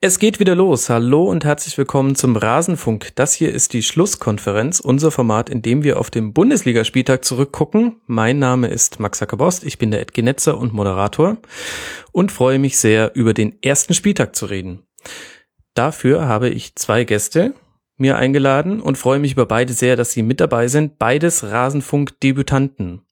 Es geht wieder los. Hallo und herzlich willkommen zum Rasenfunk. Das hier ist die Schlusskonferenz, unser Format, in dem wir auf den Bundesligaspieltag zurückgucken. Mein Name ist Max Ackerbost, ich bin der Ed Genetzer und Moderator und freue mich sehr, über den ersten Spieltag zu reden. Dafür habe ich zwei Gäste mir eingeladen und freue mich über beide sehr, dass sie mit dabei sind. Beides Rasenfunk-Debütanten.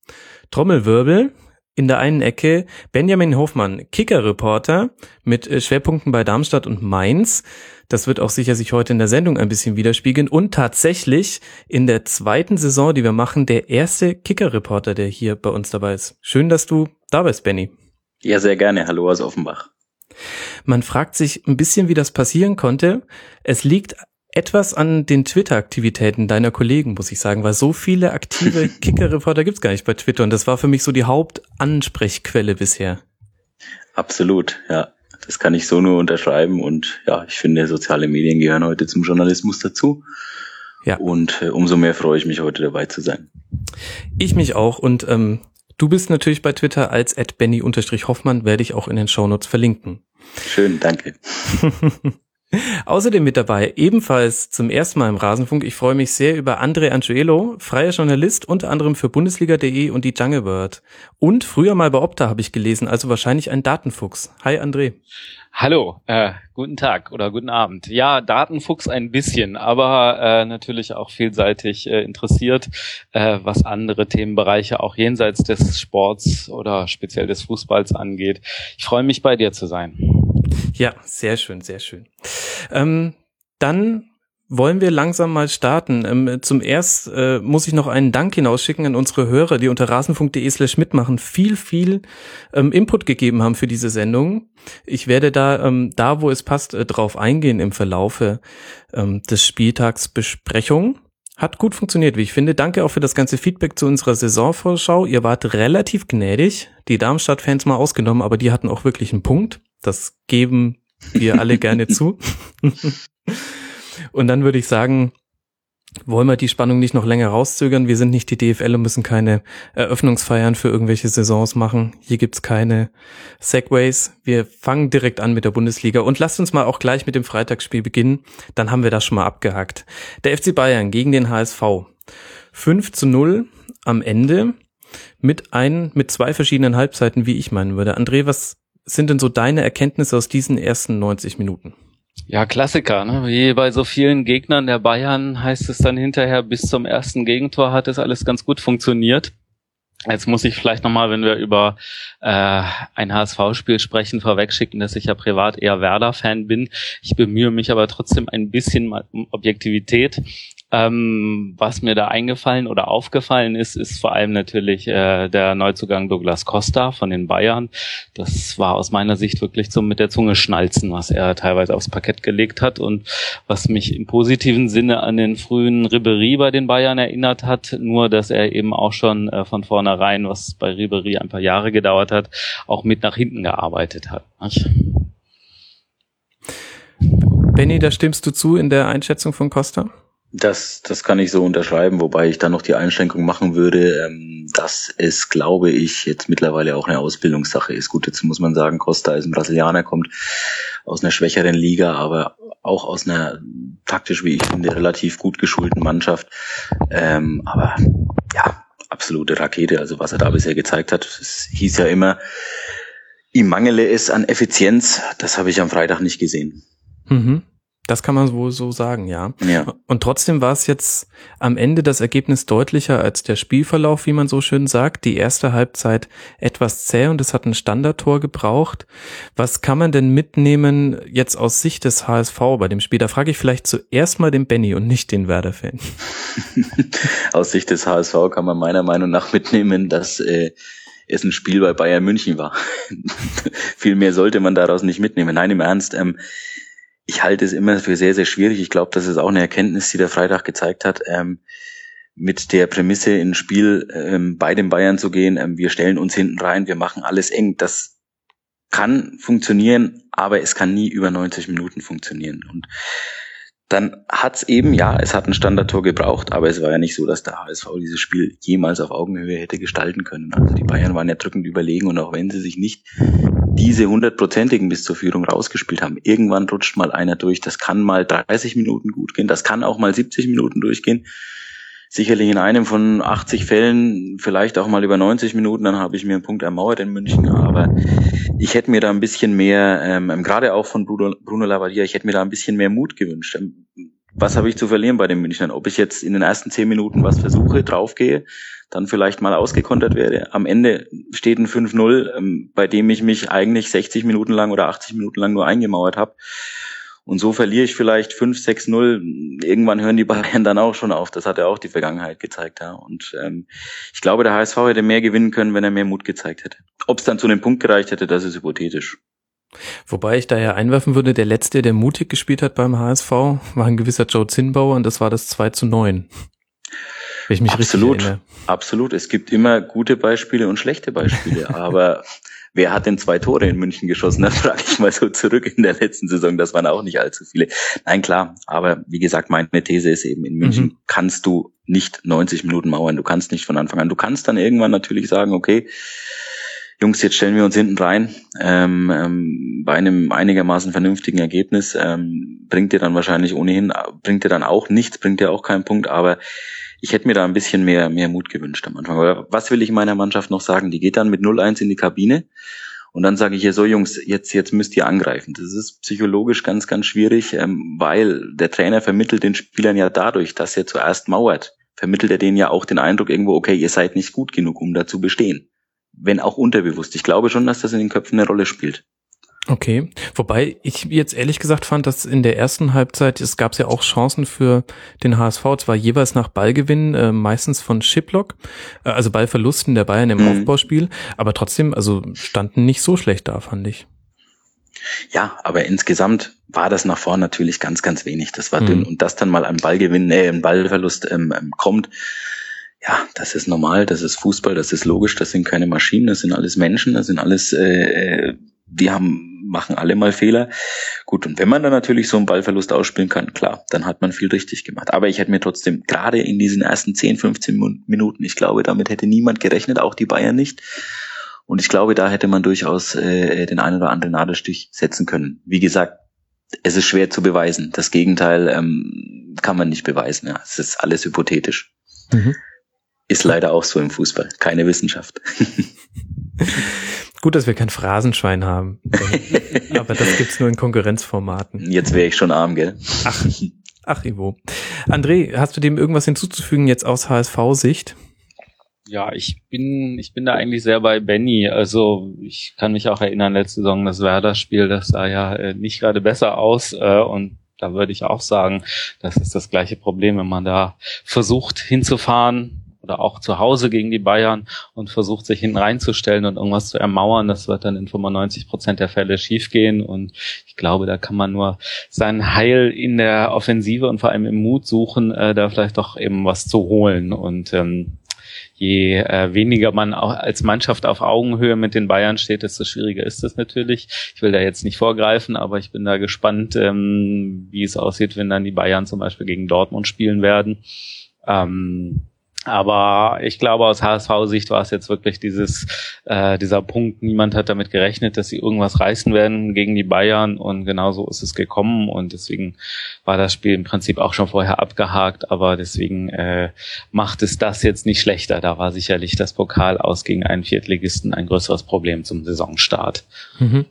Trommelwirbel, in der einen Ecke Benjamin Hofmann, Kicker-Reporter mit äh, Schwerpunkten bei Darmstadt und Mainz. Das wird auch sicher sich heute in der Sendung ein bisschen widerspiegeln. Und tatsächlich in der zweiten Saison, die wir machen, der erste Kicker-Reporter, der hier bei uns dabei ist. Schön, dass du da bist, Benny. Ja, sehr gerne. Hallo aus Offenbach. Man fragt sich ein bisschen, wie das passieren konnte. Es liegt etwas an den Twitter-Aktivitäten deiner Kollegen, muss ich sagen, weil so viele aktive Kicker-Reporter gibt's gar nicht bei Twitter und das war für mich so die Hauptansprechquelle bisher. Absolut, ja. Das kann ich so nur unterschreiben und ja, ich finde, soziale Medien gehören heute zum Journalismus dazu. Ja. Und äh, umso mehr freue ich mich heute dabei zu sein. Ich mich auch und ähm, du bist natürlich bei Twitter als benny-hoffmann, werde ich auch in den Shownotes verlinken. Schön, danke. Außerdem mit dabei, ebenfalls zum ersten Mal im Rasenfunk, ich freue mich sehr über Andre Angelo, freier Journalist, unter anderem für Bundesliga.de und die Jungle Bird. Und früher mal bei Opta habe ich gelesen, also wahrscheinlich ein Datenfuchs. Hi André. Hallo, äh, guten Tag oder guten Abend. Ja, Datenfuchs ein bisschen, aber äh, natürlich auch vielseitig äh, interessiert, äh, was andere Themenbereiche auch jenseits des Sports oder speziell des Fußballs angeht. Ich freue mich bei dir zu sein. Ja, sehr schön, sehr schön. Ähm, dann wollen wir langsam mal starten. Ähm, zum erst äh, muss ich noch einen Dank hinausschicken an unsere Hörer, die unter rasen.de slash mitmachen viel, viel ähm, Input gegeben haben für diese Sendung. Ich werde da, ähm, da wo es passt, äh, drauf eingehen im Verlaufe ähm, des Spieltags Besprechung. Hat gut funktioniert, wie ich finde. Danke auch für das ganze Feedback zu unserer Saisonvorschau. Ihr wart relativ gnädig, die Darmstadt-Fans mal ausgenommen, aber die hatten auch wirklich einen Punkt. Das geben wir alle gerne zu. Und dann würde ich sagen, wollen wir die Spannung nicht noch länger rauszögern. Wir sind nicht die DFL und müssen keine Eröffnungsfeiern für irgendwelche Saisons machen. Hier gibt's keine Segways. Wir fangen direkt an mit der Bundesliga und lasst uns mal auch gleich mit dem Freitagsspiel beginnen. Dann haben wir das schon mal abgehakt. Der FC Bayern gegen den HSV. 5 zu 0 am Ende mit ein, mit zwei verschiedenen Halbzeiten, wie ich meinen würde. André, was sind denn so deine Erkenntnisse aus diesen ersten 90 Minuten? Ja, Klassiker. Ne? Wie bei so vielen Gegnern der Bayern heißt es dann hinterher, bis zum ersten Gegentor hat es alles ganz gut funktioniert. Jetzt muss ich vielleicht nochmal, wenn wir über äh, ein HSV-Spiel sprechen, vorwegschicken, dass ich ja privat eher Werder-Fan bin. Ich bemühe mich aber trotzdem ein bisschen um Objektivität. Ähm, was mir da eingefallen oder aufgefallen ist, ist vor allem natürlich äh, der Neuzugang Douglas Costa von den Bayern. Das war aus meiner Sicht wirklich zum mit der Zunge schnalzen, was er teilweise aufs Parkett gelegt hat und was mich im positiven Sinne an den frühen Ribery bei den Bayern erinnert hat, nur dass er eben auch schon äh, von vornherein, was bei Ribery ein paar Jahre gedauert hat, auch mit nach hinten gearbeitet hat. Benny, da stimmst du zu in der Einschätzung von Costa? Das, das kann ich so unterschreiben, wobei ich dann noch die Einschränkung machen würde, ähm, dass es, glaube ich, jetzt mittlerweile auch eine Ausbildungssache ist. Gut, jetzt muss man sagen, Costa ist ein Brasilianer, kommt aus einer schwächeren Liga, aber auch aus einer taktisch, wie ich finde, relativ gut geschulten Mannschaft. Ähm, aber ja, absolute Rakete. Also was er da bisher gezeigt hat, es hieß ja immer, ihm mangele es an Effizienz. Das habe ich am Freitag nicht gesehen. Mhm. Das kann man wohl so sagen, ja. ja. Und trotzdem war es jetzt am Ende das Ergebnis deutlicher als der Spielverlauf, wie man so schön sagt. Die erste Halbzeit etwas zäh und es hat ein Standardtor gebraucht. Was kann man denn mitnehmen jetzt aus Sicht des HSV bei dem Spiel? Da frage ich vielleicht zuerst mal den Benny und nicht den Werder-Fan. aus Sicht des HSV kann man meiner Meinung nach mitnehmen, dass äh, es ein Spiel bei Bayern München war. Viel mehr sollte man daraus nicht mitnehmen. Nein, im Ernst. Ähm, ich halte es immer für sehr, sehr schwierig. Ich glaube, das ist auch eine Erkenntnis, die der Freitag gezeigt hat, ähm, mit der Prämisse ins Spiel ähm, bei den Bayern zu gehen. Ähm, wir stellen uns hinten rein, wir machen alles eng. Das kann funktionieren, aber es kann nie über 90 Minuten funktionieren. Und dann hat's eben, ja, es hat ein Standardtor gebraucht, aber es war ja nicht so, dass der HSV dieses Spiel jemals auf Augenhöhe hätte gestalten können. Also die Bayern waren ja drückend überlegen und auch wenn sie sich nicht diese hundertprozentigen bis zur Führung rausgespielt haben, irgendwann rutscht mal einer durch. Das kann mal 30 Minuten gut gehen, das kann auch mal 70 Minuten durchgehen. Sicherlich in einem von 80 Fällen, vielleicht auch mal über 90 Minuten, dann habe ich mir einen Punkt ermauert in München, aber ich hätte mir da ein bisschen mehr, ähm, ähm, gerade auch von Bruno, Bruno Lavadia, ich hätte mir da ein bisschen mehr Mut gewünscht. Ähm, was habe ich zu verlieren bei den Münchnern? Ob ich jetzt in den ersten zehn Minuten was versuche, draufgehe, dann vielleicht mal ausgekontert werde. Am Ende steht ein 5-0, ähm, bei dem ich mich eigentlich 60 Minuten lang oder 80 Minuten lang nur eingemauert habe. Und so verliere ich vielleicht 5-6-0. Irgendwann hören die Bayern dann auch schon auf. Das hat ja auch die Vergangenheit gezeigt. Ja. Und ähm, ich glaube, der HSV hätte mehr gewinnen können, wenn er mehr Mut gezeigt hätte. Ob es dann zu einem Punkt gereicht hätte, das ist hypothetisch. Wobei ich da ja einwerfen würde, der letzte, der mutig gespielt hat beim HSV, war ein gewisser Joe Zinnbauer und das war das 2 zu 9. Wenn ich mich absolut, absolut. Es gibt immer gute Beispiele und schlechte Beispiele, aber wer hat denn zwei Tore in München geschossen? Das frage ich mal so zurück in der letzten Saison. Das waren auch nicht allzu viele. Nein, klar. Aber wie gesagt, meine These ist eben, in München mhm. kannst du nicht 90 Minuten mauern. Du kannst nicht von Anfang an. Du kannst dann irgendwann natürlich sagen, okay, Jungs, jetzt stellen wir uns hinten rein. Ähm, ähm, bei einem einigermaßen vernünftigen Ergebnis ähm, bringt dir dann wahrscheinlich ohnehin, bringt dir dann auch nichts, bringt dir auch keinen Punkt, aber ich hätte mir da ein bisschen mehr, mehr Mut gewünscht am Anfang. Aber was will ich meiner Mannschaft noch sagen? Die geht dann mit 0-1 in die Kabine. Und dann sage ich ihr so, Jungs, jetzt, jetzt müsst ihr angreifen. Das ist psychologisch ganz, ganz schwierig, ähm, weil der Trainer vermittelt den Spielern ja dadurch, dass er zuerst mauert, vermittelt er denen ja auch den Eindruck irgendwo, okay, ihr seid nicht gut genug, um da zu bestehen. Wenn auch unterbewusst. Ich glaube schon, dass das in den Köpfen eine Rolle spielt. Okay, wobei ich jetzt ehrlich gesagt fand, dass in der ersten Halbzeit, es gab ja auch Chancen für den HSV, zwar jeweils nach Ballgewinn, äh, meistens von Shiplock, äh, also Ballverlusten der Bayern im mhm. Aufbauspiel, aber trotzdem, also standen nicht so schlecht da, fand ich. Ja, aber insgesamt war das nach vorne natürlich ganz, ganz wenig. Das war mhm. dünn und das dann mal ein Ballgewinn, äh, ein Ballverlust ähm, ähm, kommt, ja, das ist normal, das ist Fußball, das ist logisch, das sind keine Maschinen, das sind alles Menschen, das sind alles, äh, die haben machen alle mal Fehler. Gut, und wenn man dann natürlich so einen Ballverlust ausspielen kann, klar, dann hat man viel richtig gemacht. Aber ich hätte mir trotzdem gerade in diesen ersten 10, 15 Minuten, ich glaube, damit hätte niemand gerechnet, auch die Bayern nicht. Und ich glaube, da hätte man durchaus äh, den einen oder anderen Nadelstich setzen können. Wie gesagt, es ist schwer zu beweisen. Das Gegenteil ähm, kann man nicht beweisen. Ja. Es ist alles hypothetisch. Mhm. Ist leider auch so im Fußball. Keine Wissenschaft. Gut, dass wir kein Phrasenschwein haben. Aber das gibt's nur in Konkurrenzformaten. Jetzt wäre ich schon arm, gell? Ach, ach Ivo. André, hast du dem irgendwas hinzuzufügen jetzt aus HSV-Sicht? Ja, ich bin, ich bin da eigentlich sehr bei Benny. Also ich kann mich auch erinnern, letzte Saison das Werder-Spiel, das sah ja äh, nicht gerade besser aus äh, und da würde ich auch sagen, das ist das gleiche Problem, wenn man da versucht hinzufahren, oder auch zu Hause gegen die Bayern und versucht sich hinten und irgendwas zu ermauern. Das wird dann in 95 Prozent der Fälle schiefgehen und ich glaube, da kann man nur sein Heil in der Offensive und vor allem im Mut suchen, äh, da vielleicht doch eben was zu holen und ähm, je äh, weniger man auch als Mannschaft auf Augenhöhe mit den Bayern steht, desto schwieriger ist es natürlich. Ich will da jetzt nicht vorgreifen, aber ich bin da gespannt, ähm, wie es aussieht, wenn dann die Bayern zum Beispiel gegen Dortmund spielen werden. Ähm, aber ich glaube, aus HSV-Sicht war es jetzt wirklich dieses, äh, dieser Punkt, niemand hat damit gerechnet, dass sie irgendwas reißen werden gegen die Bayern und genauso ist es gekommen und deswegen war das Spiel im Prinzip auch schon vorher abgehakt, aber deswegen äh, macht es das jetzt nicht schlechter. Da war sicherlich das Pokal aus gegen einen Viertligisten ein größeres Problem zum Saisonstart. Mhm.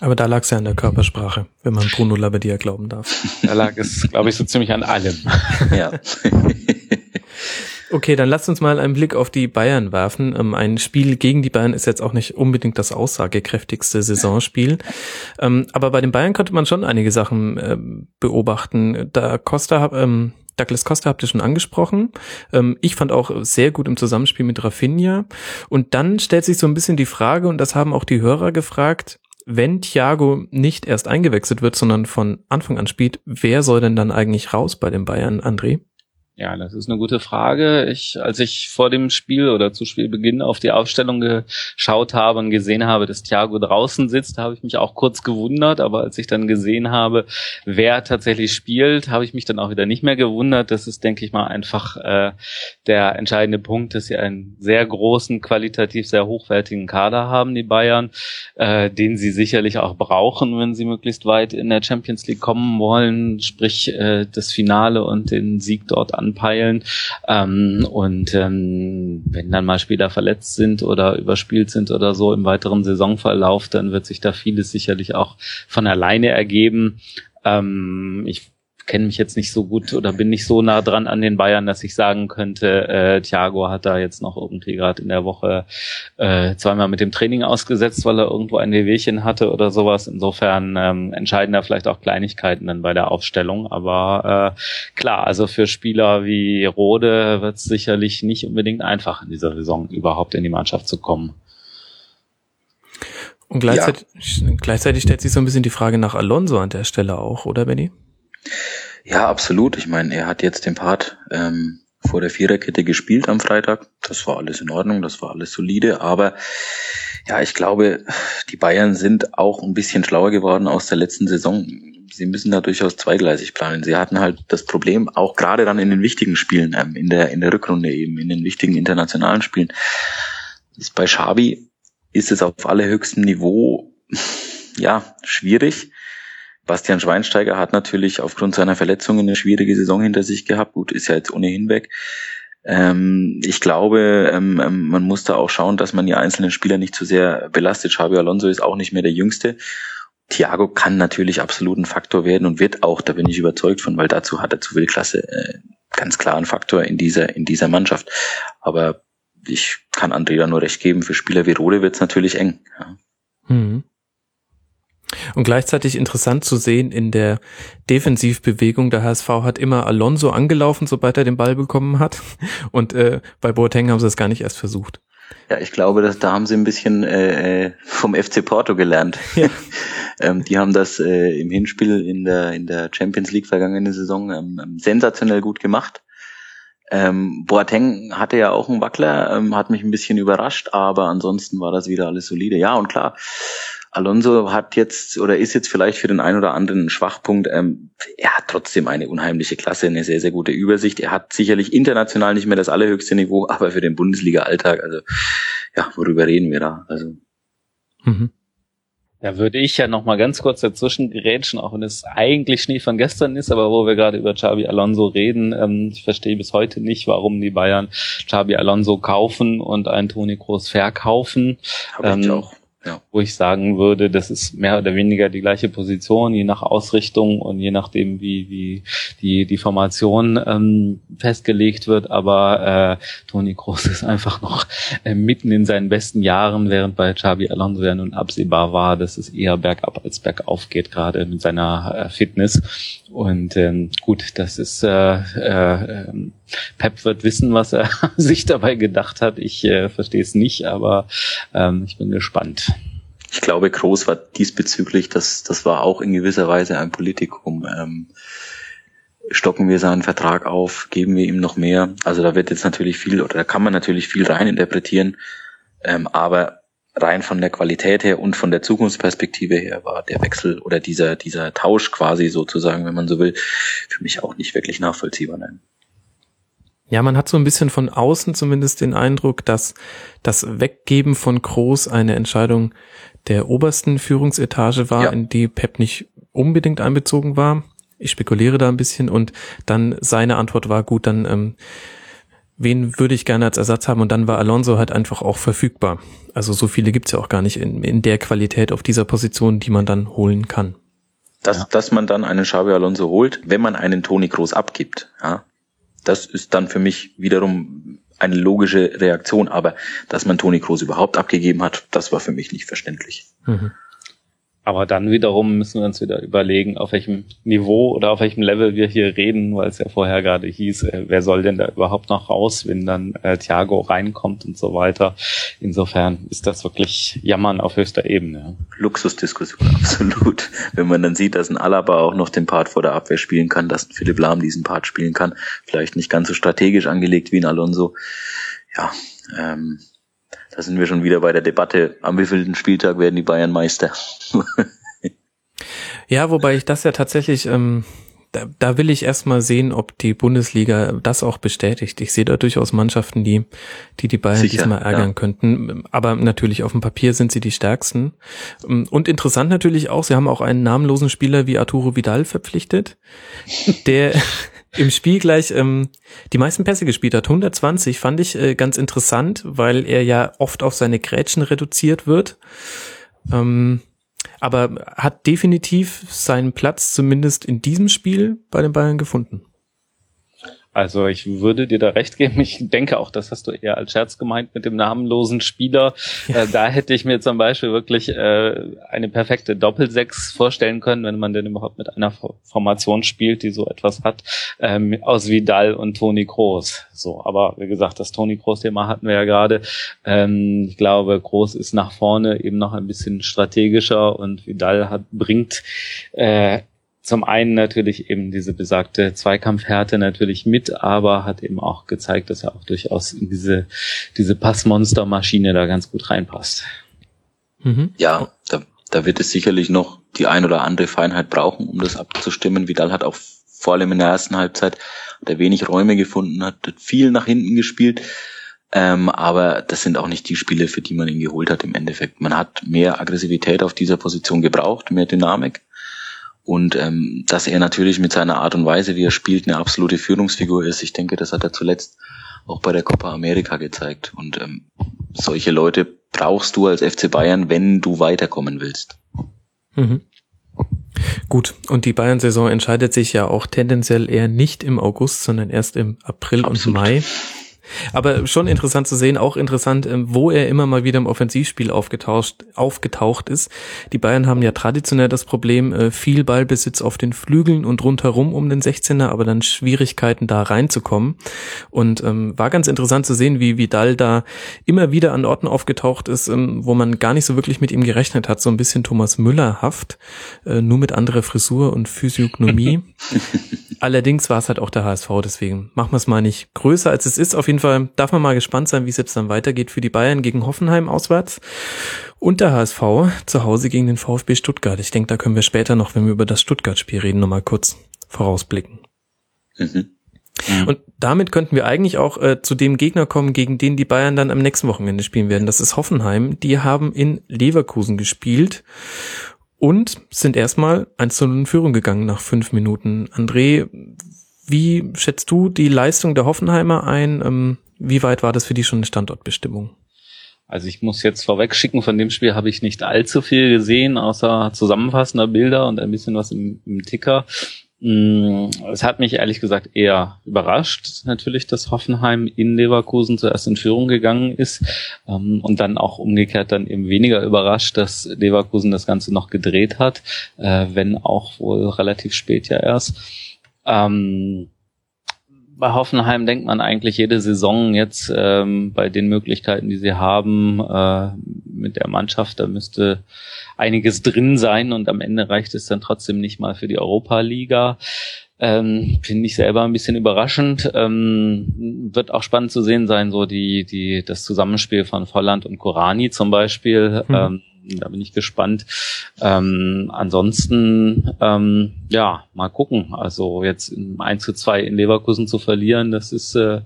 Aber da lag es ja an der Körpersprache, wenn man Bruno Labbadia glauben darf. Da lag es, glaube ich, so ziemlich an allem. Ja. Okay, dann lasst uns mal einen Blick auf die Bayern werfen. Ähm, ein Spiel gegen die Bayern ist jetzt auch nicht unbedingt das aussagekräftigste Saisonspiel. Ähm, aber bei den Bayern konnte man schon einige Sachen ähm, beobachten. Da Costa, Douglas Costa habt ihr schon angesprochen. ich fand auch sehr gut im Zusammenspiel mit Rafinha. Und dann stellt sich so ein bisschen die Frage, und das haben auch die Hörer gefragt, wenn Thiago nicht erst eingewechselt wird, sondern von Anfang an spielt, wer soll denn dann eigentlich raus bei den Bayern, André? Ja, das ist eine gute Frage. Ich, als ich vor dem Spiel oder zu Spielbeginn auf die Aufstellung geschaut habe und gesehen habe, dass Thiago draußen sitzt, habe ich mich auch kurz gewundert. Aber als ich dann gesehen habe, wer tatsächlich spielt, habe ich mich dann auch wieder nicht mehr gewundert. Das ist, denke ich mal, einfach äh, der entscheidende Punkt, dass sie einen sehr großen, qualitativ sehr hochwertigen Kader haben, die Bayern, äh, den sie sicherlich auch brauchen, wenn sie möglichst weit in der Champions League kommen wollen, sprich äh, das Finale und den Sieg dort an anpeilen. Ähm, und ähm, wenn dann mal Spieler verletzt sind oder überspielt sind oder so im weiteren Saisonverlauf, dann wird sich da vieles sicherlich auch von alleine ergeben. Ähm, ich kenne mich jetzt nicht so gut oder bin nicht so nah dran an den Bayern, dass ich sagen könnte, äh, Thiago hat da jetzt noch irgendwie gerade in der Woche äh, zweimal mit dem Training ausgesetzt, weil er irgendwo ein Wehwehchen hatte oder sowas. Insofern ähm, entscheiden da vielleicht auch Kleinigkeiten dann bei der Aufstellung. Aber äh, klar, also für Spieler wie Rode wird es sicherlich nicht unbedingt einfach in dieser Saison überhaupt in die Mannschaft zu kommen. Und gleichzeitig, ja. gleichzeitig stellt sich so ein bisschen die Frage nach Alonso an der Stelle auch, oder Benny? Ja, absolut. Ich meine, er hat jetzt den Part ähm, vor der Viererkette gespielt am Freitag. Das war alles in Ordnung, das war alles solide. Aber ja, ich glaube, die Bayern sind auch ein bisschen schlauer geworden aus der letzten Saison. Sie müssen da durchaus zweigleisig planen. Sie hatten halt das Problem, auch gerade dann in den wichtigen Spielen, ähm, in der in der Rückrunde eben, in den wichtigen internationalen Spielen. Das bei Schabi ist es auf allerhöchstem Niveau ja schwierig. Bastian Schweinsteiger hat natürlich aufgrund seiner Verletzungen eine schwierige Saison hinter sich gehabt. Gut, ist ja jetzt ohnehin weg. Ähm, ich glaube, ähm, ähm, man muss da auch schauen, dass man die einzelnen Spieler nicht zu sehr belastet. Xabi Alonso ist auch nicht mehr der Jüngste. Thiago kann natürlich absolut ein Faktor werden und wird auch, da bin ich überzeugt von, weil dazu hat er zu viel Klasse äh, ganz klar ein Faktor in dieser, in dieser Mannschaft. Aber ich kann Andrea nur recht geben, für Spieler wie Rode wird es natürlich eng. Ja. Mhm. Und gleichzeitig interessant zu sehen in der Defensivbewegung, der HSV hat immer Alonso angelaufen, sobald er den Ball bekommen hat. Und äh, bei Boateng haben sie es gar nicht erst versucht. Ja, ich glaube, dass da haben sie ein bisschen äh, äh vom FC Porto gelernt. Ja. ähm, die haben das äh, im Hinspiel in der in der Champions League vergangene Saison ähm, ähm, sensationell gut gemacht. Ähm, Boateng hatte ja auch einen Wackler, ähm, hat mich ein bisschen überrascht, aber ansonsten war das wieder alles solide. Ja, und klar, Alonso hat jetzt oder ist jetzt vielleicht für den einen oder anderen ein Schwachpunkt. Ähm, er hat trotzdem eine unheimliche Klasse, eine sehr, sehr gute Übersicht. Er hat sicherlich international nicht mehr das allerhöchste Niveau, aber für den Bundesliga-Alltag, also ja, worüber reden wir da? Also. Mhm. Da würde ich ja noch mal ganz kurz dazwischen gerätschen, auch wenn es eigentlich Schnee von gestern ist, aber wo wir gerade über Xabi Alonso reden, ähm, ich verstehe bis heute nicht, warum die Bayern Xabi Alonso kaufen und einen Toni Kroos verkaufen. Habe ähm, ich auch wo ich sagen würde, das ist mehr oder weniger die gleiche Position, je nach Ausrichtung und je nachdem, wie, wie die, die Formation ähm, festgelegt wird. Aber äh, Toni Kroos ist einfach noch äh, mitten in seinen besten Jahren, während bei Xabi Alonso ja nun absehbar war, dass es eher bergab als bergauf geht, gerade mit seiner äh, Fitness. Und ähm, gut, das ist äh, äh, Pep wird wissen, was er sich dabei gedacht hat. Ich äh, verstehe es nicht, aber ähm, ich bin gespannt. Ich glaube, Groß war diesbezüglich, das, das war auch in gewisser Weise ein Politikum. Ähm, stocken wir seinen Vertrag auf, geben wir ihm noch mehr. Also da wird jetzt natürlich viel, oder da kann man natürlich viel rein interpretieren. Ähm, aber rein von der Qualität her und von der Zukunftsperspektive her war der Wechsel oder dieser, dieser Tausch quasi sozusagen, wenn man so will, für mich auch nicht wirklich nachvollziehbar. Nein. Ja, man hat so ein bisschen von außen zumindest den Eindruck, dass das Weggeben von Groß eine Entscheidung der obersten Führungsetage war, ja. in die Pep nicht unbedingt einbezogen war. Ich spekuliere da ein bisschen und dann seine Antwort war gut, dann ähm, wen würde ich gerne als Ersatz haben? Und dann war Alonso halt einfach auch verfügbar. Also so viele gibt's ja auch gar nicht in, in der Qualität auf dieser Position, die man dann holen kann. Dass, ja. dass man dann einen Xabi Alonso holt, wenn man einen Toni Kroos abgibt, ja, das ist dann für mich wiederum eine logische Reaktion. Aber dass man Toni Kroos überhaupt abgegeben hat, das war für mich nicht verständlich. Mhm. Aber dann wiederum müssen wir uns wieder überlegen, auf welchem Niveau oder auf welchem Level wir hier reden, weil es ja vorher gerade hieß, äh, wer soll denn da überhaupt noch raus, wenn dann äh, Thiago reinkommt und so weiter. Insofern ist das wirklich Jammern auf höchster Ebene. Luxusdiskussion, absolut. wenn man dann sieht, dass ein Alaba auch noch den Part vor der Abwehr spielen kann, dass ein Philipp Lahm diesen Part spielen kann, vielleicht nicht ganz so strategisch angelegt wie ein Alonso. Ja, ähm, da sind wir schon wieder bei der Debatte, am wievielten Spieltag werden die Bayern Meister? ja, wobei ich das ja tatsächlich, ähm, da, da will ich erstmal sehen, ob die Bundesliga das auch bestätigt. Ich sehe da durchaus Mannschaften, die die, die Bayern Sicher, diesmal ärgern ja. könnten. Aber natürlich auf dem Papier sind sie die stärksten. Und interessant natürlich auch, sie haben auch einen namenlosen Spieler wie Arturo Vidal verpflichtet, der im Spiel gleich ähm, die meisten Pässe gespielt hat. 120 fand ich äh, ganz interessant, weil er ja oft auf seine Grätschen reduziert wird. Ähm, aber hat definitiv seinen Platz zumindest in diesem Spiel bei den Bayern gefunden. Also ich würde dir da recht geben. Ich denke auch, das hast du eher als Scherz gemeint mit dem namenlosen Spieler. Ja. Äh, da hätte ich mir zum Beispiel wirklich äh, eine perfekte Doppelsechs vorstellen können, wenn man denn überhaupt mit einer Formation spielt, die so etwas hat, ähm, aus Vidal und Toni Kroos. So, aber wie gesagt, das Toni Kroos-Thema hatten wir ja gerade. Ähm, ich glaube, Kroos ist nach vorne eben noch ein bisschen strategischer und Vidal hat bringt äh, zum einen natürlich eben diese besagte Zweikampfhärte natürlich mit, aber hat eben auch gezeigt, dass er auch durchaus in diese, diese Passmonstermaschine da ganz gut reinpasst. Mhm. Ja, da, da wird es sicherlich noch die ein oder andere Feinheit brauchen, um das abzustimmen. Vidal hat auch vor allem in der ersten Halbzeit der wenig Räume gefunden, hat viel nach hinten gespielt. Ähm, aber das sind auch nicht die Spiele, für die man ihn geholt hat im Endeffekt. Man hat mehr Aggressivität auf dieser Position gebraucht, mehr Dynamik. Und ähm, dass er natürlich mit seiner Art und Weise, wie er spielt, eine absolute Führungsfigur ist. Ich denke, das hat er zuletzt auch bei der Copa America gezeigt. Und ähm, solche Leute brauchst du als FC Bayern, wenn du weiterkommen willst. Mhm. Gut, und die Bayern-Saison entscheidet sich ja auch tendenziell eher nicht im August, sondern erst im April Absolut. und Mai. Aber schon interessant zu sehen, auch interessant, ähm, wo er immer mal wieder im Offensivspiel aufgetaucht, aufgetaucht ist. Die Bayern haben ja traditionell das Problem, äh, viel Ballbesitz auf den Flügeln und rundherum um den 16er, aber dann Schwierigkeiten da reinzukommen. Und ähm, war ganz interessant zu sehen, wie Vidal da immer wieder an Orten aufgetaucht ist, ähm, wo man gar nicht so wirklich mit ihm gerechnet hat. So ein bisschen Thomas Müller-haft, äh, nur mit anderer Frisur und Physiognomie. Allerdings war es halt auch der HSV, deswegen machen wir es mal nicht größer als es ist. Auf jeden Fall darf man mal gespannt sein, wie es jetzt dann weitergeht für die Bayern gegen Hoffenheim auswärts und der HSV zu Hause gegen den VfB Stuttgart. Ich denke, da können wir später noch, wenn wir über das Stuttgart-Spiel reden, nochmal kurz vorausblicken. Mhm. Mhm. Und damit könnten wir eigentlich auch äh, zu dem Gegner kommen, gegen den die Bayern dann am nächsten Wochenende spielen werden. Das ist Hoffenheim. Die haben in Leverkusen gespielt und sind erstmal 1 zu 0 in Führung gegangen nach fünf Minuten. André, wie schätzt du die Leistung der Hoffenheimer ein? Ähm, wie weit war das für die schon eine Standortbestimmung? Also ich muss jetzt vorweg schicken, von dem Spiel habe ich nicht allzu viel gesehen, außer zusammenfassender Bilder und ein bisschen was im, im Ticker. Mm, es hat mich ehrlich gesagt eher überrascht, natürlich, dass Hoffenheim in Leverkusen zuerst in Führung gegangen ist ähm, und dann auch umgekehrt dann eben weniger überrascht, dass Leverkusen das Ganze noch gedreht hat, äh, wenn auch wohl relativ spät ja erst. Ähm, bei Hoffenheim denkt man eigentlich jede Saison jetzt ähm, bei den Möglichkeiten, die sie haben, äh, mit der Mannschaft, da müsste einiges drin sein und am Ende reicht es dann trotzdem nicht mal für die Europa-Liga. Ähm, Finde ich selber ein bisschen überraschend. Ähm, wird auch spannend zu sehen sein, so die, die, das Zusammenspiel von Volland und Korani zum Beispiel. Hm. Ähm, da bin ich gespannt. Ähm, ansonsten, ähm, ja, mal gucken. Also jetzt 1 zu 2 in Leverkusen zu verlieren, das ist äh,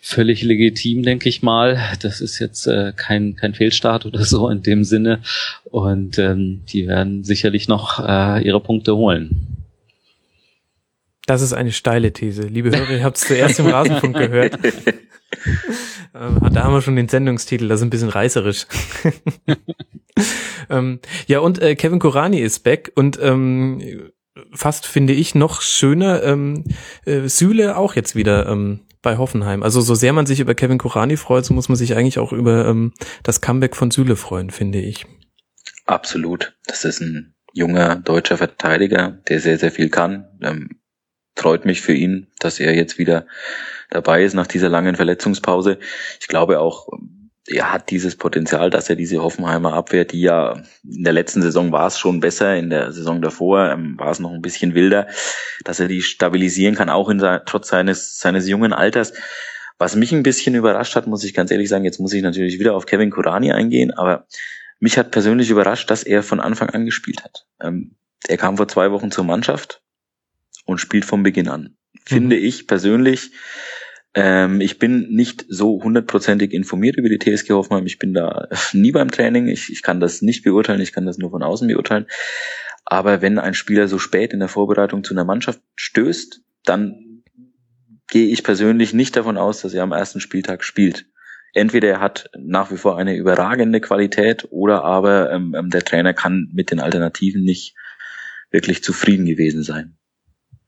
völlig legitim, denke ich mal. Das ist jetzt äh, kein, kein Fehlstart oder so in dem Sinne. Und ähm, die werden sicherlich noch äh, ihre Punkte holen. Das ist eine steile These. Liebe Hörer, ihr habt es zuerst im Rasenfunk gehört. Ähm, da haben wir schon den Sendungstitel, das ist ein bisschen reißerisch. ähm, ja, und äh, Kevin Korani ist back und ähm, fast finde ich noch schöner, ähm, äh, Süle auch jetzt wieder ähm, bei Hoffenheim. Also so sehr man sich über Kevin Korani freut, so muss man sich eigentlich auch über ähm, das Comeback von Süle freuen, finde ich. Absolut. Das ist ein junger deutscher Verteidiger, der sehr, sehr viel kann. Ähm, freut mich für ihn, dass er jetzt wieder dabei ist nach dieser langen Verletzungspause. Ich glaube auch, er hat dieses Potenzial, dass er diese Hoffenheimer Abwehr, die ja in der letzten Saison war es schon besser, in der Saison davor ähm, war es noch ein bisschen wilder, dass er die stabilisieren kann, auch in trotz seines, seines jungen Alters. Was mich ein bisschen überrascht hat, muss ich ganz ehrlich sagen, jetzt muss ich natürlich wieder auf Kevin Kurani eingehen, aber mich hat persönlich überrascht, dass er von Anfang an gespielt hat. Ähm, er kam vor zwei Wochen zur Mannschaft und spielt von Beginn an. Finde mhm. ich persönlich ähm, ich bin nicht so hundertprozentig informiert über die TSG Hoffenheim. Ich bin da nie beim Training. Ich, ich kann das nicht beurteilen. Ich kann das nur von außen beurteilen. Aber wenn ein Spieler so spät in der Vorbereitung zu einer Mannschaft stößt, dann gehe ich persönlich nicht davon aus, dass er am ersten Spieltag spielt. Entweder er hat nach wie vor eine überragende Qualität oder aber ähm, ähm der Trainer kann mit den Alternativen nicht wirklich zufrieden gewesen sein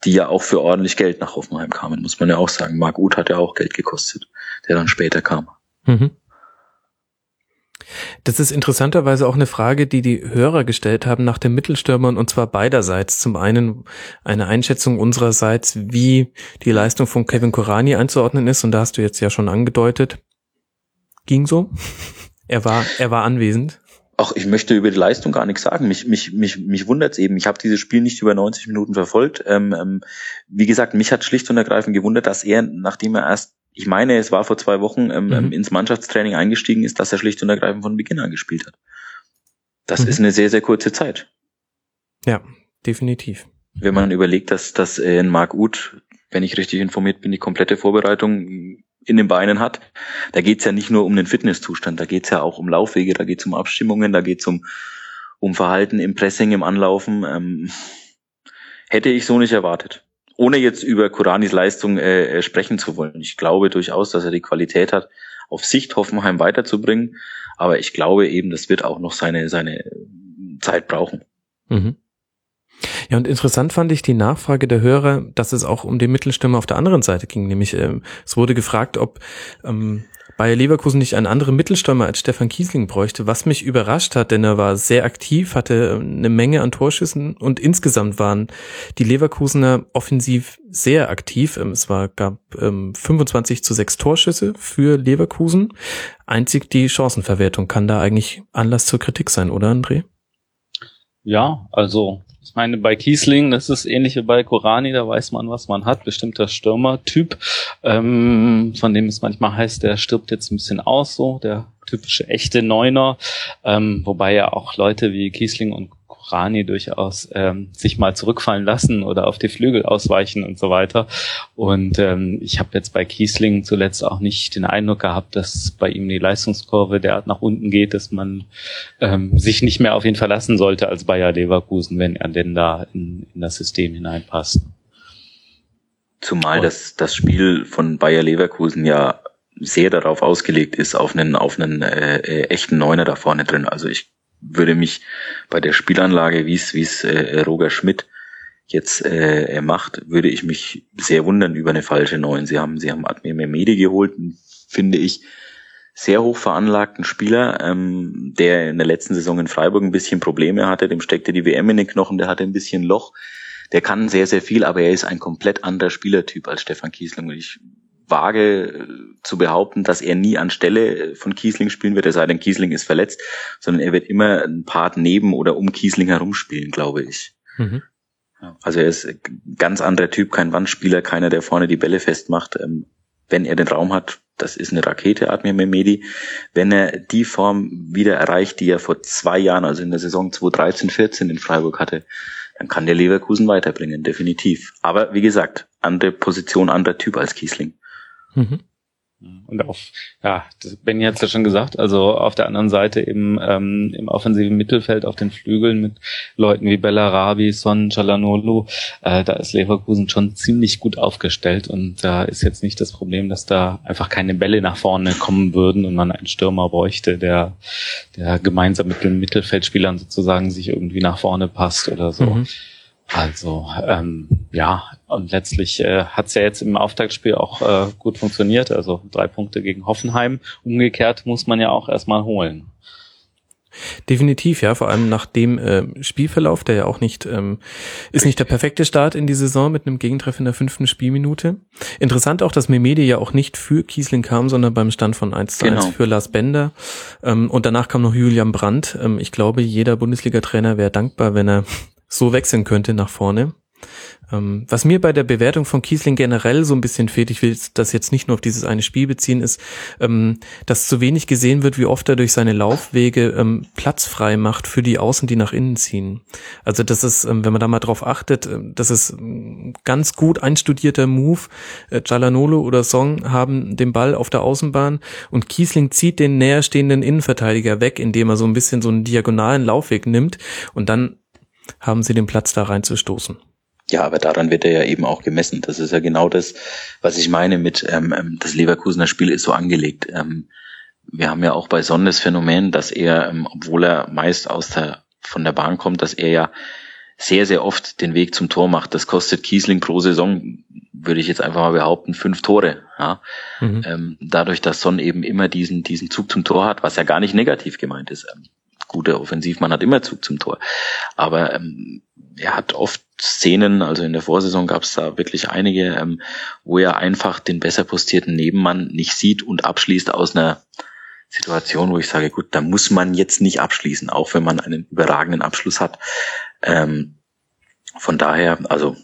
die ja auch für ordentlich Geld nach Hoffenheim kamen, muss man ja auch sagen. Marc Uth hat ja auch Geld gekostet, der dann später kam. Mhm. Das ist interessanterweise auch eine Frage, die die Hörer gestellt haben nach den Mittelstürmern und zwar beiderseits. Zum einen eine Einschätzung unsererseits, wie die Leistung von Kevin Korani einzuordnen ist und da hast du jetzt ja schon angedeutet. Ging so. Er war, er war anwesend. Ach, ich möchte über die Leistung gar nichts sagen. Mich, mich, mich, mich wundert's eben. Ich habe dieses Spiel nicht über 90 Minuten verfolgt. Ähm, ähm, wie gesagt, mich hat schlicht und ergreifend gewundert, dass er, nachdem er erst, ich meine, es war vor zwei Wochen, ähm, ähm mhm. ins Mannschaftstraining eingestiegen ist, dass er schlicht und ergreifend von Beginn an gespielt hat. Das mhm. ist eine sehr, sehr kurze Zeit. Ja, definitiv. Wenn man überlegt, dass, dass äh, Marc Uth, wenn ich richtig informiert bin, die komplette Vorbereitung in den Beinen hat. Da geht's ja nicht nur um den Fitnesszustand, da geht's ja auch um Laufwege, da geht's um Abstimmungen, da geht's um, um Verhalten im Pressing, im Anlaufen. Ähm, hätte ich so nicht erwartet. Ohne jetzt über Kuranis Leistung äh, äh, sprechen zu wollen. Ich glaube durchaus, dass er die Qualität hat, auf Sicht Hoffenheim weiterzubringen. Aber ich glaube eben, das wird auch noch seine, seine Zeit brauchen. Mhm. Ja, und interessant fand ich die Nachfrage der Hörer, dass es auch um die Mittelstimme auf der anderen Seite ging. Nämlich, ähm, es wurde gefragt, ob ähm, Bayer Leverkusen nicht einen anderen Mittelstürmer als Stefan Kiesling bräuchte, was mich überrascht hat, denn er war sehr aktiv, hatte ähm, eine Menge an Torschüssen und insgesamt waren die Leverkusener offensiv sehr aktiv. Ähm, es war, gab ähm, 25 zu 6 Torschüsse für Leverkusen. Einzig die Chancenverwertung kann da eigentlich Anlass zur Kritik sein, oder André? Ja, also ich meine, bei Kiesling, das ist ähnlich wie bei Korani, da weiß man, was man hat. Bestimmter Stürmertyp, ähm, von dem es manchmal heißt, der stirbt jetzt ein bisschen aus, so der typische echte Neuner. Ähm, wobei ja auch Leute wie Kiesling und Rani durchaus ähm, sich mal zurückfallen lassen oder auf die Flügel ausweichen und so weiter. Und ähm, ich habe jetzt bei Kiesling zuletzt auch nicht den Eindruck gehabt, dass bei ihm die Leistungskurve derart nach unten geht, dass man ähm, sich nicht mehr auf ihn verlassen sollte als Bayer Leverkusen, wenn er denn da in, in das System hineinpasst. Zumal das, das Spiel von Bayer Leverkusen ja sehr darauf ausgelegt ist, auf einen, auf einen äh, äh echten Neuner da vorne drin. Also ich würde mich bei der Spielanlage, wie es wie es äh, Roger Schmidt jetzt äh, macht, würde ich mich sehr wundern über eine falsche Neun. Sie haben sie haben Admir Mehmedi geholt, finde ich sehr hoch veranlagten Spieler, ähm, der in der letzten Saison in Freiburg ein bisschen Probleme hatte. Dem steckte die WM in den Knochen, der hatte ein bisschen Loch. Der kann sehr, sehr viel, aber er ist ein komplett anderer Spielertyp als Stefan Kiesling. Ich wage äh, zu behaupten, dass er nie anstelle äh, von Kiesling spielen wird, es sei denn, Kiesling ist verletzt, sondern er wird immer ein Part neben oder um Kiesling herumspielen, glaube ich. Mhm. Also er ist ein ganz anderer Typ, kein Wandspieler, keiner, der vorne die Bälle festmacht. Ähm, wenn er den Raum hat, das ist eine Rakete, Admir Mehmedi. Wenn er die Form wieder erreicht, die er vor zwei Jahren, also in der Saison 2013, 14 in Freiburg hatte, dann kann der Leverkusen weiterbringen, definitiv. Aber wie gesagt, andere Position, anderer Typ als Kiesling. Mhm. Und auf, ja, das Benny hat es ja schon gesagt, also auf der anderen Seite eben ähm, im offensiven Mittelfeld auf den Flügeln mit Leuten wie Bellarabi, Son, Chalanolu, äh, da ist Leverkusen schon ziemlich gut aufgestellt und da ist jetzt nicht das Problem, dass da einfach keine Bälle nach vorne kommen würden und man einen Stürmer bräuchte, der, der gemeinsam mit den Mittelfeldspielern sozusagen sich irgendwie nach vorne passt oder so. Mhm. Also ähm, ja, und letztlich äh, hat es ja jetzt im Auftaktspiel auch äh, gut funktioniert. Also drei Punkte gegen Hoffenheim. Umgekehrt muss man ja auch erstmal holen. Definitiv, ja, vor allem nach dem äh, Spielverlauf, der ja auch nicht, ähm, ist nicht der perfekte Start in die Saison mit einem Gegentreff in der fünften Spielminute. Interessant auch, dass Memede ja auch nicht für Kiesling kam, sondern beim Stand von 1 zu 1 genau. für Lars Bender. Ähm, und danach kam noch Julian Brandt. Ähm, ich glaube, jeder Bundesliga-Trainer wäre dankbar, wenn er so wechseln könnte nach vorne. Ähm, was mir bei der Bewertung von Kiesling generell so ein bisschen fehlt, ich will das jetzt nicht nur auf dieses eine Spiel beziehen, ist, ähm, dass zu wenig gesehen wird, wie oft er durch seine Laufwege ähm, Platz frei macht für die Außen, die nach innen ziehen. Also das ist, ähm, wenn man da mal drauf achtet, äh, das ist ganz gut einstudierter Move. Äh, Gialanolo oder Song haben den Ball auf der Außenbahn und Kiesling zieht den näherstehenden Innenverteidiger weg, indem er so ein bisschen so einen diagonalen Laufweg nimmt und dann haben sie den Platz da reinzustoßen. Ja, aber daran wird er ja eben auch gemessen. Das ist ja genau das, was ich meine mit ähm, ähm, das Leverkusener Spiel ist so angelegt. Ähm, wir haben ja auch bei Sonn das Phänomen, dass er, ähm, obwohl er meist aus der von der Bahn kommt, dass er ja sehr, sehr oft den Weg zum Tor macht. Das kostet Kiesling pro Saison, würde ich jetzt einfach mal behaupten, fünf Tore. Ja? Mhm. Ähm, dadurch, dass Son eben immer diesen, diesen Zug zum Tor hat, was ja gar nicht negativ gemeint ist. Ähm, guter Offensivmann hat immer Zug zum Tor. Aber ähm, er hat oft Szenen, also in der Vorsaison gab es da wirklich einige, ähm, wo er einfach den besser postierten Nebenmann nicht sieht und abschließt aus einer Situation, wo ich sage, gut, da muss man jetzt nicht abschließen, auch wenn man einen überragenden Abschluss hat. Ähm, von daher, also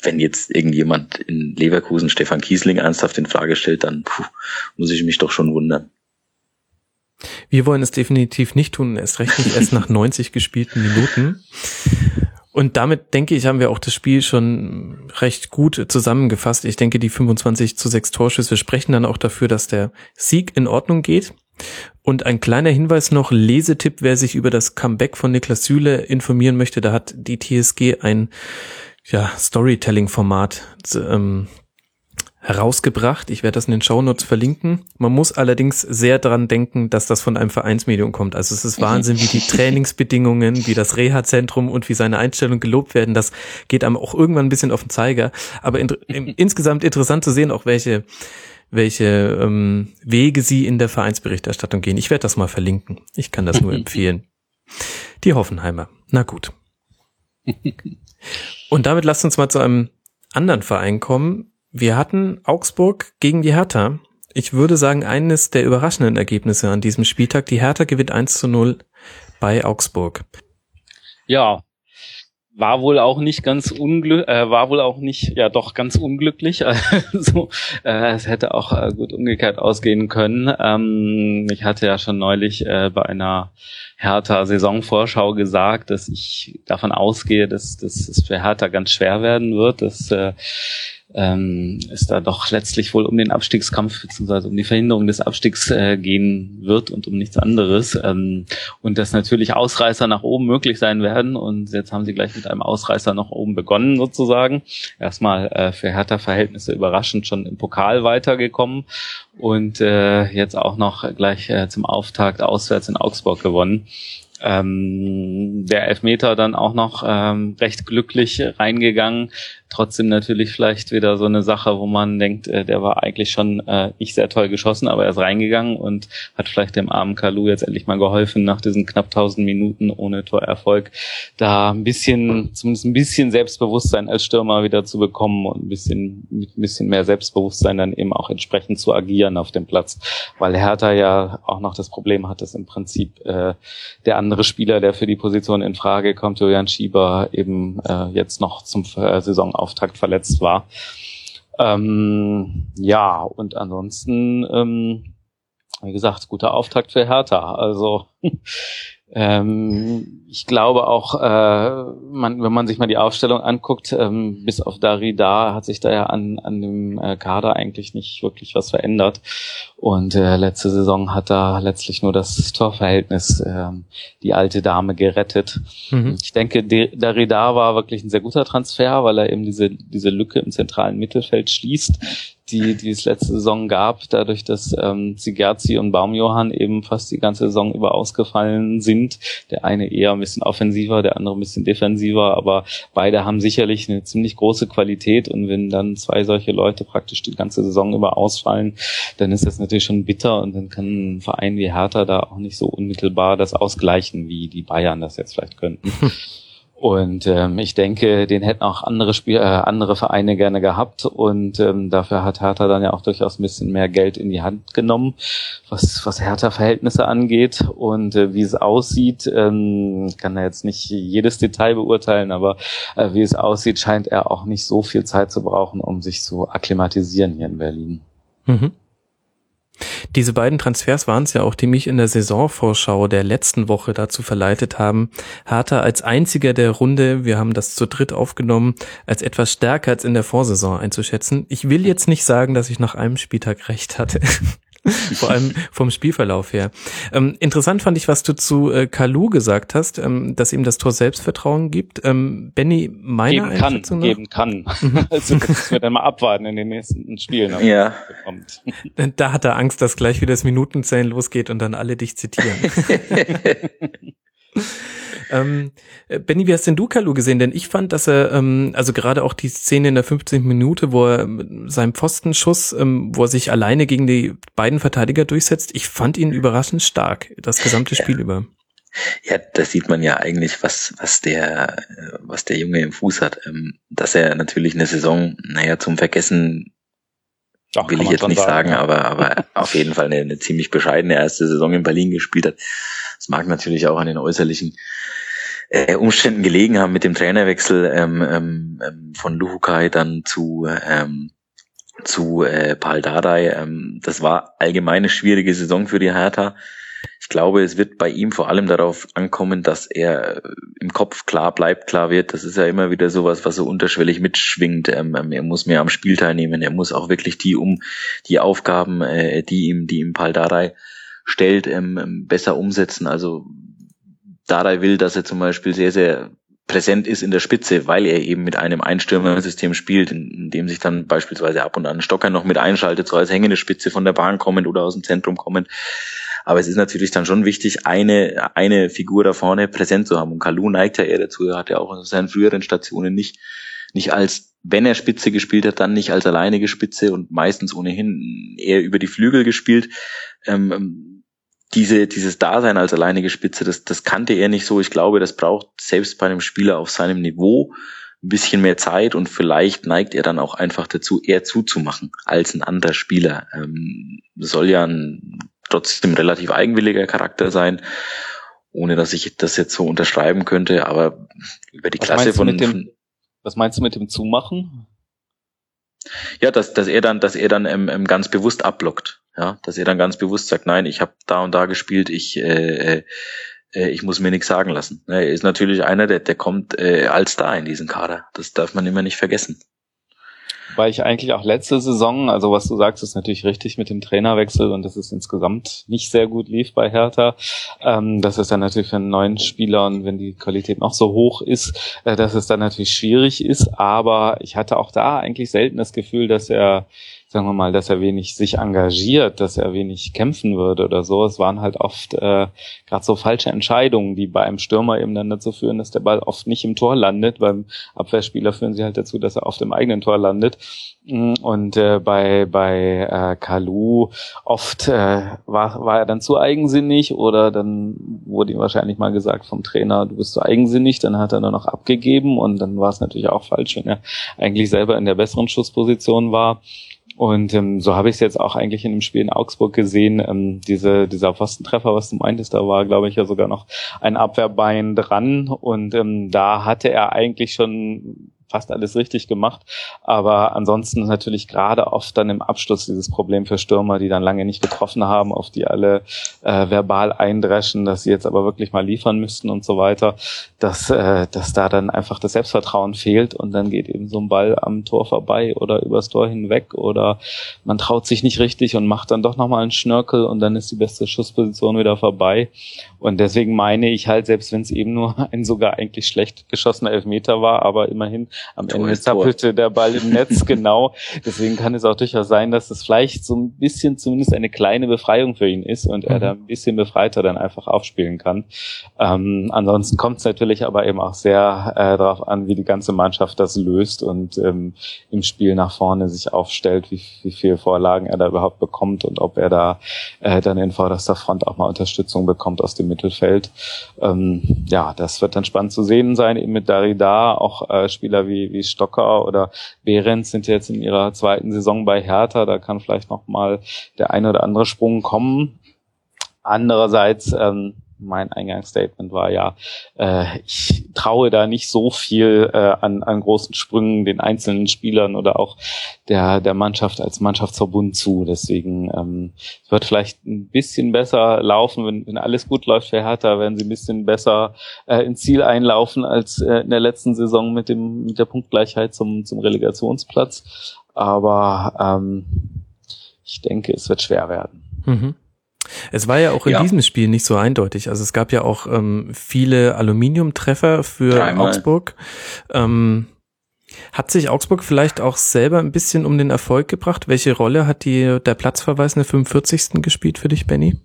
wenn jetzt irgendjemand in Leverkusen Stefan Kiesling ernsthaft in Frage stellt, dann puh, muss ich mich doch schon wundern. Wir wollen es definitiv nicht tun, erst recht nicht erst nach 90 gespielten Minuten. Und damit denke ich, haben wir auch das Spiel schon recht gut zusammengefasst. Ich denke, die 25 zu 6 Torschüsse sprechen dann auch dafür, dass der Sieg in Ordnung geht. Und ein kleiner Hinweis noch, Lesetipp, wer sich über das Comeback von Niklas Süle informieren möchte, da hat die TSG ein ja, Storytelling-Format ähm, herausgebracht. Ich werde das in den Shownotes verlinken. Man muss allerdings sehr dran denken, dass das von einem Vereinsmedium kommt. Also es ist Wahnsinn, wie die Trainingsbedingungen, wie das Reha-Zentrum und wie seine Einstellung gelobt werden. Das geht einem auch irgendwann ein bisschen auf den Zeiger. Aber in, in, insgesamt interessant zu sehen, auch welche welche ähm, Wege sie in der Vereinsberichterstattung gehen. Ich werde das mal verlinken. Ich kann das nur empfehlen. Die Hoffenheimer. Na gut. Und damit lasst uns mal zu einem anderen Verein kommen, wir hatten Augsburg gegen die Hertha. Ich würde sagen, eines der überraschenden Ergebnisse an diesem Spieltag. Die Hertha gewinnt 1 zu 0 bei Augsburg. Ja, war wohl auch nicht ganz unglücklich, äh, war wohl auch nicht, ja doch ganz unglücklich. Also äh, es hätte auch äh, gut umgekehrt ausgehen können. Ähm, ich hatte ja schon neulich äh, bei einer Hertha Saisonvorschau gesagt, dass ich davon ausgehe, dass, dass es für Hertha ganz schwer werden wird, dass äh, ähm, es da doch letztlich wohl um den Abstiegskampf bzw. um die Verhinderung des Abstiegs äh, gehen wird und um nichts anderes. Ähm, und dass natürlich Ausreißer nach oben möglich sein werden. Und jetzt haben sie gleich mit einem Ausreißer nach oben begonnen sozusagen. Erstmal äh, für Hertha-Verhältnisse überraschend schon im Pokal weitergekommen und äh, jetzt auch noch gleich äh, zum Auftakt auswärts in Augsburg gewonnen ähm, der Elfmeter dann auch noch ähm, recht glücklich reingegangen. Trotzdem natürlich vielleicht wieder so eine Sache, wo man denkt, äh, der war eigentlich schon äh, nicht sehr toll geschossen, aber er ist reingegangen und hat vielleicht dem armen Kalu jetzt endlich mal geholfen, nach diesen knapp 1000 Minuten ohne Torerfolg, da ein bisschen, zumindest ein bisschen Selbstbewusstsein als Stürmer wieder zu bekommen und ein bisschen, mit ein bisschen mehr Selbstbewusstsein dann eben auch entsprechend zu agieren auf dem Platz, weil Hertha ja auch noch das Problem hat, dass im Prinzip äh, der andere Spieler, der für die Position in Frage kommt, Julian Schieber, eben äh, jetzt noch zum äh, Saisonauftakt verletzt war. Ähm, ja, und ansonsten, ähm, wie gesagt, guter Auftakt für Hertha. Also Ähm, ich glaube auch, äh, man, wenn man sich mal die Aufstellung anguckt, ähm, bis auf Darida hat sich da ja an, an dem äh, Kader eigentlich nicht wirklich was verändert. Und äh, letzte Saison hat da letztlich nur das Torverhältnis äh, die alte Dame gerettet. Mhm. Ich denke, Darida war wirklich ein sehr guter Transfer, weil er eben diese, diese Lücke im zentralen Mittelfeld schließt die, die es letzte Saison gab, dadurch, dass ähm, Sigerzi und Baumjohann eben fast die ganze Saison über ausgefallen sind. Der eine eher ein bisschen offensiver, der andere ein bisschen defensiver, aber beide haben sicherlich eine ziemlich große Qualität und wenn dann zwei solche Leute praktisch die ganze Saison über ausfallen, dann ist das natürlich schon bitter und dann kann ein Verein wie Hertha da auch nicht so unmittelbar das ausgleichen, wie die Bayern das jetzt vielleicht könnten. Und ähm, ich denke, den hätten auch andere Spiel, äh, andere Vereine gerne gehabt. Und ähm, dafür hat Hertha dann ja auch durchaus ein bisschen mehr Geld in die Hand genommen, was, was Hertha-Verhältnisse angeht. Und äh, wie es aussieht, ähm, kann da jetzt nicht jedes Detail beurteilen, aber äh, wie es aussieht, scheint er auch nicht so viel Zeit zu brauchen, um sich zu akklimatisieren hier in Berlin. Mhm. Diese beiden Transfers waren es ja auch, die mich in der Saisonvorschau der letzten Woche dazu verleitet haben, Hertha als einziger der Runde, wir haben das zu dritt aufgenommen, als etwas stärker als in der Vorsaison einzuschätzen. Ich will jetzt nicht sagen, dass ich nach einem Spieltag recht hatte. Vor allem vom Spielverlauf her. Ähm, interessant fand ich, was du zu äh, Kalu gesagt hast, ähm, dass ihm das Tor Selbstvertrauen gibt. Ähm, Benny, meiner geben kann, nach? geben kann. Mhm. also müssen wir dann mal abwarten in den nächsten Spielen. Ja. Da hat er Angst, dass gleich wieder das Minutenzählen losgeht und dann alle dich zitieren. Ähm, äh, Benny, wie hast denn du Kalu gesehen? Denn ich fand, dass er, ähm, also gerade auch die Szene in der 15. Minute, wo er mit seinem Pfostenschuss, ähm, wo er sich alleine gegen die beiden Verteidiger durchsetzt, ich fand ihn überraschend stark, das gesamte Spiel ja. über. Ja, da sieht man ja eigentlich, was, was der, was der Junge im Fuß hat. Ähm, dass er natürlich eine Saison, naja, zum Vergessen Ach, will ich jetzt nicht sagen, sagen ja. aber, aber auf jeden Fall eine, eine ziemlich bescheidene erste Saison in Berlin gespielt hat. Das mag natürlich auch an den äußerlichen äh, Umständen gelegen haben mit dem Trainerwechsel ähm, ähm, ähm von Luhukai dann zu ähm, zu äh, Paul Dardai. Ähm, das war allgemein eine schwierige Saison für die Hertha. Ich glaube, es wird bei ihm vor allem darauf ankommen, dass er im Kopf klar bleibt, klar wird. Das ist ja immer wieder sowas, was so unterschwellig mitschwingt. Ähm, ähm, er muss mehr am Spiel teilnehmen. Er muss auch wirklich die um die Aufgaben, äh, die ihm, die ihm Paul Dardai stellt, ähm, ähm, besser umsetzen. Also Dardai will, dass er zum Beispiel sehr, sehr präsent ist in der Spitze, weil er eben mit einem Einstürmer-System spielt, in, in, dem sich dann beispielsweise ab und an Stocker noch mit einschaltet, so als hängende Spitze von der Bahn kommend oder aus dem Zentrum kommend. Aber es ist natürlich dann schon wichtig, eine, eine Figur da vorne präsent zu haben. Und Kalu neigt ja eher dazu, er hat ja auch in seinen früheren Stationen nicht, nicht als, wenn er Spitze gespielt hat, dann nicht als alleinige Spitze und meistens ohnehin eher über die Flügel gespielt. Ähm, ähm diese, dieses Dasein als alleinige Spitze, das, das kannte er nicht so. Ich glaube, das braucht selbst bei einem Spieler auf seinem Niveau ein bisschen mehr Zeit und vielleicht neigt er dann auch einfach dazu, eher zuzumachen als ein anderer Spieler. Ähm, soll ja ein trotzdem relativ eigenwilliger Charakter sein, ohne dass ich das jetzt so unterschreiben könnte, aber über die was Klasse von, dem, von Was meinst du mit dem Zumachen? Ja, dass, dass er dann, dass er dann ähm, ähm, ganz bewusst abblockt. Ja, dass er dann ganz bewusst sagt, nein, ich habe da und da gespielt, ich äh, äh, äh ich muss mir nichts sagen lassen. Er ist natürlich einer, der, der kommt äh, als da in diesen Kader. Das darf man immer nicht vergessen weil ich eigentlich auch letzte Saison, also was du sagst, ist natürlich richtig mit dem Trainerwechsel und dass es insgesamt nicht sehr gut lief bei Hertha. Ähm, das ist dann natürlich für einen neuen Spieler und wenn die Qualität noch so hoch ist, äh, dass es dann natürlich schwierig ist. Aber ich hatte auch da eigentlich selten das Gefühl, dass er sagen wir mal, dass er wenig sich engagiert, dass er wenig kämpfen würde oder so. Es waren halt oft äh, gerade so falsche Entscheidungen, die bei einem Stürmer eben dann dazu führen, dass der Ball oft nicht im Tor landet. Beim Abwehrspieler führen sie halt dazu, dass er oft im eigenen Tor landet. Mm, und äh, bei bei äh, Kalu oft äh, war, war er dann zu eigensinnig oder dann wurde ihm wahrscheinlich mal gesagt vom Trainer, du bist zu eigensinnig, dann hat er nur noch abgegeben und dann war es natürlich auch falsch, wenn er eigentlich selber in der besseren Schussposition war. Und ähm, so habe ich es jetzt auch eigentlich in dem Spiel in Augsburg gesehen. Ähm, diese, dieser Pfostentreffer, was du meintest, da war, glaube ich, ja sogar noch ein Abwehrbein dran. Und ähm, da hatte er eigentlich schon fast alles richtig gemacht. Aber ansonsten natürlich gerade oft dann im Abschluss dieses Problem für Stürmer, die dann lange nicht getroffen haben, auf die alle äh, verbal eindreschen, dass sie jetzt aber wirklich mal liefern müssten und so weiter, dass, äh, dass da dann einfach das Selbstvertrauen fehlt und dann geht eben so ein Ball am Tor vorbei oder übers Tor hinweg oder man traut sich nicht richtig und macht dann doch nochmal einen Schnörkel und dann ist die beste Schussposition wieder vorbei. Und deswegen meine ich halt, selbst wenn es eben nur ein sogar eigentlich schlecht geschossener Elfmeter war, aber immerhin am Tor Ende zappelte der Ball im Netz, genau. Deswegen kann es auch durchaus sein, dass es vielleicht so ein bisschen zumindest eine kleine Befreiung für ihn ist und er mhm. da ein bisschen befreiter dann einfach aufspielen kann. Ähm, ansonsten kommt es natürlich aber eben auch sehr äh, darauf an, wie die ganze Mannschaft das löst und ähm, im Spiel nach vorne sich aufstellt, wie, wie viel Vorlagen er da überhaupt bekommt und ob er da äh, dann in vorderster Front auch mal Unterstützung bekommt aus dem Mittelfeld. Ähm, ja, das wird dann spannend zu sehen sein, eben mit Darida, auch äh, Spieler wie, wie Stocker oder Behrens sind jetzt in ihrer zweiten Saison bei Hertha, da kann vielleicht noch mal der eine oder andere Sprung kommen. Andererseits ähm, mein Eingangsstatement war ja, äh, ich traue da nicht so viel äh, an, an großen Sprüngen den einzelnen Spielern oder auch der, der Mannschaft als Mannschaftsverbund zu. Deswegen ähm, wird vielleicht ein bisschen besser laufen, wenn, wenn alles gut läuft für Hertha, werden sie ein bisschen besser äh, ins Ziel einlaufen als äh, in der letzten Saison mit dem mit der Punktgleichheit zum, zum Relegationsplatz. Aber ähm, ich denke, es wird schwer werden. Mhm. Es war ja auch in ja. diesem Spiel nicht so eindeutig. Also es gab ja auch ähm, viele Aluminiumtreffer für Dreimal. Augsburg. Ähm, hat sich Augsburg vielleicht auch selber ein bisschen um den Erfolg gebracht? Welche Rolle hat die, der Platzverweis in der 45. gespielt für dich, Benny?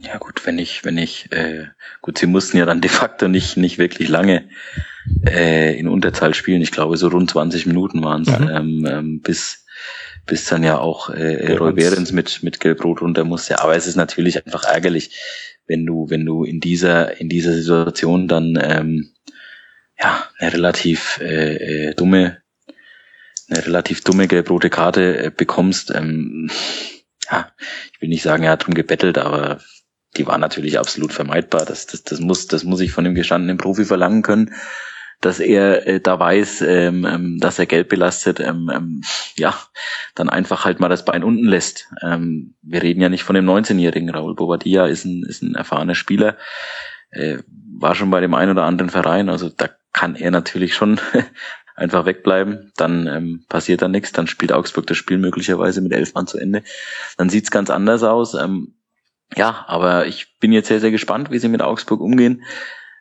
Ja gut, wenn ich, wenn ich, äh, gut, sie mussten ja dann de facto nicht, nicht wirklich lange äh, in Unterzahl spielen. Ich glaube, so rund 20 Minuten waren es, mhm. ähm, ähm, bis bis dann ja auch äh, Roy Behrens mit, mit Gelb-Rot runter musste. Aber es ist natürlich einfach ärgerlich, wenn du, wenn du in dieser, in dieser Situation dann ähm, ja, eine relativ äh, äh, dumme, eine relativ dumme gelb-rote Karte äh, bekommst. Ähm, ja, ich will nicht sagen, er hat drum gebettelt, aber die war natürlich absolut vermeidbar. Das, das, das muss, das muss ich von dem gestandenen Profi verlangen können dass er äh, da weiß, ähm, ähm, dass er Geld belastet, ähm, ähm, ja, dann einfach halt mal das Bein unten lässt. Ähm, wir reden ja nicht von dem 19-jährigen Raul Bobadilla, ist ein, ist ein erfahrener Spieler, äh, war schon bei dem einen oder anderen Verein, also da kann er natürlich schon einfach wegbleiben, dann ähm, passiert da nichts, dann spielt Augsburg das Spiel möglicherweise mit elf Mann zu Ende. Dann sieht's ganz anders aus. Ähm, ja, aber ich bin jetzt sehr, sehr gespannt, wie sie mit Augsburg umgehen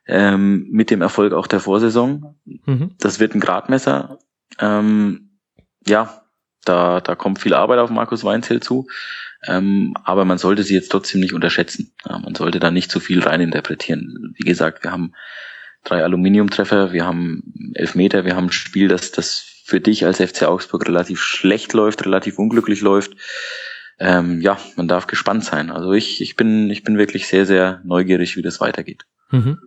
ähm, mit dem Erfolg auch der Vorsaison. Mhm. Das wird ein Gradmesser. Ähm, ja, da, da kommt viel Arbeit auf Markus Weinzel zu. Ähm, aber man sollte sie jetzt trotzdem nicht unterschätzen. Ja, man sollte da nicht zu viel reininterpretieren. Wie gesagt, wir haben drei Aluminiumtreffer, wir haben elf Meter, wir haben ein Spiel, das, das für dich als FC Augsburg relativ schlecht läuft, relativ unglücklich läuft. Ähm, ja, man darf gespannt sein. Also ich, ich bin, ich bin wirklich sehr, sehr neugierig, wie das weitergeht. Mhm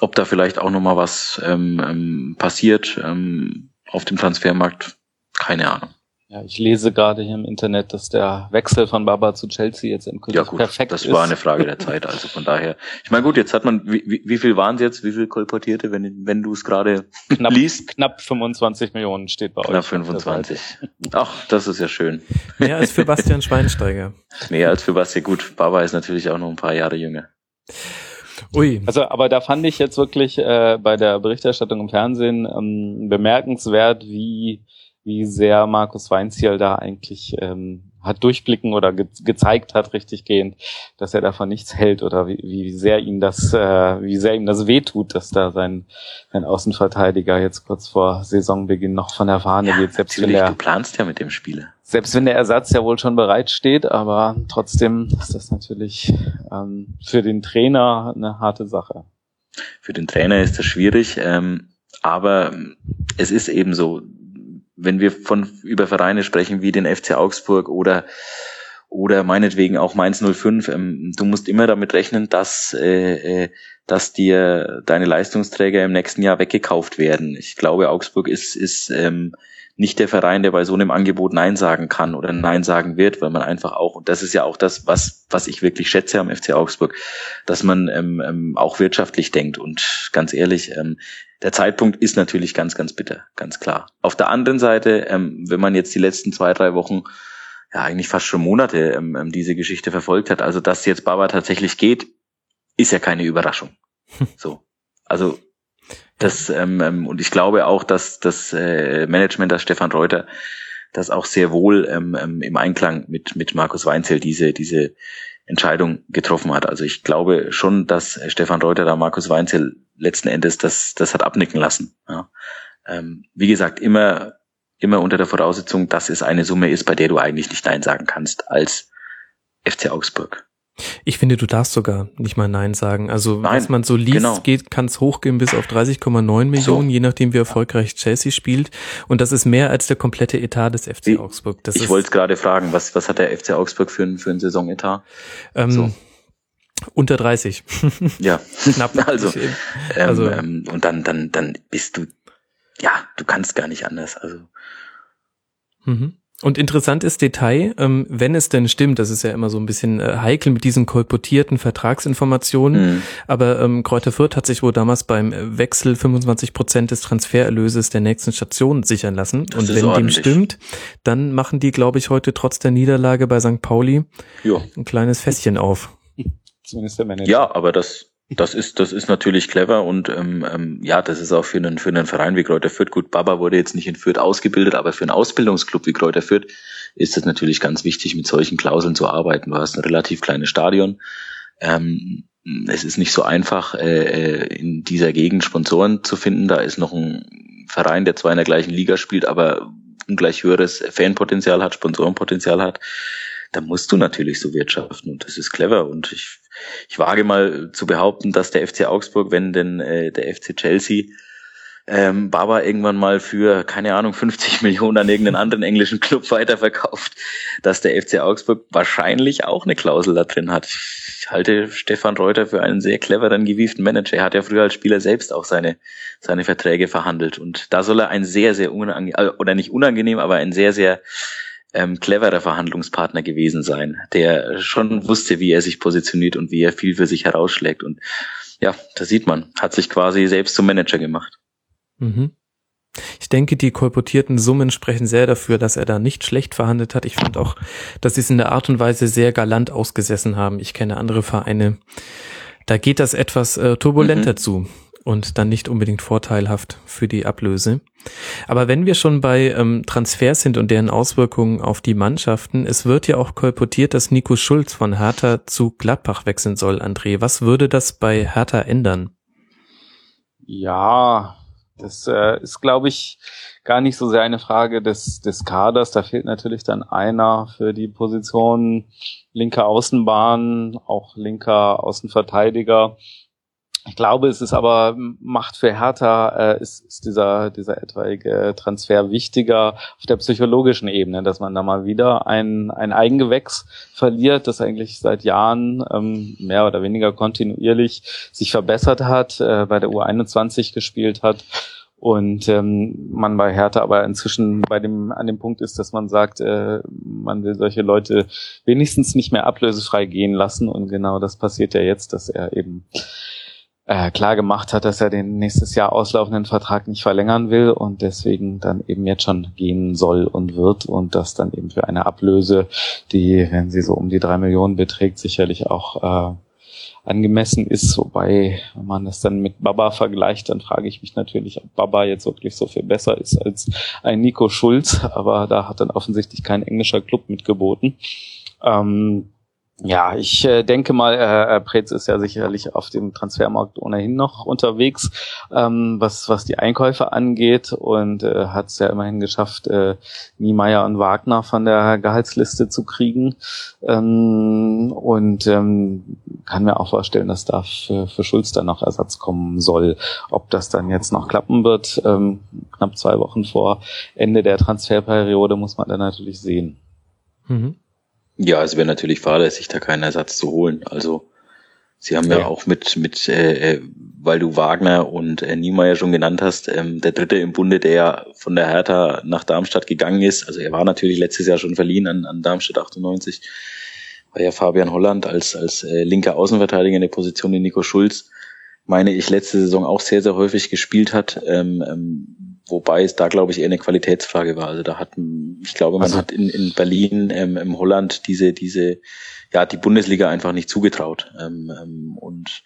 ob da vielleicht auch nochmal was ähm, ähm, passiert ähm, auf dem Transfermarkt, keine Ahnung. Ja, ich lese gerade hier im Internet, dass der Wechsel von Baba zu Chelsea jetzt endgültig ja, gut, perfekt das ist. Das war eine Frage der Zeit, also von daher. Ich meine, gut, jetzt hat man, wie, wie, wie viel waren es jetzt, wie viel kolportierte, wenn, wenn du es gerade liest? Knapp 25 Millionen steht bei knapp euch. Knapp 25. Ach, das ist ja schön. Mehr als für Bastian Schweinsteiger. Mehr als für Bastian. Gut, Baba ist natürlich auch noch ein paar Jahre jünger. Ui. Also, aber da fand ich jetzt wirklich äh, bei der Berichterstattung im Fernsehen ähm, bemerkenswert, wie wie sehr Markus Weinziel da eigentlich ähm, hat durchblicken oder ge gezeigt hat, richtig gehend, dass er davon nichts hält oder wie, wie sehr ihm das, äh, wie sehr ihm das wehtut, dass da sein, sein Außenverteidiger jetzt kurz vor Saisonbeginn noch von der Fahne ja, geht. Selbst wenn der, du planst ja mit dem Spieler selbst wenn der Ersatz ja wohl schon bereit steht, aber trotzdem ist das natürlich ähm, für den Trainer eine harte Sache. Für den Trainer ist das schwierig, ähm, aber es ist eben so, wenn wir von über Vereine sprechen wie den FC Augsburg oder oder meinetwegen auch Mainz 05, ähm, du musst immer damit rechnen, dass äh, äh, dass dir deine Leistungsträger im nächsten Jahr weggekauft werden. Ich glaube, Augsburg ist ist ähm, nicht der Verein, der bei so einem Angebot Nein sagen kann oder Nein sagen wird, weil man einfach auch, und das ist ja auch das, was, was ich wirklich schätze am FC Augsburg, dass man ähm, ähm, auch wirtschaftlich denkt. Und ganz ehrlich, ähm, der Zeitpunkt ist natürlich ganz, ganz bitter, ganz klar. Auf der anderen Seite, ähm, wenn man jetzt die letzten zwei, drei Wochen ja eigentlich fast schon Monate ähm, ähm diese Geschichte verfolgt hat, also dass jetzt Baba tatsächlich geht, ist ja keine Überraschung. So. Also das, ähm, ähm, und ich glaube auch, dass das äh, Management, das Stefan Reuter, das auch sehr wohl ähm, ähm, im Einklang mit, mit Markus Weinzel diese, diese, Entscheidung getroffen hat. Also ich glaube schon, dass Stefan Reuter da Markus Weinzel letzten Endes das, das hat abnicken lassen. Ja. Ähm, wie gesagt, immer, immer unter der Voraussetzung, dass es eine Summe ist, bei der du eigentlich nicht Nein sagen kannst als FC Augsburg. Ich finde, du darfst sogar nicht mal Nein sagen. Also, Nein, was man so liest, genau. geht, kann es hochgehen bis auf 30,9 Millionen, so. je nachdem, wie erfolgreich Chelsea spielt. Und das ist mehr als der komplette Etat des FC ich, Augsburg. Das ich wollte gerade fragen, was, was hat der FC Augsburg für, ein, für einen Saisonetat? Ähm, so. Unter 30. ja, knapp. Also, ähm, also ähm, und dann, dann, dann bist du, ja, du kannst gar nicht anders. Also. Mhm. Und interessantes Detail, ähm, wenn es denn stimmt, das ist ja immer so ein bisschen äh, heikel mit diesen kolportierten Vertragsinformationen, mhm. aber ähm, Kräuter Fürth hat sich wohl damals beim Wechsel 25 Prozent des Transfererlöses der nächsten Station sichern lassen. Das Und wenn ordentlich. dem stimmt, dann machen die, glaube ich, heute trotz der Niederlage bei St. Pauli jo. ein kleines Fässchen auf. Zumindest der Manager. Ja, aber das das ist, das ist natürlich clever und ähm, ähm, ja, das ist auch für einen, für einen Verein wie Kräuter Fürth. Gut, Baba wurde jetzt nicht in Fürth ausgebildet, aber für einen Ausbildungsclub wie Kräuter Fürth ist es natürlich ganz wichtig, mit solchen Klauseln zu arbeiten. Du hast ein relativ kleines Stadion. Ähm, es ist nicht so einfach, äh, äh, in dieser Gegend Sponsoren zu finden. Da ist noch ein Verein, der zwar in der gleichen Liga spielt, aber ungleich höheres Fanpotenzial hat, Sponsorenpotenzial hat da musst du natürlich so wirtschaften und das ist clever und ich, ich wage mal zu behaupten, dass der FC Augsburg, wenn denn äh, der FC Chelsea ähm, Baba irgendwann mal für, keine Ahnung, 50 Millionen an irgendeinen anderen englischen Club weiterverkauft, dass der FC Augsburg wahrscheinlich auch eine Klausel da drin hat. Ich halte Stefan Reuter für einen sehr cleveren, gewieften Manager. Er hat ja früher als Spieler selbst auch seine, seine Verträge verhandelt und da soll er ein sehr, sehr unangenehm, äh, oder nicht unangenehm, aber ein sehr, sehr ähm, cleverer Verhandlungspartner gewesen sein, der schon wusste, wie er sich positioniert und wie er viel für sich herausschlägt. Und ja, da sieht man, hat sich quasi selbst zum Manager gemacht. Mhm. Ich denke, die kolportierten Summen sprechen sehr dafür, dass er da nicht schlecht verhandelt hat. Ich fand auch, dass sie es in der Art und Weise sehr galant ausgesessen haben. Ich kenne andere Vereine, da geht das etwas äh, turbulenter mhm. zu und dann nicht unbedingt vorteilhaft für die Ablöse. Aber wenn wir schon bei ähm, Transfers sind und deren Auswirkungen auf die Mannschaften, es wird ja auch kolportiert, dass Nico Schulz von Hertha zu Gladbach wechseln soll, André. Was würde das bei Hertha ändern? Ja, das äh, ist, glaube ich, gar nicht so sehr eine Frage des, des Kaders. Da fehlt natürlich dann einer für die Position linker Außenbahn, auch linker Außenverteidiger. Ich glaube, es ist aber macht für Hertha äh, ist, ist dieser dieser etwaige Transfer wichtiger auf der psychologischen Ebene, dass man da mal wieder ein ein Eigengewächs verliert, das eigentlich seit Jahren ähm, mehr oder weniger kontinuierlich sich verbessert hat, äh, bei der U21 gespielt hat. Und ähm, man bei Hertha aber inzwischen bei dem an dem Punkt ist, dass man sagt, äh, man will solche Leute wenigstens nicht mehr ablösefrei gehen lassen. Und genau das passiert ja jetzt, dass er eben äh, klar gemacht hat, dass er den nächstes Jahr auslaufenden Vertrag nicht verlängern will und deswegen dann eben jetzt schon gehen soll und wird und das dann eben für eine Ablöse, die, wenn sie so um die drei Millionen beträgt, sicherlich auch äh, angemessen ist. Wobei, wenn man das dann mit Baba vergleicht, dann frage ich mich natürlich, ob Baba jetzt wirklich so viel besser ist als ein Nico Schulz, aber da hat dann offensichtlich kein englischer Club mitgeboten. Ähm, ja, ich äh, denke mal, äh, Pretz ist ja sicherlich auf dem Transfermarkt ohnehin noch unterwegs, ähm, was, was die Einkäufe angeht und äh, hat es ja immerhin geschafft, äh, Niemeyer und Wagner von der Gehaltsliste zu kriegen. Ähm, und ähm, kann mir auch vorstellen, dass da für, für Schulz dann noch Ersatz kommen soll. Ob das dann jetzt noch klappen wird, ähm, knapp zwei Wochen vor Ende der Transferperiode, muss man dann natürlich sehen. Mhm. Ja, es wäre natürlich fahrlässig, da keinen Ersatz zu holen. Also sie haben ja, ja auch mit, mit äh, äh, weil du Wagner und äh, Niemeyer schon genannt hast, ähm, der dritte im Bunde, der ja von der Hertha nach Darmstadt gegangen ist. Also er war natürlich letztes Jahr schon verliehen an, an Darmstadt 98. War ja Fabian Holland als, als äh, linker Außenverteidiger in der Position in Nico Schulz, meine ich, letzte Saison auch sehr, sehr häufig gespielt hat. Ähm, ähm, Wobei es da, glaube ich, eher eine Qualitätsfrage war. Also da hat, ich glaube, man also, hat in, in Berlin, ähm, im Holland diese, diese, ja, die Bundesliga einfach nicht zugetraut. Ähm, ähm, und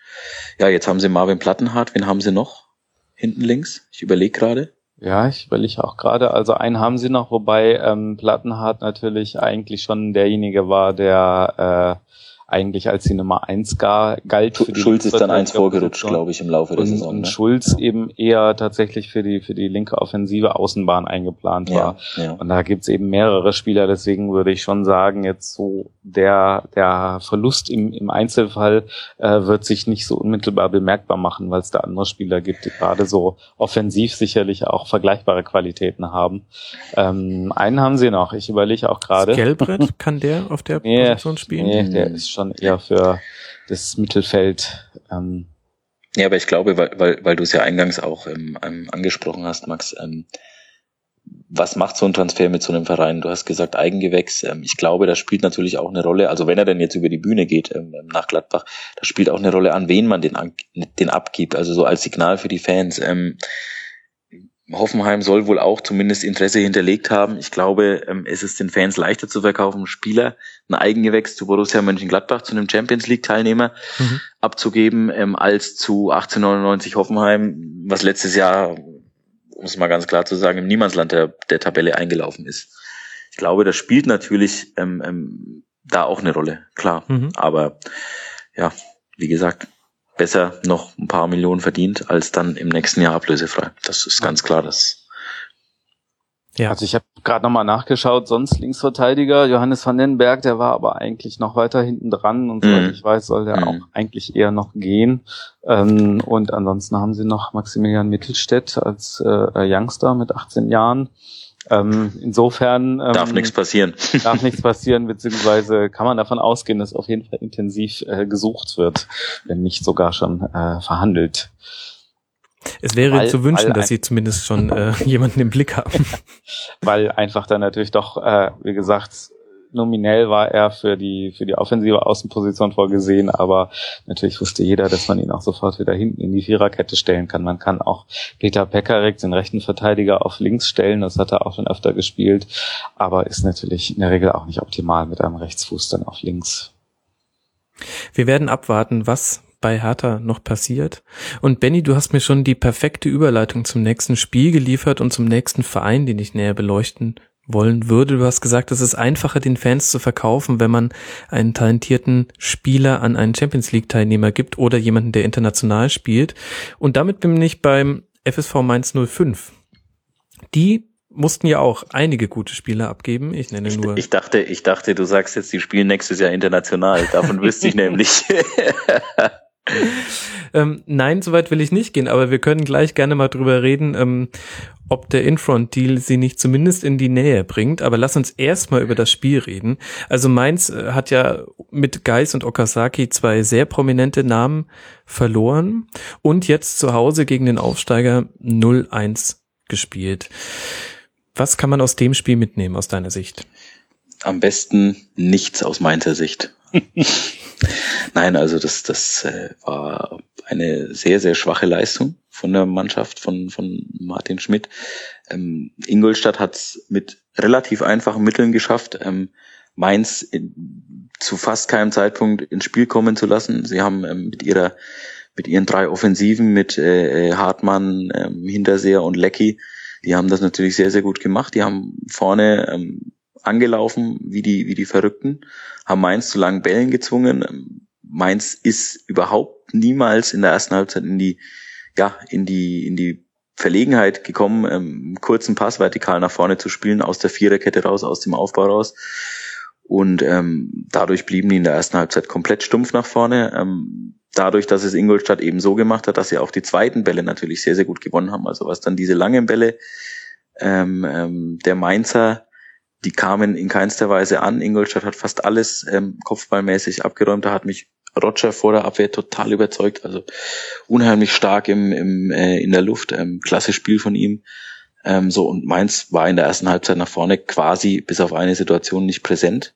ja, jetzt haben sie Marvin Plattenhardt. Wen haben sie noch? Hinten links? Ich überlege gerade. Ja, ich überlege auch gerade. Also einen haben sie noch, wobei ähm, Plattenhardt natürlich eigentlich schon derjenige war, der äh, eigentlich als die Nummer eins gar, galt. Für die Schulz ist dann eins vorgerutscht, glaube ich, im Laufe der und, Saison. Und ne? Schulz eben eher tatsächlich für die, für die linke offensive Außenbahn eingeplant war. Ja, ja. Und da gibt's eben mehrere Spieler, deswegen würde ich schon sagen, jetzt so der, der Verlust im, im Einzelfall äh, wird sich nicht so unmittelbar bemerkbar machen, weil es da andere Spieler gibt, die gerade so offensiv sicherlich auch vergleichbare Qualitäten haben. Ähm, einen haben sie noch, ich überlege auch gerade. Gelbrett, kann der auf der Nee, Position spielen? Nee, der ist schon eher für das Mittelfeld. Ähm, Ja, aber ich glaube, weil, weil, weil du es ja eingangs auch ähm, ähm, angesprochen hast, Max, ähm, was macht so ein Transfer mit so einem Verein? Du hast gesagt Eigengewächs. Ähm, ich glaube, das spielt natürlich auch eine Rolle. Also wenn er denn jetzt über die Bühne geht ähm, nach Gladbach, das spielt auch eine Rolle, an wen man den, den abgibt. Also so als Signal für die Fans. Hoffenheim soll wohl auch zumindest Interesse hinterlegt haben. Ich glaube, ähm, es ist den Fans leichter zu verkaufen, Spieler ein Eigengewächs zu Borussia Mönchengladbach, zu einem Champions League Teilnehmer Mhm. abzugeben, ähm, als zu 1899 Hoffenheim, was letztes Jahr, um es mal ganz klar zu sagen, im Niemandsland der, der Tabelle eingelaufen ist. Ich glaube, das spielt natürlich ähm, ähm, da auch eine Rolle, klar. Mhm. Aber ja, wie gesagt, besser noch ein paar Millionen verdient, als dann im nächsten Jahr ablösefrei. Das ist ganz klar, das Ja, Also ich habe gerade nochmal nachgeschaut, sonst Linksverteidiger Johannes van den Berg, der war aber eigentlich noch weiter hinten dran und soweit Mhm. ich weiß, soll der Mhm. auch eigentlich eher noch gehen. Ähm, und ansonsten haben sie noch Maximilian Mittelstädt als äh, Youngster mit 18 Jahren. Ähm, insofern ähm, darf nichts passieren. darf nichts passieren, beziehungsweise kann man davon ausgehen, dass auf jeden Fall intensiv äh, gesucht wird, wenn nicht sogar schon äh, verhandelt. es wäre weil- zu wünschen, dass sie zumindest schon äh, jemanden im Blick haben. weil einfach dann natürlich doch, äh, wie gesagt, nominell war er für die für die offensive Außenposition vorgesehen, aber natürlich wusste jeder, dass man ihn auch sofort wieder hinten in die Viererkette stellen kann. Man kann auch Peter Pekarik, den rechten Verteidiger, auf links stellen, das hat er auch schon öfter gespielt, aber ist natürlich in der Regel auch nicht optimal mit einem Rechtsfuß dann auf links. Wir werden abwarten, was bei Hertha noch passiert. Und Benny, du hast mir schon die perfekte Überleitung zum nächsten Spiel geliefert und zum nächsten Verein, den ich näher beleuchten wollen würde. Du hast gesagt, es ist einfacher, den Fans zu verkaufen, wenn man einen talentierten Spieler an einen Champions League Teilnehmer gibt oder jemanden, der international spielt. Und damit bin ich beim FSV Mainz 05. Die mussten ja auch einige gute Spieler abgeben. Ich nenne Ich, nur ich dachte, ich dachte, du sagst jetzt, die spielen nächstes Jahr international. Davon wüsste ich nämlich. Ähm, nein, soweit will ich nicht gehen, aber wir können gleich gerne mal drüber reden, ähm, ob der Infront-Deal sie nicht zumindest in die Nähe bringt. Aber lass uns erstmal über das Spiel reden. Also Mainz äh, hat ja mit Geis und Okazaki zwei sehr prominente Namen verloren und jetzt zu Hause gegen den Aufsteiger 0-1 gespielt. Was kann man aus dem Spiel mitnehmen, aus deiner Sicht? Am besten nichts aus Mainzer Sicht. Nein, also das, das äh, war eine sehr, sehr schwache Leistung von der Mannschaft von, von Martin Schmidt. Ähm, Ingolstadt hat es mit relativ einfachen Mitteln geschafft, ähm, Mainz in, zu fast keinem Zeitpunkt ins Spiel kommen zu lassen. Sie haben ähm, mit ihrer mit ihren drei Offensiven, mit äh, Hartmann, ähm, Hinterseher und Lecky, die haben das natürlich sehr, sehr gut gemacht. Die haben vorne ähm, angelaufen wie die, wie die Verrückten, haben Mainz zu langen Bällen gezwungen. Mainz ist überhaupt niemals in der ersten Halbzeit in die, ja, in die, in die Verlegenheit gekommen, ähm, kurzen Pass vertikal nach vorne zu spielen, aus der Viererkette raus, aus dem Aufbau raus. Und ähm, dadurch blieben die in der ersten Halbzeit komplett stumpf nach vorne. Ähm, dadurch, dass es Ingolstadt eben so gemacht hat, dass sie auch die zweiten Bälle natürlich sehr, sehr gut gewonnen haben. Also was dann diese langen Bälle ähm, ähm, der Mainzer, die kamen in keinster Weise an. Ingolstadt hat fast alles ähm, kopfballmäßig abgeräumt. Da hat mich Roger vor der Abwehr total überzeugt. Also unheimlich stark im, im, äh, in der Luft. Ähm, klasse Spiel von ihm. Ähm, so und Mainz war in der ersten Halbzeit nach vorne quasi bis auf eine Situation nicht präsent.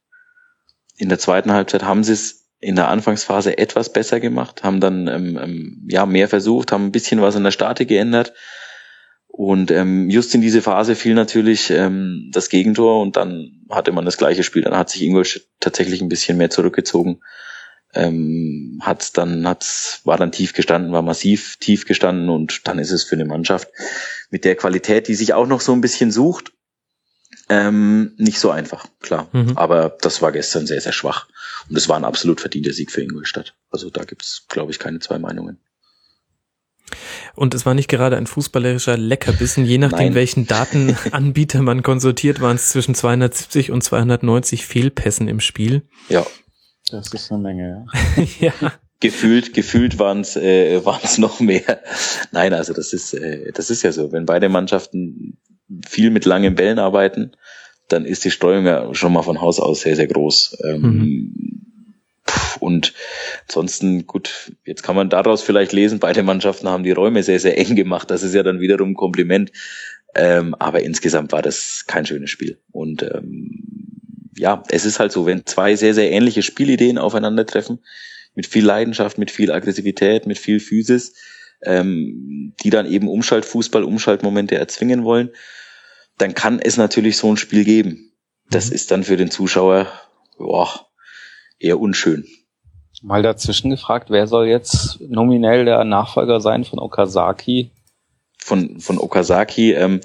In der zweiten Halbzeit haben sie es in der Anfangsphase etwas besser gemacht, haben dann ähm, ähm, ja mehr versucht, haben ein bisschen was in der Statik geändert. Und ähm, just in diese Phase fiel natürlich ähm, das Gegentor und dann hatte man das gleiche Spiel. Dann hat sich Ingolstadt tatsächlich ein bisschen mehr zurückgezogen. Ähm, hat's dann, hat's, war dann tief gestanden, war massiv tief gestanden und dann ist es für eine Mannschaft mit der Qualität, die sich auch noch so ein bisschen sucht, Ähm, nicht so einfach, klar. Mhm. Aber das war gestern sehr, sehr schwach. Und es war ein absolut verdienter Sieg für Ingolstadt. Also da gibt's, glaube ich, keine zwei Meinungen. Und es war nicht gerade ein fußballerischer Leckerbissen. Je nachdem, Nein. welchen Datenanbieter man konsultiert, waren es zwischen 270 und 290 Fehlpässen im Spiel. Ja. Das ist eine Menge, ja. ja. Gefühlt, gefühlt waren es äh, waren's noch mehr. Nein, also das ist, äh, das ist ja so. Wenn beide Mannschaften viel mit langen Bällen arbeiten, dann ist die Streuung ja schon mal von Haus aus sehr, sehr groß. Ähm, mhm. Und ansonsten, gut, jetzt kann man daraus vielleicht lesen, beide Mannschaften haben die Räume sehr, sehr eng gemacht. Das ist ja dann wiederum ein Kompliment. Ähm, aber insgesamt war das kein schönes Spiel. Und ähm, ja, es ist halt so, wenn zwei sehr, sehr ähnliche Spielideen aufeinandertreffen, mit viel Leidenschaft, mit viel Aggressivität, mit viel Physis, ähm, die dann eben Umschaltfußball, Umschaltmomente erzwingen wollen, dann kann es natürlich so ein Spiel geben. Das mhm. ist dann für den Zuschauer boah, eher unschön. Mal dazwischen gefragt, wer soll jetzt nominell der Nachfolger sein von Okazaki? Von, von Okazaki ähm,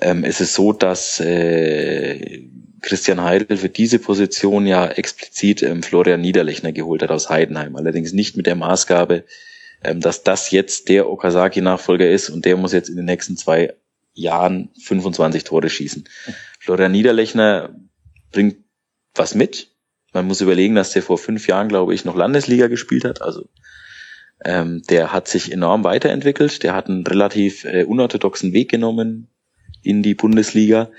ähm, ist es so, dass äh, Christian Heidel für diese Position ja explizit ähm, Florian Niederlechner geholt hat aus Heidenheim. Allerdings nicht mit der Maßgabe, ähm, dass das jetzt der Okazaki-Nachfolger ist und der muss jetzt in den nächsten zwei Jahren 25 Tore schießen. Florian Niederlechner bringt was mit. Man muss überlegen, dass der vor fünf Jahren, glaube ich, noch Landesliga gespielt hat. Also ähm, der hat sich enorm weiterentwickelt. Der hat einen relativ äh, unorthodoxen Weg genommen in die Bundesliga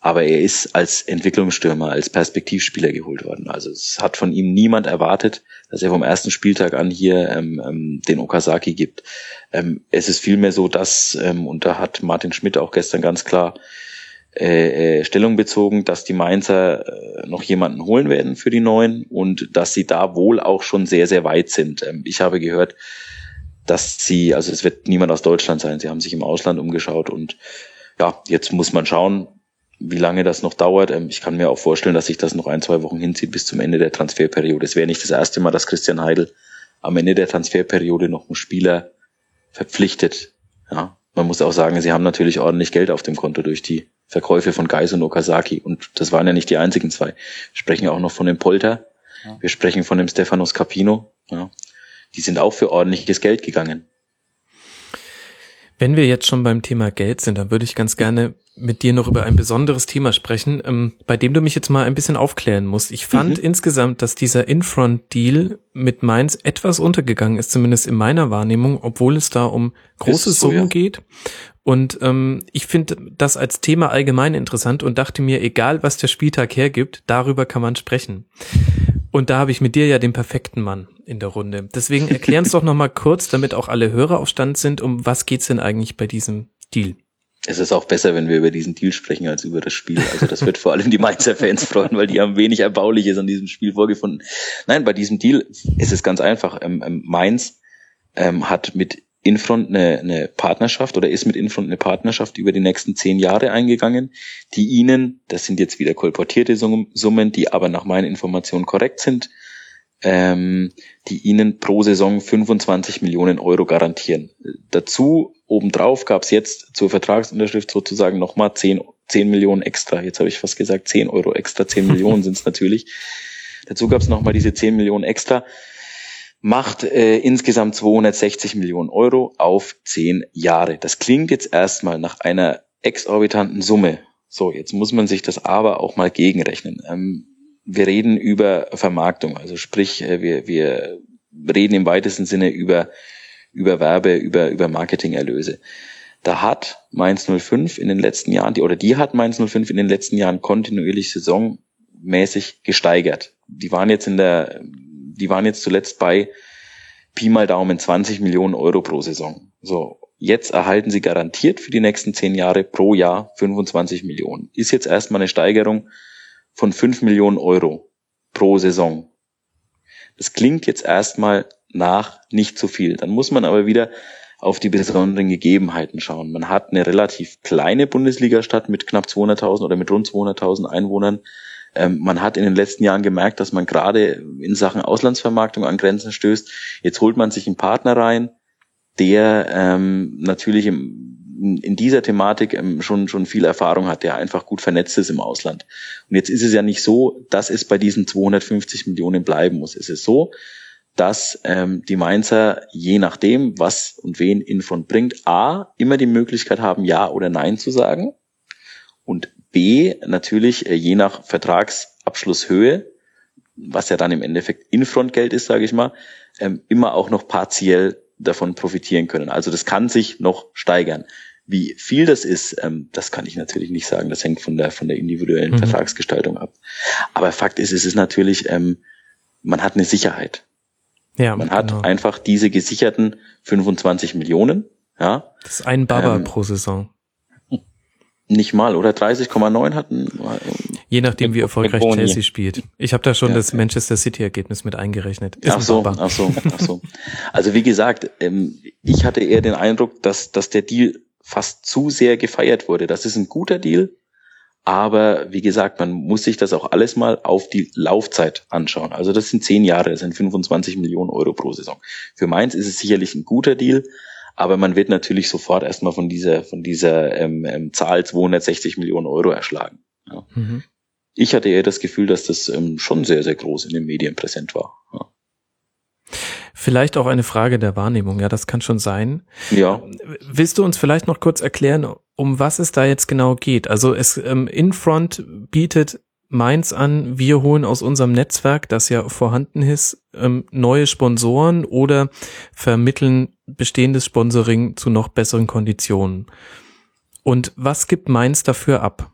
aber er ist als Entwicklungsstürmer, als Perspektivspieler geholt worden. Also es hat von ihm niemand erwartet, dass er vom ersten Spieltag an hier ähm, ähm, den Okazaki gibt. Ähm, es ist vielmehr so, dass, ähm, und da hat Martin Schmidt auch gestern ganz klar äh, äh, Stellung bezogen, dass die Mainzer äh, noch jemanden holen werden für die Neuen und dass sie da wohl auch schon sehr, sehr weit sind. Ähm, ich habe gehört, dass sie, also es wird niemand aus Deutschland sein, sie haben sich im Ausland umgeschaut und ja, jetzt muss man schauen, wie lange das noch dauert. Ähm, ich kann mir auch vorstellen, dass sich das noch ein, zwei Wochen hinzieht bis zum Ende der Transferperiode. Es wäre nicht das erste Mal, dass Christian Heidel am Ende der Transferperiode noch einen Spieler verpflichtet. Ja, man muss auch sagen, sie haben natürlich ordentlich Geld auf dem Konto durch die Verkäufe von Geis und Okazaki. Und das waren ja nicht die einzigen zwei. Wir sprechen auch noch von dem Polter. Wir sprechen von dem Stefanos Capino. Ja. Die sind auch für ordentliches Geld gegangen. Wenn wir jetzt schon beim Thema Geld sind, dann würde ich ganz gerne mit dir noch über ein besonderes Thema sprechen, ähm, bei dem du mich jetzt mal ein bisschen aufklären musst. Ich fand mhm. insgesamt, dass dieser Infront-Deal mit Mainz etwas untergegangen ist, zumindest in meiner Wahrnehmung, obwohl es da um große so, Summen ja. geht. Und ähm, ich finde das als Thema allgemein interessant und dachte mir, egal was der Spieltag hergibt, darüber kann man sprechen. Und da habe ich mit dir ja den perfekten Mann in der Runde. Deswegen erklären es doch noch mal kurz, damit auch alle Hörer auf Stand sind, um was geht's denn eigentlich bei diesem Deal? Es ist auch besser, wenn wir über diesen Deal sprechen, als über das Spiel. Also das wird vor allem die Mainzer Fans freuen, weil die haben wenig Erbauliches an diesem Spiel vorgefunden. Nein, bei diesem Deal ist es ganz einfach. Ähm, ähm, Mainz ähm, hat mit Infront eine, eine Partnerschaft oder ist mit Infront eine Partnerschaft über die nächsten zehn Jahre eingegangen, die ihnen, das sind jetzt wieder kolportierte Summen, die aber nach meinen Informationen korrekt sind, ähm, die ihnen pro Saison 25 Millionen Euro garantieren. Dazu obendrauf gab es jetzt zur Vertragsunterschrift sozusagen nochmal 10, 10 Millionen extra. Jetzt habe ich fast gesagt 10 Euro extra, 10 Millionen sind es natürlich. Dazu gab es nochmal diese 10 Millionen extra macht äh, insgesamt 260 Millionen Euro auf zehn Jahre. Das klingt jetzt erstmal nach einer exorbitanten Summe. So, jetzt muss man sich das aber auch mal gegenrechnen. Ähm, wir reden über Vermarktung, also sprich, äh, wir, wir reden im weitesten Sinne über, über Werbe, über, über Marketingerlöse. Da hat Mainz 05 in den letzten Jahren, die, oder die hat Mainz 05 in den letzten Jahren kontinuierlich saisonmäßig gesteigert. Die waren jetzt in der die waren jetzt zuletzt bei Pi mal Daumen 20 Millionen Euro pro Saison. So, jetzt erhalten sie garantiert für die nächsten zehn Jahre pro Jahr 25 Millionen. Ist jetzt erstmal eine Steigerung von 5 Millionen Euro pro Saison. Das klingt jetzt erstmal nach nicht so viel. Dann muss man aber wieder auf die besonderen Gegebenheiten schauen. Man hat eine relativ kleine Bundesliga-Stadt mit knapp 200.000 oder mit rund 200.000 Einwohnern. Ähm, man hat in den letzten Jahren gemerkt, dass man gerade in Sachen Auslandsvermarktung an Grenzen stößt. Jetzt holt man sich einen Partner rein, der ähm, natürlich im, in dieser Thematik ähm, schon, schon viel Erfahrung hat, der einfach gut vernetzt ist im Ausland. Und jetzt ist es ja nicht so, dass es bei diesen 250 Millionen bleiben muss. Es ist so, dass ähm, die Mainzer je nachdem, was und wen Infront bringt, a, immer die Möglichkeit haben, Ja oder Nein zu sagen und b, natürlich äh, je nach Vertragsabschlusshöhe, was ja dann im Endeffekt Infrontgeld ist, sage ich mal, ähm, immer auch noch partiell davon profitieren können. Also das kann sich noch steigern. Wie viel das ist, ähm, das kann ich natürlich nicht sagen. Das hängt von der von der individuellen mhm. Vertragsgestaltung ab. Aber Fakt ist, es ist natürlich, ähm, man hat eine Sicherheit. Ja, man hat genau. einfach diese gesicherten 25 Millionen. Ja. Das ist ein Baba ähm, pro Saison. Nicht mal, oder 30,9 hatten. Je nachdem, wie erfolgreich Chelsea spielt. Ich habe da schon ja, das Manchester City-Ergebnis mit eingerechnet. Ist ach so, ach so, ach so. Also wie gesagt, ähm, ich hatte eher den Eindruck, dass, dass der Deal fast zu sehr gefeiert wurde. Das ist ein guter Deal, aber wie gesagt, man muss sich das auch alles mal auf die Laufzeit anschauen. Also das sind zehn Jahre, das sind 25 Millionen Euro pro Saison. Für Mainz ist es sicherlich ein guter Deal, aber man wird natürlich sofort erstmal von dieser, von dieser ähm, ähm, Zahl 260 Millionen Euro erschlagen. Ja. Mhm. Ich hatte eher das Gefühl, dass das ähm, schon sehr, sehr groß in den Medien präsent war. Ja. Vielleicht auch eine Frage der Wahrnehmung, ja, das kann schon sein. Ja. Willst du uns vielleicht noch kurz erklären, um was es da jetzt genau geht? Also es ähm, Infront bietet Mainz an, wir holen aus unserem Netzwerk, das ja vorhanden ist, ähm, neue Sponsoren oder vermitteln bestehendes Sponsoring zu noch besseren Konditionen. Und was gibt Mainz dafür ab?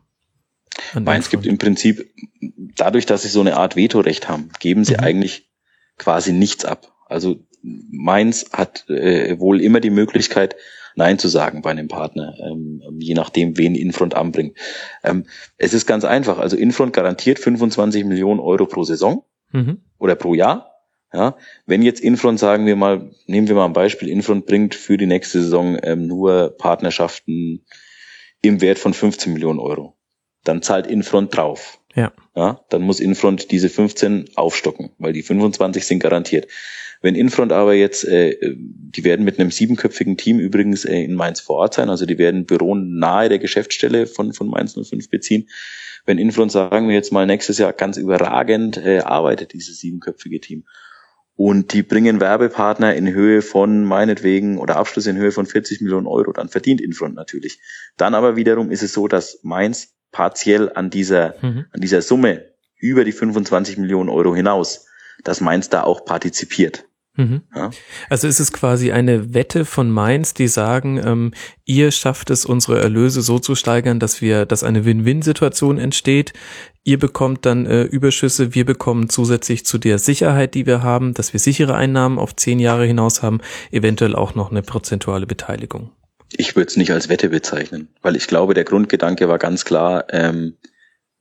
Mainz gibt im Prinzip, dadurch, dass sie so eine Art Vetorecht haben, geben sie mhm. eigentlich quasi nichts ab. Also Mainz hat äh, wohl immer die Möglichkeit, Nein zu sagen bei einem Partner, ähm, je nachdem, wen Infront anbringt. Ähm, es ist ganz einfach. Also Infront garantiert 25 Millionen Euro pro Saison mhm. oder pro Jahr. Ja, wenn jetzt Infront, sagen wir mal, nehmen wir mal ein Beispiel, Infront bringt für die nächste Saison ähm, nur Partnerschaften im Wert von 15 Millionen Euro, dann zahlt Infront drauf. Ja. ja. Dann muss Infront diese 15 aufstocken, weil die 25 sind garantiert. Wenn Infront aber jetzt, äh, die werden mit einem siebenköpfigen Team übrigens äh, in Mainz vor Ort sein, also die werden Büro nahe der Geschäftsstelle von, von Mainz 05 beziehen. Wenn Infront, sagen wir jetzt mal, nächstes Jahr ganz überragend äh, arbeitet, dieses siebenköpfige Team, und die bringen Werbepartner in Höhe von meinetwegen oder Abschluss in Höhe von 40 Millionen Euro, dann verdient Infront natürlich. Dann aber wiederum ist es so, dass Mainz partiell an dieser, mhm. an dieser Summe über die 25 Millionen Euro hinaus, dass Mainz da auch partizipiert. Mhm. Ja. Also ist es quasi eine Wette von Mainz, die sagen, ähm, ihr schafft es, unsere Erlöse so zu steigern, dass wir, dass eine Win-Win-Situation entsteht. Ihr bekommt dann äh, Überschüsse, wir bekommen zusätzlich zu der Sicherheit, die wir haben, dass wir sichere Einnahmen auf zehn Jahre hinaus haben, eventuell auch noch eine prozentuale Beteiligung. Ich würde es nicht als Wette bezeichnen, weil ich glaube, der Grundgedanke war ganz klar, ähm,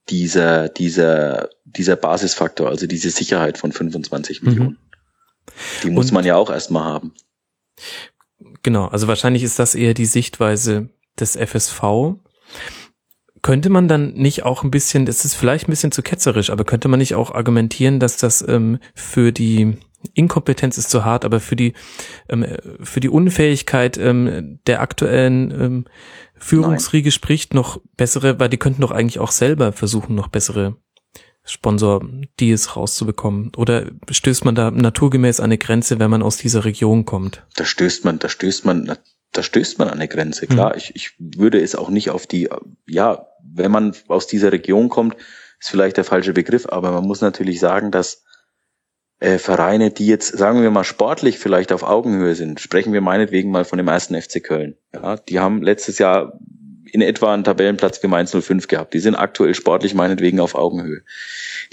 dieser, dieser, dieser Basisfaktor, also diese Sicherheit von 25 mhm. Millionen. Die muss Und, man ja auch erstmal haben. Genau, also wahrscheinlich ist das eher die Sichtweise des FSV. Könnte man dann nicht auch ein bisschen, das ist vielleicht ein bisschen zu ketzerisch, aber könnte man nicht auch argumentieren, dass das ähm, für die Inkompetenz ist zu hart, aber für die ähm, für die Unfähigkeit ähm, der aktuellen ähm, Führungsriege Nein. spricht noch bessere, weil die könnten doch eigentlich auch selber versuchen, noch bessere Sponsor-Deals rauszubekommen? Oder stößt man da naturgemäß an eine Grenze, wenn man aus dieser Region kommt? Da stößt man, da stößt man, da stößt man an eine Grenze, klar. Hm. Ich, ich würde es auch nicht auf die, ja, wenn man aus dieser Region kommt, ist vielleicht der falsche Begriff, aber man muss natürlich sagen, dass äh, Vereine, die jetzt, sagen wir mal, sportlich vielleicht auf Augenhöhe sind, sprechen wir meinetwegen mal von dem ersten FC Köln. Ja, die haben letztes Jahr in etwa einen Tabellenplatz wie Mainz 05 gehabt. Die sind aktuell sportlich meinetwegen auf Augenhöhe.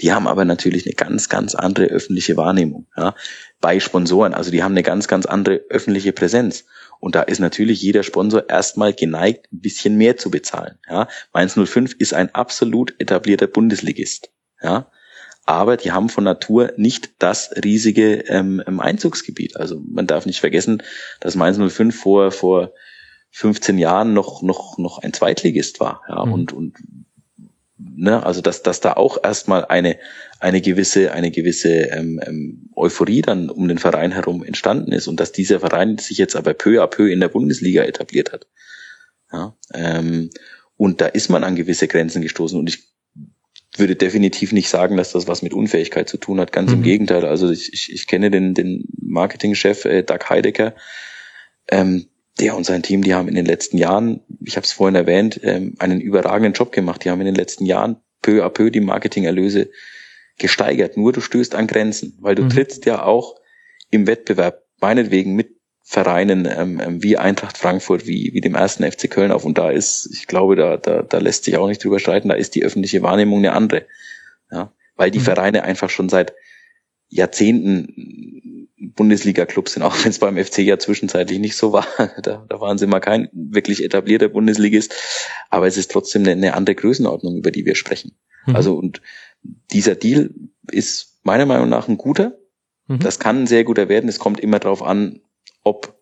Die haben aber natürlich eine ganz, ganz andere öffentliche Wahrnehmung ja, bei Sponsoren. Also die haben eine ganz, ganz andere öffentliche Präsenz. Und da ist natürlich jeder Sponsor erstmal geneigt, ein bisschen mehr zu bezahlen. Ja. Mainz 05 ist ein absolut etablierter Bundesligist. Ja. Aber die haben von Natur nicht das riesige ähm, Einzugsgebiet. Also man darf nicht vergessen, dass Mainz 05 vor, vor 15 Jahren noch, noch, noch ein Zweitligist war. Ja, mhm. und, und, ne, also dass, dass da auch erstmal eine, eine gewisse, eine gewisse ähm, ähm, Euphorie dann um den Verein herum entstanden ist und dass dieser Verein sich jetzt aber peu à peu in der Bundesliga etabliert hat. Ja, ähm, und da ist man an gewisse Grenzen gestoßen. Und ich würde definitiv nicht sagen, dass das was mit Unfähigkeit zu tun hat. Ganz mhm. im Gegenteil. Also ich, ich, ich kenne den, den Marketingchef äh, Doug Heidecker. Ähm, der und sein Team, die haben in den letzten Jahren, ich habe es vorhin erwähnt, ähm, einen überragenden Job gemacht. Die haben in den letzten Jahren peu à peu die Marketingerlöse gesteigert. Nur du stößt an Grenzen, weil du mhm. trittst ja auch im Wettbewerb meinetwegen mit Vereinen ähm, ähm, wie Eintracht Frankfurt, wie, wie dem ersten FC Köln auf. Und da ist, ich glaube, da, da, da lässt sich auch nicht drüber streiten, da ist die öffentliche Wahrnehmung eine andere. Ja, weil die mhm. Vereine einfach schon seit Jahrzehnten Bundesliga-Clubs sind, auch wenn es beim FC ja zwischenzeitlich nicht so war. Da, da waren sie mal kein wirklich etablierter Bundesligist. Aber es ist trotzdem eine, eine andere Größenordnung, über die wir sprechen. Mhm. Also und dieser Deal ist meiner Meinung nach ein guter. Mhm. Das kann ein sehr guter werden. Es kommt immer darauf an, ob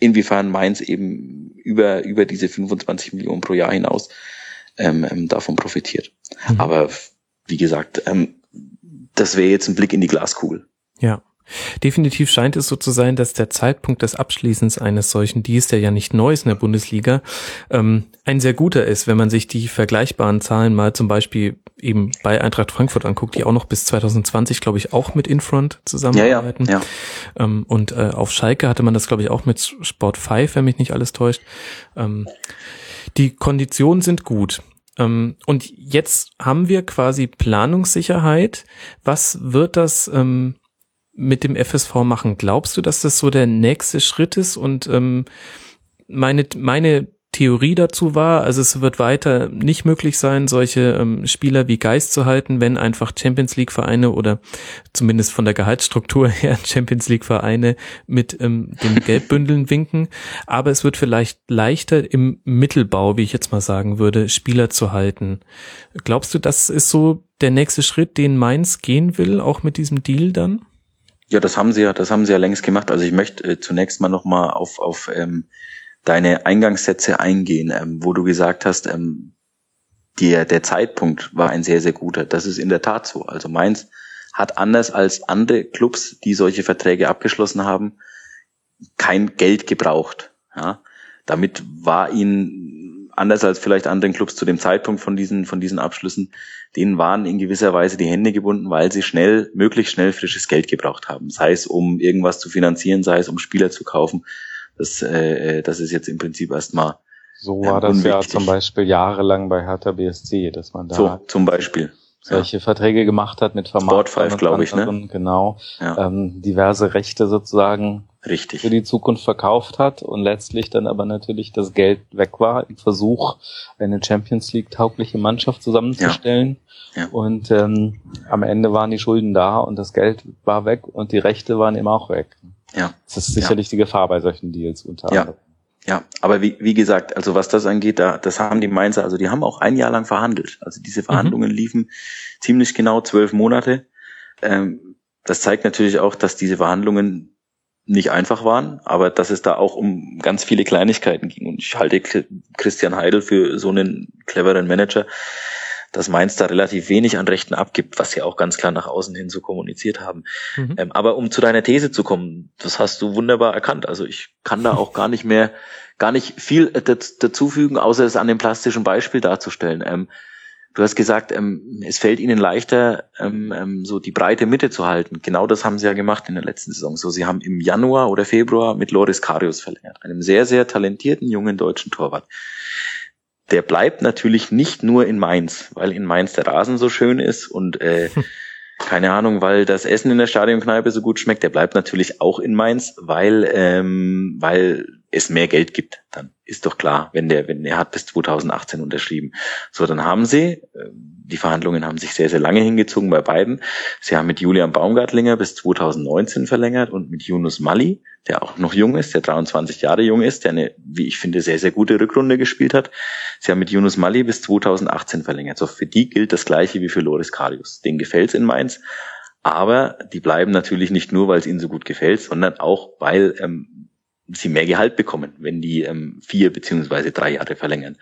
inwiefern Mainz eben über, über diese 25 Millionen pro Jahr hinaus ähm, ähm, davon profitiert. Mhm. Aber wie gesagt, ähm, das wäre jetzt ein Blick in die Glaskugel. Ja. Definitiv scheint es so zu sein, dass der Zeitpunkt des Abschließens eines solchen Deals, der ja nicht neu ist in der Bundesliga, ähm, ein sehr guter ist, wenn man sich die vergleichbaren Zahlen mal zum Beispiel eben bei Eintracht Frankfurt anguckt, die auch noch bis 2020, glaube ich, auch mit Infront zusammenarbeiten. Ja, ja, ja. Ähm, und äh, auf Schalke hatte man das, glaube ich, auch mit Sport 5, wenn mich nicht alles täuscht. Ähm, die Konditionen sind gut. Ähm, und jetzt haben wir quasi Planungssicherheit. Was wird das ähm, mit dem FSV machen? Glaubst du, dass das so der nächste Schritt ist? Und ähm, meine, meine Theorie dazu war, also es wird weiter nicht möglich sein, solche ähm, Spieler wie Geist zu halten, wenn einfach Champions League Vereine oder zumindest von der Gehaltsstruktur her Champions League Vereine mit ähm, den Geldbündeln winken. Aber es wird vielleicht leichter im Mittelbau, wie ich jetzt mal sagen würde, Spieler zu halten. Glaubst du, das ist so der nächste Schritt, den Mainz gehen will, auch mit diesem Deal dann? Ja, das haben sie ja, das haben sie ja längst gemacht. Also ich möchte äh, zunächst mal nochmal auf, auf ähm, deine Eingangssätze eingehen, ähm, wo du gesagt hast, ähm, der, der Zeitpunkt war ein sehr, sehr guter. Das ist in der Tat so. Also Mainz hat anders als andere Clubs, die solche Verträge abgeschlossen haben, kein Geld gebraucht. Ja? Damit war ihnen anders als vielleicht anderen Clubs zu dem Zeitpunkt von diesen, von diesen Abschlüssen, denen waren in gewisser Weise die Hände gebunden, weil sie schnell, möglichst schnell frisches Geld gebraucht haben. Sei es um irgendwas zu finanzieren, sei es um Spieler zu kaufen. Das, äh, das ist jetzt im Prinzip erstmal. So war das unwichtig. ja zum Beispiel jahrelang bei Hertha BSC, dass man da so, zum Beispiel solche ja. Verträge gemacht hat mit Vermarktern. Sport 5, glaube ich, ne? Genau. Ja. Ähm, diverse Rechte sozusagen Richtig. für die Zukunft verkauft hat und letztlich dann aber natürlich das Geld weg war im Versuch, eine Champions League taugliche Mannschaft zusammenzustellen. Ja. Ja. Und ähm, am Ende waren die Schulden da und das Geld war weg und die Rechte waren eben auch weg. Ja. Das ist sicherlich ja. die Gefahr bei solchen Deals unter anderem. Ja. Ja, aber wie, wie gesagt, also was das angeht, da, das haben die Mainzer, also die haben auch ein Jahr lang verhandelt. Also diese Verhandlungen mhm. liefen ziemlich genau zwölf Monate. Ähm, das zeigt natürlich auch, dass diese Verhandlungen nicht einfach waren, aber dass es da auch um ganz viele Kleinigkeiten ging. Und ich halte Christian Heidel für so einen cleveren Manager, dass Mainz da relativ wenig an Rechten abgibt, was sie auch ganz klar nach außen hin so kommuniziert haben. Mhm. Ähm, aber um zu deiner These zu kommen, das hast du wunderbar erkannt. Also ich kann da auch gar nicht mehr, gar nicht viel dazufügen, außer es an dem plastischen Beispiel darzustellen. Ähm, du hast gesagt, ähm, es fällt ihnen leichter, ähm, ähm, so die breite Mitte zu halten. Genau das haben sie ja gemacht in der letzten Saison. So, sie haben im Januar oder Februar mit Loris Karius verlängert, einem sehr, sehr talentierten jungen deutschen Torwart der bleibt natürlich nicht nur in Mainz, weil in Mainz der Rasen so schön ist und äh, keine Ahnung, weil das Essen in der Stadionkneipe so gut schmeckt. Der bleibt natürlich auch in Mainz, weil ähm, weil es mehr Geld gibt. Dann ist doch klar, wenn der wenn er hat bis 2018 unterschrieben. So, dann haben sie äh, die Verhandlungen haben sich sehr, sehr lange hingezogen bei beiden. Sie haben mit Julian Baumgartlinger bis 2019 verlängert und mit Yunus Mali, der auch noch jung ist, der 23 Jahre jung ist, der eine, wie ich finde, sehr, sehr gute Rückrunde gespielt hat. Sie haben mit Yunus Mali bis 2018 verlängert. So, für die gilt das Gleiche wie für Loris Karius. Den gefällt's in Mainz. Aber die bleiben natürlich nicht nur, weil es ihnen so gut gefällt, sondern auch, weil ähm, sie mehr Gehalt bekommen, wenn die ähm, vier beziehungsweise drei Jahre verlängern.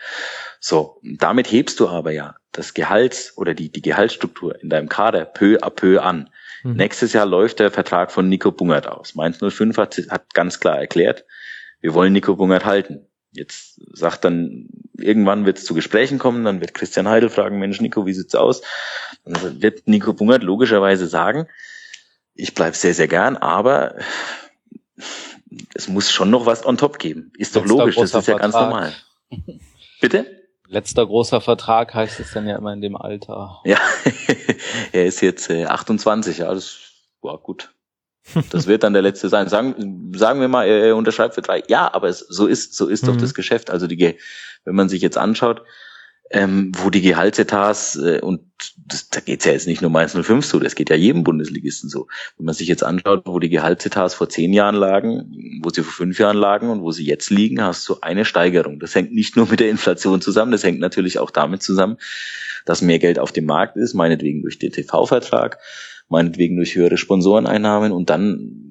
So, damit hebst du aber ja das Gehalts oder die, die Gehaltsstruktur in deinem Kader peu à peu an. Mhm. Nächstes Jahr läuft der Vertrag von Nico Bungert aus. Mainz 05 hat, hat ganz klar erklärt, wir wollen Nico Bungert halten. Jetzt sagt dann, irgendwann wird es zu Gesprächen kommen, dann wird Christian Heidel fragen, Mensch, Nico, wie sieht's aus? Dann wird Nico Bungert logischerweise sagen, ich bleib sehr, sehr gern, aber es muss schon noch was on top geben. Ist doch Letzter logisch, das ist ja ganz normal. Bitte? Letzter großer Vertrag heißt es dann ja immer in dem Alter. Ja, er ist jetzt äh, 28, ja, das war gut. Das wird dann der letzte sein. Sagen, sagen wir mal, er unterschreibt für drei. Ja, aber es, so ist, so ist mhm. doch das Geschäft. Also die, wenn man sich jetzt anschaut, ähm, wo die Gehaltsetats, äh, und das, da geht's ja jetzt nicht nur um 105 so, das geht ja jedem Bundesligisten so. Wenn man sich jetzt anschaut, wo die Gehaltsetats vor zehn Jahren lagen, wo sie vor fünf Jahren lagen und wo sie jetzt liegen, hast du eine Steigerung. Das hängt nicht nur mit der Inflation zusammen, das hängt natürlich auch damit zusammen, dass mehr Geld auf dem Markt ist, meinetwegen durch den TV-Vertrag, meinetwegen durch höhere Sponsoreneinnahmen und dann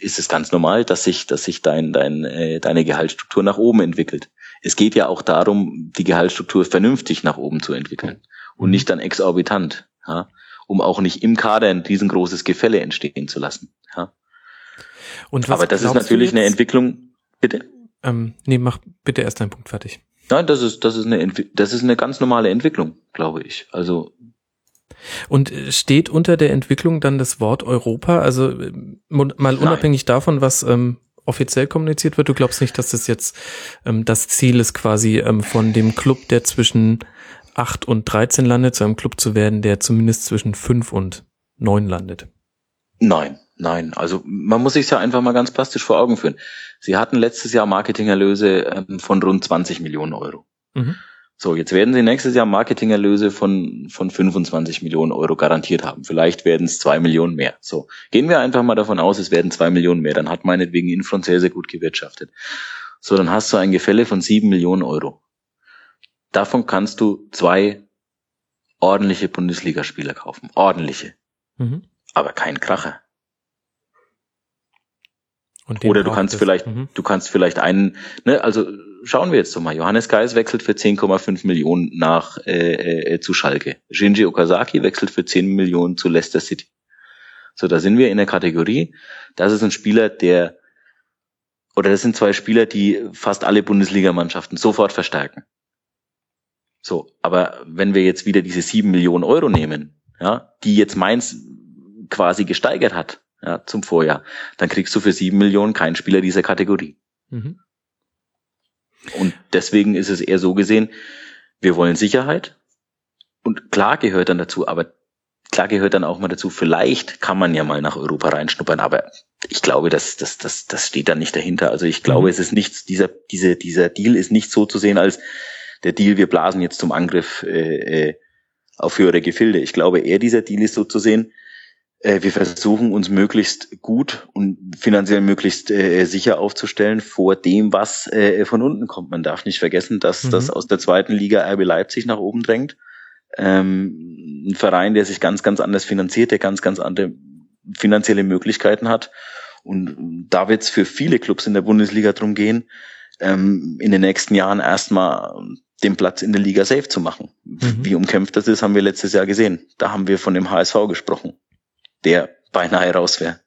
ist es ganz normal, dass sich, dass sich dein, dein, äh, deine Gehaltsstruktur nach oben entwickelt. Es geht ja auch darum, die Gehaltsstruktur vernünftig nach oben zu entwickeln und nicht dann exorbitant, ja, um auch nicht im Kader ein riesengroßes Gefälle entstehen zu lassen. Ja. Aber das ist natürlich eine Entwicklung. Bitte. Ähm, nee, mach bitte erst deinen Punkt fertig. Nein, das ist das ist eine das ist eine ganz normale Entwicklung, glaube ich. Also und äh, steht unter der Entwicklung dann das Wort Europa? Also äh, mal unabhängig Nein. davon, was ähm, offiziell kommuniziert wird, du glaubst nicht, dass das jetzt ähm, das Ziel ist, quasi ähm, von dem Club, der zwischen 8 und 13 landet, zu einem Club zu werden, der zumindest zwischen 5 und 9 landet? Nein, nein. Also man muss sich ja einfach mal ganz plastisch vor Augen führen. Sie hatten letztes Jahr Marketingerlöse ähm, von rund 20 Millionen Euro. Mhm. So, jetzt werden sie nächstes Jahr Marketingerlöse von, von 25 Millionen Euro garantiert haben. Vielleicht werden es zwei Millionen mehr. So, gehen wir einfach mal davon aus, es werden zwei Millionen mehr. Dann hat meinetwegen Infront sehr, sehr gut gewirtschaftet. So, dann hast du ein Gefälle von sieben Millionen Euro. Davon kannst du zwei ordentliche Bundesligaspieler kaufen. Ordentliche. Mhm. Aber kein Kracher. Oder du kannst vielleicht, mhm. du kannst vielleicht einen, ne, also schauen wir jetzt doch mal. Johannes Geis wechselt für 10,5 Millionen nach äh, äh, zu Schalke. Shinji Okazaki wechselt für 10 Millionen zu Leicester City. So, da sind wir in der Kategorie. Das ist ein Spieler, der oder das sind zwei Spieler, die fast alle Bundesligamannschaften sofort verstärken. So, aber wenn wir jetzt wieder diese 7 Millionen Euro nehmen, ja, die jetzt Mainz quasi gesteigert hat, ja, zum Vorjahr, dann kriegst du für 7 Millionen keinen Spieler dieser Kategorie. Mhm. Und deswegen ist es eher so gesehen, wir wollen Sicherheit. Und klar gehört dann dazu, aber klar gehört dann auch mal dazu, vielleicht kann man ja mal nach Europa reinschnuppern, aber ich glaube, das, das, das, das steht dann nicht dahinter. Also ich glaube, mhm. es ist nichts, dieser, dieser, dieser Deal ist nicht so zu sehen als der Deal, wir blasen jetzt zum Angriff äh, äh, auf höhere Gefilde. Ich glaube eher, dieser Deal ist so zu sehen, wir versuchen uns möglichst gut und finanziell möglichst äh, sicher aufzustellen vor dem, was äh, von unten kommt. Man darf nicht vergessen, dass mhm. das aus der zweiten Liga RB Leipzig nach oben drängt. Ähm, ein Verein, der sich ganz, ganz anders finanziert, der ganz, ganz andere finanzielle Möglichkeiten hat. Und da wird es für viele Clubs in der Bundesliga drum gehen, ähm, in den nächsten Jahren erstmal den Platz in der Liga safe zu machen. Mhm. Wie umkämpft das ist, haben wir letztes Jahr gesehen. Da haben wir von dem HSV gesprochen der beinahe raus wäre.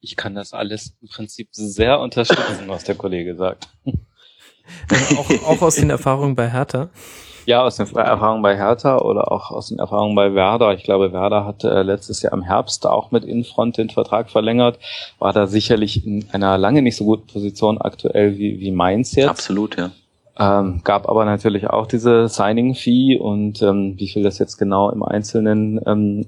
Ich kann das alles im Prinzip sehr unterstützen, was der Kollege sagt. auch, auch aus den Erfahrungen bei Hertha? Ja, aus den Erfahrungen bei Hertha oder auch aus den Erfahrungen bei Werder. Ich glaube, Werder hat äh, letztes Jahr im Herbst auch mit Infront den Vertrag verlängert, war da sicherlich in einer lange nicht so guten Position aktuell wie, wie Mainz jetzt. Absolut, ja. Ähm, gab aber natürlich auch diese Signing-Fee und ähm, wie viel das jetzt genau im Einzelnen ähm,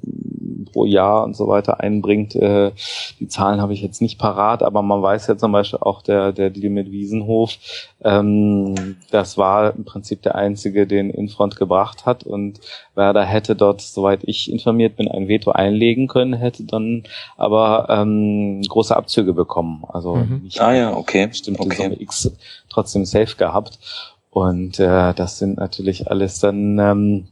pro Jahr und so weiter einbringt, äh, die Zahlen habe ich jetzt nicht parat, aber man weiß ja zum Beispiel auch der, der Deal mit Wiesenhof, ähm, das war im Prinzip der einzige, den Infront gebracht hat und Werder hätte dort, soweit ich informiert bin, ein Veto einlegen können, hätte dann aber ähm, große Abzüge bekommen. Also mhm. nicht ah ja, okay. bestimmte okay. Summe X trotzdem safe gehabt. Und äh, das sind natürlich alles dann ähm,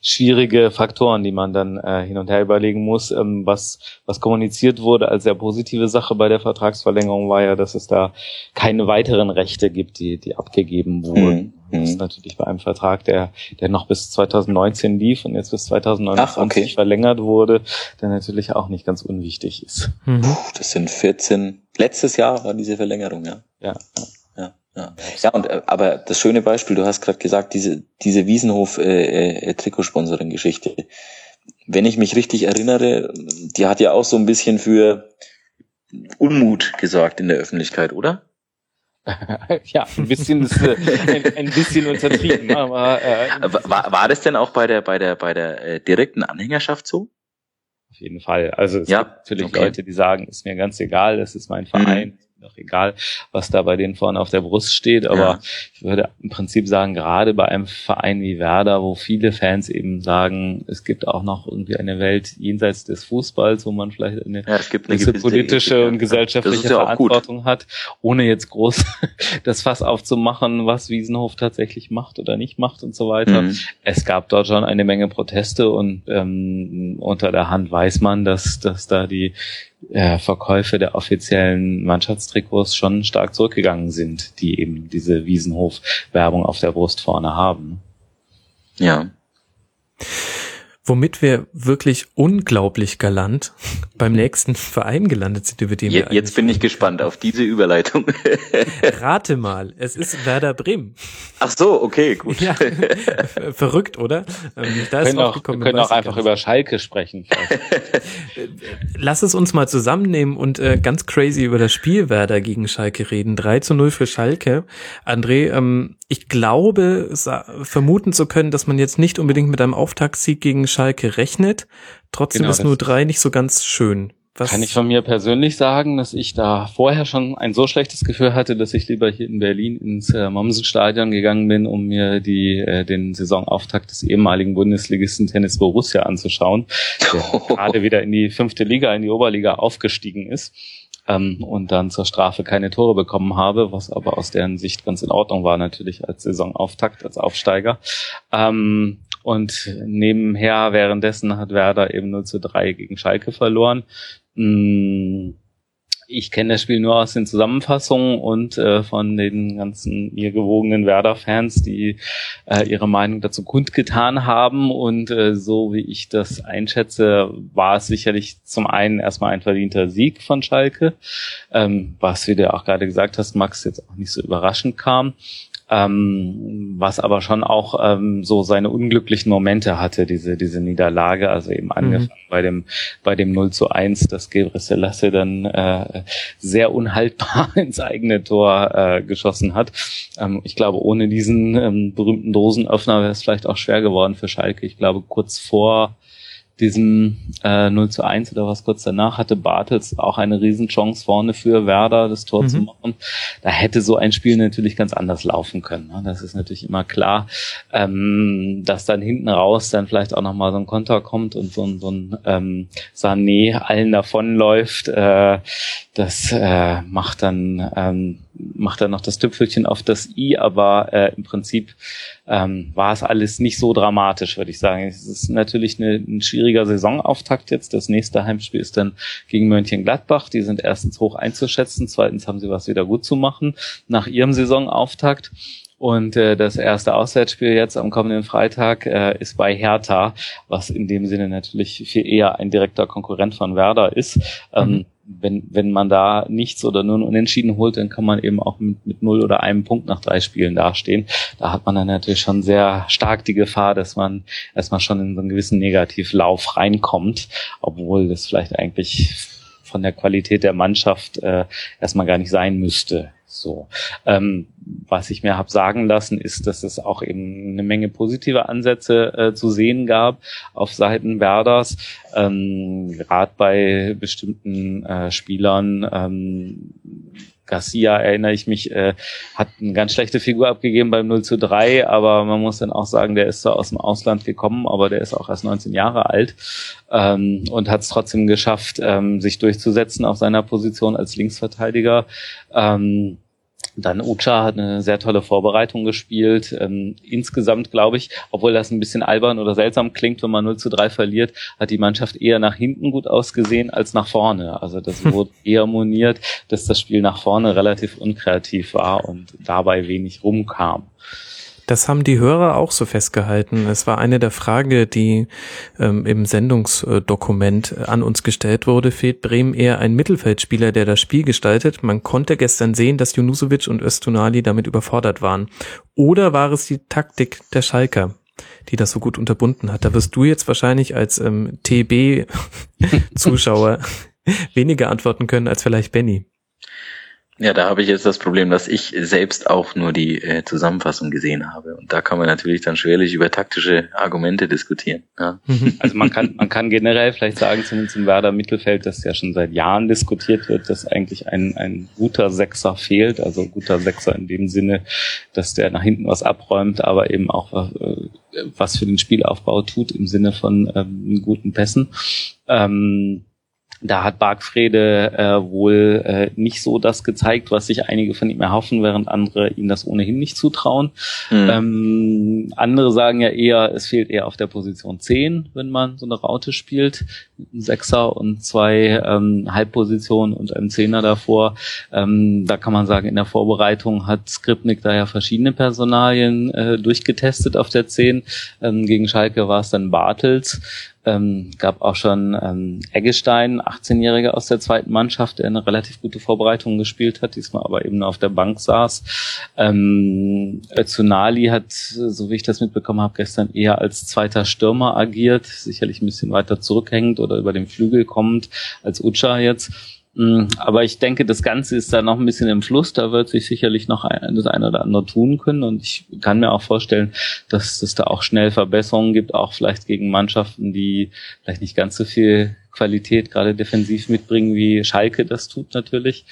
schwierige Faktoren, die man dann äh, hin und her überlegen muss. Ähm, was, was kommuniziert wurde als sehr positive Sache bei der Vertragsverlängerung war ja, dass es da keine weiteren Rechte gibt, die, die abgegeben wurden. Mhm. Mhm. Das ist natürlich bei einem Vertrag, der, der noch bis 2019 lief und jetzt bis 2029 okay. verlängert wurde, der natürlich auch nicht ganz unwichtig ist. Mhm. Puh, das sind 14, letztes Jahr war diese Verlängerung, ja. Ja. Ja. Ja, und äh, aber das schöne Beispiel, du hast gerade gesagt, diese diese Wiesenhof äh, äh. Wenn ich mich richtig erinnere, die hat ja auch so ein bisschen für Unmut gesorgt in der Öffentlichkeit, oder? ja, ein bisschen ist, äh, ein, ein, bisschen untertrieben, aber äh, war, war das denn auch bei der bei der bei der äh, direkten Anhängerschaft so? Auf jeden Fall. Also es ja, gibt natürlich okay. Leute, die sagen, ist mir ganz egal, das ist mein Verein, mhm doch egal, was da bei denen vorne auf der Brust steht. Aber ja. ich würde im Prinzip sagen, gerade bei einem Verein wie Werder, wo viele Fans eben sagen, es gibt auch noch irgendwie eine Welt jenseits des Fußballs, wo man vielleicht eine, ja, eine gewisse politische und gesellschaftliche ja Verantwortung hat, ohne jetzt groß das Fass aufzumachen, was Wiesenhof tatsächlich macht oder nicht macht und so weiter. Mhm. Es gab dort schon eine Menge Proteste und ähm, unter der Hand weiß man, dass, dass da die äh, Verkäufe der offiziellen Mannschaftstrikots schon stark zurückgegangen sind, die eben diese Wiesenhof-Werbung auf der Brust vorne haben. Ja. Womit wir wirklich unglaublich galant beim nächsten Verein gelandet sind, über den Je, wir Jetzt bin ich gespannt auf diese Überleitung. Rate mal, es ist Werder Bremen. Ach so, okay, gut. Ja, verrückt, oder? Ähm, da wir können auch, wir können auch einfach über Schalke sprechen. Lass es uns mal zusammennehmen und äh, ganz crazy über das Spiel Werder gegen Schalke reden. 3 zu 0 für Schalke. André, ähm, ich glaube, vermuten zu können, dass man jetzt nicht unbedingt mit einem Auftaktsieg gegen Schalke rechnet. Trotzdem genau, ist nur drei nicht so ganz schön. Was kann ich von mir persönlich sagen, dass ich da vorher schon ein so schlechtes Gefühl hatte, dass ich lieber hier in Berlin ins äh, Mommsen-Stadion gegangen bin, um mir die, äh, den Saisonauftakt des ehemaligen Bundesligisten Tennis Borussia anzuschauen, der gerade wieder in die fünfte Liga, in die Oberliga aufgestiegen ist ähm, und dann zur Strafe keine Tore bekommen habe, was aber aus deren Sicht ganz in Ordnung war, natürlich als Saisonauftakt, als Aufsteiger. Ähm, und nebenher währenddessen hat Werder eben 0 zu 3 gegen Schalke verloren. Mm, ich kenne das Spiel nur aus den Zusammenfassungen und äh, von den ganzen ihr gewogenen Werder-Fans, die äh, ihre Meinung dazu kundgetan haben. Und äh, so wie ich das einschätze, war es sicherlich zum einen erstmal ein verdienter Sieg von Schalke, ähm, was, wie du auch gerade gesagt hast, Max, jetzt auch nicht so überraschend kam ähm, was aber schon auch ähm, so seine unglücklichen Momente hatte, diese, diese Niederlage, also eben mhm. angefangen mhm. bei dem, bei dem 0 zu 1, dass Gebre Selassie dann äh, sehr unhaltbar ins eigene Tor äh, geschossen hat. Ähm, ich glaube, ohne diesen ähm, berühmten Dosenöffner wäre es vielleicht auch schwer geworden für Schalke. Ich glaube, kurz vor diesem äh, 0 zu 1 oder was kurz danach hatte Bartels auch eine Riesenchance vorne für Werder, das Tor mhm. zu machen. Da hätte so ein Spiel natürlich ganz anders laufen können. Ne? Das ist natürlich immer klar, ähm, dass dann hinten raus dann vielleicht auch nochmal so ein Konter kommt und so, ein so ein ähm, Sané allen davonläuft. Äh, das äh, macht dann ähm, macht dann noch das Tüpfelchen auf das i, aber äh, im Prinzip ähm, war es alles nicht so dramatisch, würde ich sagen. Es ist natürlich eine, ein schwieriger Saisonauftakt jetzt. Das nächste Heimspiel ist dann gegen Mönchengladbach. Die sind erstens hoch einzuschätzen, zweitens haben sie was wieder gut zu machen nach ihrem Saisonauftakt. Und äh, das erste Auswärtsspiel jetzt am kommenden Freitag äh, ist bei Hertha, was in dem Sinne natürlich viel eher ein direkter Konkurrent von Werder ist. Ähm, mhm wenn, wenn man da nichts oder nur ein Unentschieden holt, dann kann man eben auch mit, mit null oder einem Punkt nach drei Spielen dastehen. Da hat man dann natürlich schon sehr stark die Gefahr, dass man erstmal schon in so einen gewissen Negativlauf reinkommt, obwohl das vielleicht eigentlich von der Qualität der Mannschaft äh, erstmal gar nicht sein müsste. So, ähm, was ich mir habe sagen lassen, ist, dass es auch eben eine Menge positive Ansätze äh, zu sehen gab auf Seiten Werders, ähm, gerade bei bestimmten äh, Spielern. Ähm, Garcia erinnere ich mich, äh, hat eine ganz schlechte Figur abgegeben beim 0 zu 3, aber man muss dann auch sagen, der ist zwar aus dem Ausland gekommen, aber der ist auch erst 19 Jahre alt ähm, und hat es trotzdem geschafft, ähm, sich durchzusetzen auf seiner Position als Linksverteidiger. Ähm, dann Ucha hat eine sehr tolle Vorbereitung gespielt. Ähm, insgesamt glaube ich, obwohl das ein bisschen albern oder seltsam klingt, wenn man 0 zu 3 verliert, hat die Mannschaft eher nach hinten gut ausgesehen als nach vorne. Also das wurde eher moniert, dass das Spiel nach vorne relativ unkreativ war und dabei wenig rumkam. Das haben die Hörer auch so festgehalten. Es war eine der Fragen, die ähm, im Sendungsdokument an uns gestellt wurde. Fehlt Bremen eher ein Mittelfeldspieler, der das Spiel gestaltet? Man konnte gestern sehen, dass Junusovic und Östunali damit überfordert waren. Oder war es die Taktik der Schalker? die das so gut unterbunden hat. Da wirst du jetzt wahrscheinlich als ähm, TB-Zuschauer weniger antworten können als vielleicht Benny. Ja, da habe ich jetzt das Problem, dass ich selbst auch nur die äh, Zusammenfassung gesehen habe. Und da kann man natürlich dann schwerlich über taktische Argumente diskutieren. Ja. Also man kann, man kann generell vielleicht sagen, zumindest im Werder Mittelfeld, dass ja schon seit Jahren diskutiert wird, dass eigentlich ein, ein guter Sechser fehlt. Also guter Sechser in dem Sinne, dass der nach hinten was abräumt, aber eben auch äh, was für den Spielaufbau tut im Sinne von ähm, guten Pässen. Ähm, da hat Bargfrede äh, wohl äh, nicht so das gezeigt, was sich einige von ihm erhoffen, während andere ihm das ohnehin nicht zutrauen. Mhm. Ähm, andere sagen ja eher, es fehlt eher auf der Position 10, wenn man so eine Raute spielt. Ein Sechser und zwei ähm, Halbpositionen und ein Zehner davor. Ähm, da kann man sagen, in der Vorbereitung hat Skripnik da ja verschiedene Personalien äh, durchgetestet auf der 10. Ähm, gegen Schalke war es dann Bartels. Ähm, gab auch schon ähm, Eggestein, 18-Jähriger aus der zweiten Mannschaft, der eine relativ gute Vorbereitung gespielt hat, diesmal aber eben auf der Bank saß. Ähm, Özunali hat, so wie ich das mitbekommen habe, gestern eher als zweiter Stürmer agiert, sicherlich ein bisschen weiter zurückhängend oder über den Flügel kommend als Ucha jetzt. Mm, aber ich denke, das Ganze ist da noch ein bisschen im Fluss. Da wird sich sicherlich noch ein, das eine oder andere tun können. Und ich kann mir auch vorstellen, dass es da auch schnell Verbesserungen gibt, auch vielleicht gegen Mannschaften, die vielleicht nicht ganz so viel Qualität gerade defensiv mitbringen, wie Schalke das tut natürlich.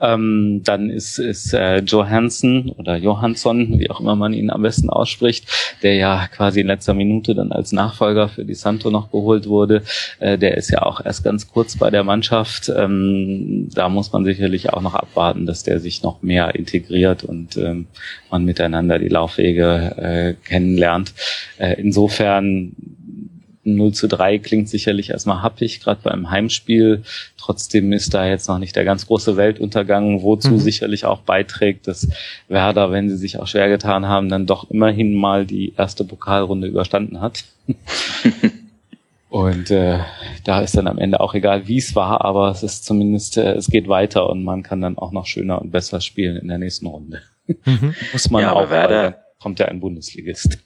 Ähm, dann ist, ist äh, Johansson oder Johansson, wie auch immer man ihn am besten ausspricht, der ja quasi in letzter Minute dann als Nachfolger für die Santo noch geholt wurde. Äh, der ist ja auch erst ganz kurz bei der Mannschaft. Ähm, da muss man sicherlich auch noch abwarten, dass der sich noch mehr integriert und ähm, man miteinander die Laufwege äh, kennenlernt. Äh, insofern 0 zu 3 klingt sicherlich erstmal happig, gerade beim Heimspiel. Trotzdem ist da jetzt noch nicht der ganz große Weltuntergang, wozu mhm. sicherlich auch beiträgt, dass Werder, wenn sie sich auch schwer getan haben, dann doch immerhin mal die erste Pokalrunde überstanden hat. und äh, da ist dann am Ende auch egal, wie es war, aber es ist zumindest, äh, es geht weiter und man kann dann auch noch schöner und besser spielen in der nächsten Runde. Mhm. Muss man ja, auch, Werder kommt ja ein Bundesligist.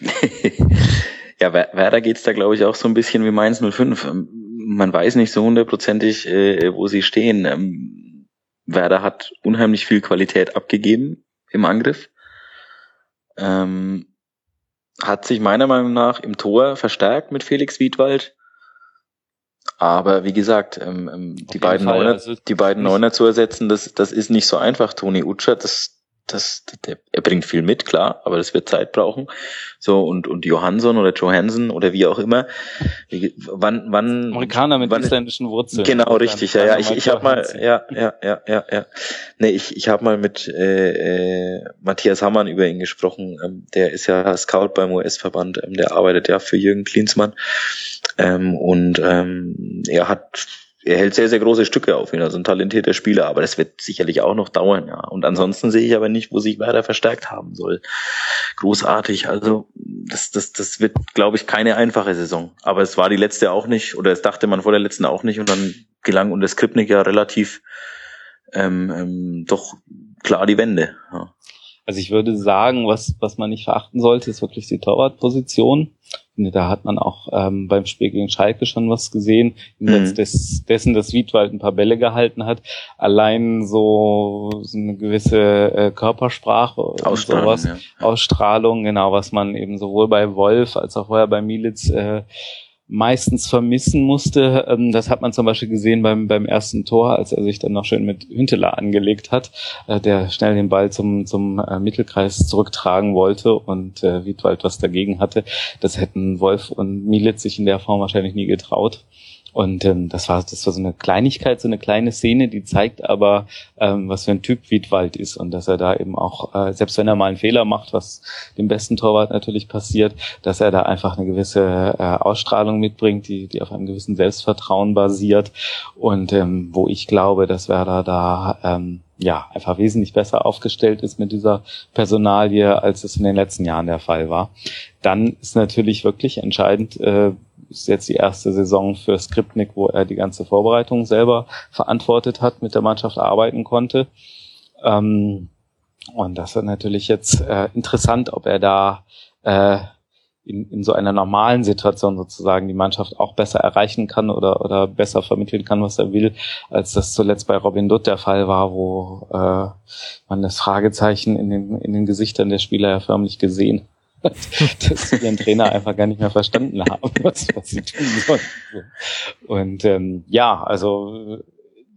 Ja, Werder geht's da, glaube ich, auch so ein bisschen wie Mainz 05. Ähm, man weiß nicht so hundertprozentig, äh, wo sie stehen. Ähm, Werder hat unheimlich viel Qualität abgegeben im Angriff. Ähm, hat sich meiner Meinung nach im Tor verstärkt mit Felix Wiedwald. Aber wie gesagt, ähm, ähm die beiden Neuner, also die beiden Neuner zu ersetzen, das, das ist nicht so einfach. Toni Utscher, das, das, der, er bringt viel mit, klar, aber das wird Zeit brauchen. So, und, und Johansson oder Johansson oder wie auch immer. Wie, wann, wann. Amerikaner mit wann, isländischen Wurzeln. Genau, richtig, ja, ja. Ich, ich habe mal, ja, ja, ja, ja, ja. Nee, ich, ich habe mal mit äh, äh, Matthias Hammann über ihn gesprochen. Ähm, der ist ja Scout beim US-Verband, ähm, der arbeitet ja für Jürgen Klinsmann. Ähm, und ähm, er hat er hält sehr, sehr große Stücke auf ihn, also ein talentierter Spieler, aber das wird sicherlich auch noch dauern, ja. Und ansonsten sehe ich aber nicht, wo sich Werder verstärkt haben soll. Großartig, also das, das, das wird, glaube ich, keine einfache Saison. Aber es war die letzte auch nicht, oder es dachte man vor der letzten auch nicht und dann gelang unter Skripnik ja relativ ähm, ähm, doch klar die Wende. Ja. Also ich würde sagen, was, was man nicht verachten sollte, ist wirklich die Torwartposition. Da hat man auch ähm, beim Spiel gegen Schalke schon was gesehen, mhm. des, dessen, dass Wiedwald ein paar Bälle gehalten hat. Allein so, so eine gewisse äh, Körpersprache und sowas, ja. Ausstrahlung, genau, was man eben sowohl bei Wolf als auch vorher bei Militz äh, meistens vermissen musste. Ähm, das hat man zum Beispiel gesehen beim, beim ersten Tor, als er sich dann noch schön mit Hünteler angelegt hat, äh, der schnell den Ball zum, zum äh, Mittelkreis zurücktragen wollte und äh, Wiedwald was dagegen hatte. Das hätten Wolf und Militz sich in der Form wahrscheinlich nie getraut. Und ähm, das war das war so eine Kleinigkeit, so eine kleine Szene, die zeigt aber, ähm, was für ein Typ Wiedwald ist und dass er da eben auch, äh, selbst wenn er mal einen Fehler macht, was dem besten Torwart natürlich passiert, dass er da einfach eine gewisse äh, Ausstrahlung mitbringt, die, die auf einem gewissen Selbstvertrauen basiert und ähm, wo ich glaube, dass Werder da ähm, ja einfach wesentlich besser aufgestellt ist mit dieser Personalie, als es in den letzten Jahren der Fall war. Dann ist natürlich wirklich entscheidend, äh, ist jetzt die erste Saison für Skripnik, wo er die ganze Vorbereitung selber verantwortet hat, mit der Mannschaft arbeiten konnte. Ähm, und das ist natürlich jetzt äh, interessant, ob er da äh, in, in so einer normalen Situation sozusagen die Mannschaft auch besser erreichen kann oder, oder besser vermitteln kann, was er will, als das zuletzt bei Robin Dutt der Fall war, wo äh, man das Fragezeichen in den, in den Gesichtern der Spieler ja förmlich gesehen dass sie ihren Trainer einfach gar nicht mehr verstanden haben, was, was sie tun sollen. Und ähm, ja, also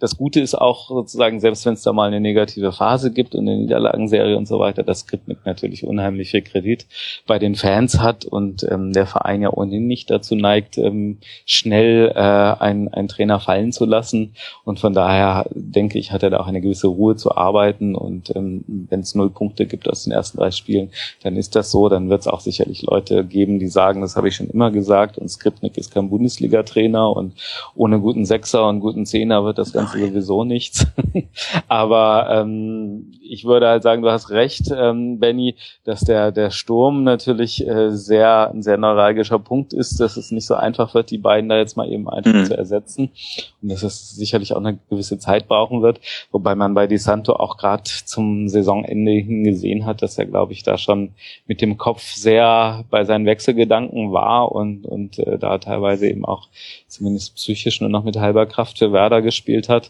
das Gute ist auch sozusagen, selbst wenn es da mal eine negative Phase gibt und eine Niederlagenserie und so weiter, das Skriptnik natürlich unheimlich viel Kredit bei den Fans hat und ähm, der Verein ja ohnehin nicht dazu neigt, ähm, schnell äh, einen, einen Trainer fallen zu lassen. Und von daher denke ich, hat er da auch eine gewisse Ruhe zu arbeiten. Und ähm, wenn es null Punkte gibt aus den ersten drei Spielen, dann ist das so. Dann wird es auch sicherlich Leute geben, die sagen, das habe ich schon immer gesagt und Skriptnik ist kein Bundesliga-Trainer und ohne guten Sechser und guten Zehner wird das Ganze sowieso nichts. Aber ähm, ich würde halt sagen, du hast recht, ähm, Benny, dass der, der Sturm natürlich äh, sehr, ein sehr neuralgischer Punkt ist, dass es nicht so einfach wird, die beiden da jetzt mal eben einfach mhm. zu ersetzen. Und dass es sicherlich auch eine gewisse Zeit brauchen wird. Wobei man bei Di Santo auch gerade zum Saisonende hin gesehen hat, dass er, glaube ich, da schon mit dem Kopf sehr bei seinen Wechselgedanken war und, und äh, da teilweise eben auch zumindest psychisch nur noch mit halber Kraft für Werder gespielt hat.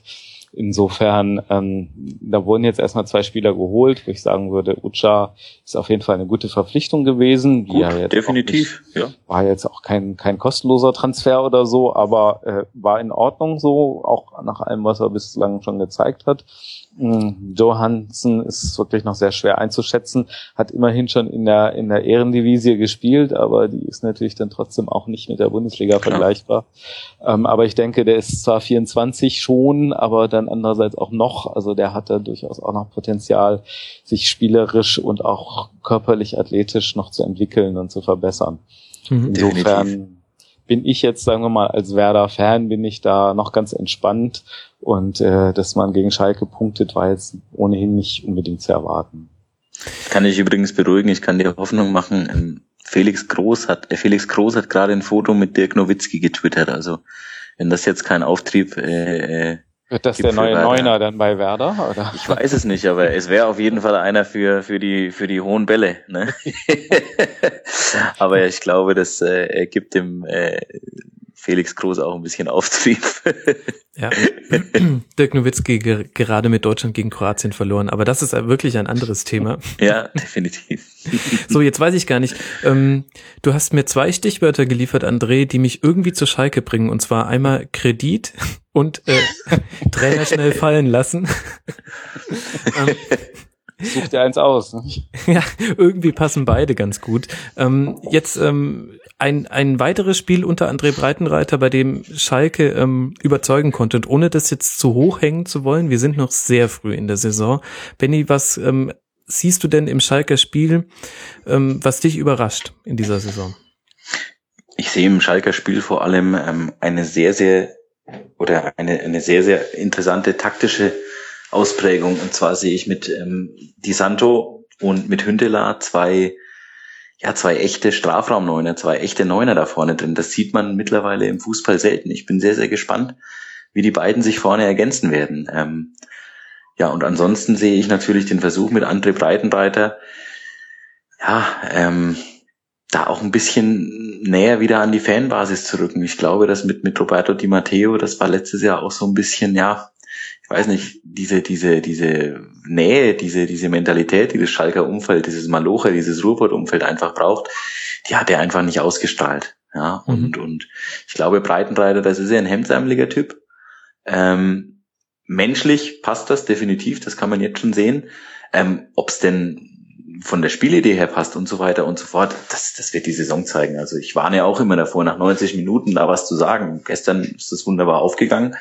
Insofern, ähm, da wurden jetzt erstmal zwei Spieler geholt, wo ich sagen würde, Ucha ist auf jeden Fall eine gute Verpflichtung gewesen. Gut, ja definitiv. Nicht, ja. War jetzt auch kein, kein kostenloser Transfer oder so, aber äh, war in Ordnung so, auch nach allem, was er bislang schon gezeigt hat. Hm, Johansen ist wirklich noch sehr schwer einzuschätzen, hat immerhin schon in der, in der Ehrendivisie gespielt, aber die ist natürlich dann trotzdem auch nicht mit der Bundesliga Klar. vergleichbar. Ähm, aber ich denke, der ist zwar 24 schon, aber dann andererseits auch noch, also der hat da durchaus auch noch Potenzial, sich spielerisch und auch körperlich athletisch noch zu entwickeln und zu verbessern. Mhm. Insofern Definitiv bin ich jetzt, sagen wir mal, als Werder-Fan bin ich da noch ganz entspannt und äh, dass man gegen Schalke punktet, war jetzt ohnehin nicht unbedingt zu erwarten. Kann ich übrigens beruhigen, ich kann dir Hoffnung machen. Ähm, Felix Groß hat, äh, Felix Groß hat gerade ein Foto mit Dirk Nowitzki getwittert. Also wenn das jetzt kein Auftrieb äh, äh wird das der neue Neuner dann bei Werder? Oder? Ich weiß es nicht, aber es wäre auf jeden Fall einer für, für, die, für die hohen Bälle. Ne? aber ich glaube, das äh, gibt dem äh, Felix Groß auch ein bisschen Auftrieb. ja, Dirk Nowitzki ge gerade mit Deutschland gegen Kroatien verloren, aber das ist wirklich ein anderes Thema. ja, definitiv. so, jetzt weiß ich gar nicht. Ähm, du hast mir zwei Stichwörter geliefert, André, die mich irgendwie zur Schalke bringen, und zwar einmal Kredit und äh, Trainer schnell fallen lassen. ähm, Such dir eins aus. Ne? Ja, irgendwie passen beide ganz gut. Ähm, jetzt ähm, ein, ein weiteres Spiel unter André Breitenreiter, bei dem Schalke ähm, überzeugen konnte. Und ohne das jetzt zu hoch hängen zu wollen, wir sind noch sehr früh in der Saison. Benny, was ähm, siehst du denn im Schalker Spiel, ähm, was dich überrascht in dieser Saison? Ich sehe im Schalker Spiel vor allem ähm, eine sehr, sehr oder eine, eine sehr, sehr interessante taktische Ausprägung. Und zwar sehe ich mit ähm, Di Santo und mit Hündeler zwei, ja, zwei echte Strafraumneuner, zwei echte Neuner da vorne drin. Das sieht man mittlerweile im Fußball selten. Ich bin sehr, sehr gespannt, wie die beiden sich vorne ergänzen werden. Ähm, ja, und ansonsten sehe ich natürlich den Versuch mit André Breitenreiter, ja, ähm, da auch ein bisschen näher wieder an die Fanbasis zu rücken. Ich glaube, dass mit, mit Roberto Di Matteo, das war letztes Jahr auch so ein bisschen, ja, ich weiß nicht, diese, diese, diese Nähe, diese, diese Mentalität, die das Schalker Umfeld, dieses Malocher, dieses Ruhrpott-Umfeld einfach braucht, die hat er einfach nicht ausgestrahlt. Ja, mhm. und, und ich glaube, Breitenreiter, das ist ja ein hemdsärmeliger Typ. Ähm, menschlich passt das definitiv, das kann man jetzt schon sehen. Ähm, Ob es denn von der Spielidee her passt und so weiter und so fort, das, das wird die Saison zeigen. Also ich warne ja auch immer davor, nach 90 Minuten da was zu sagen. Gestern ist das wunderbar aufgegangen.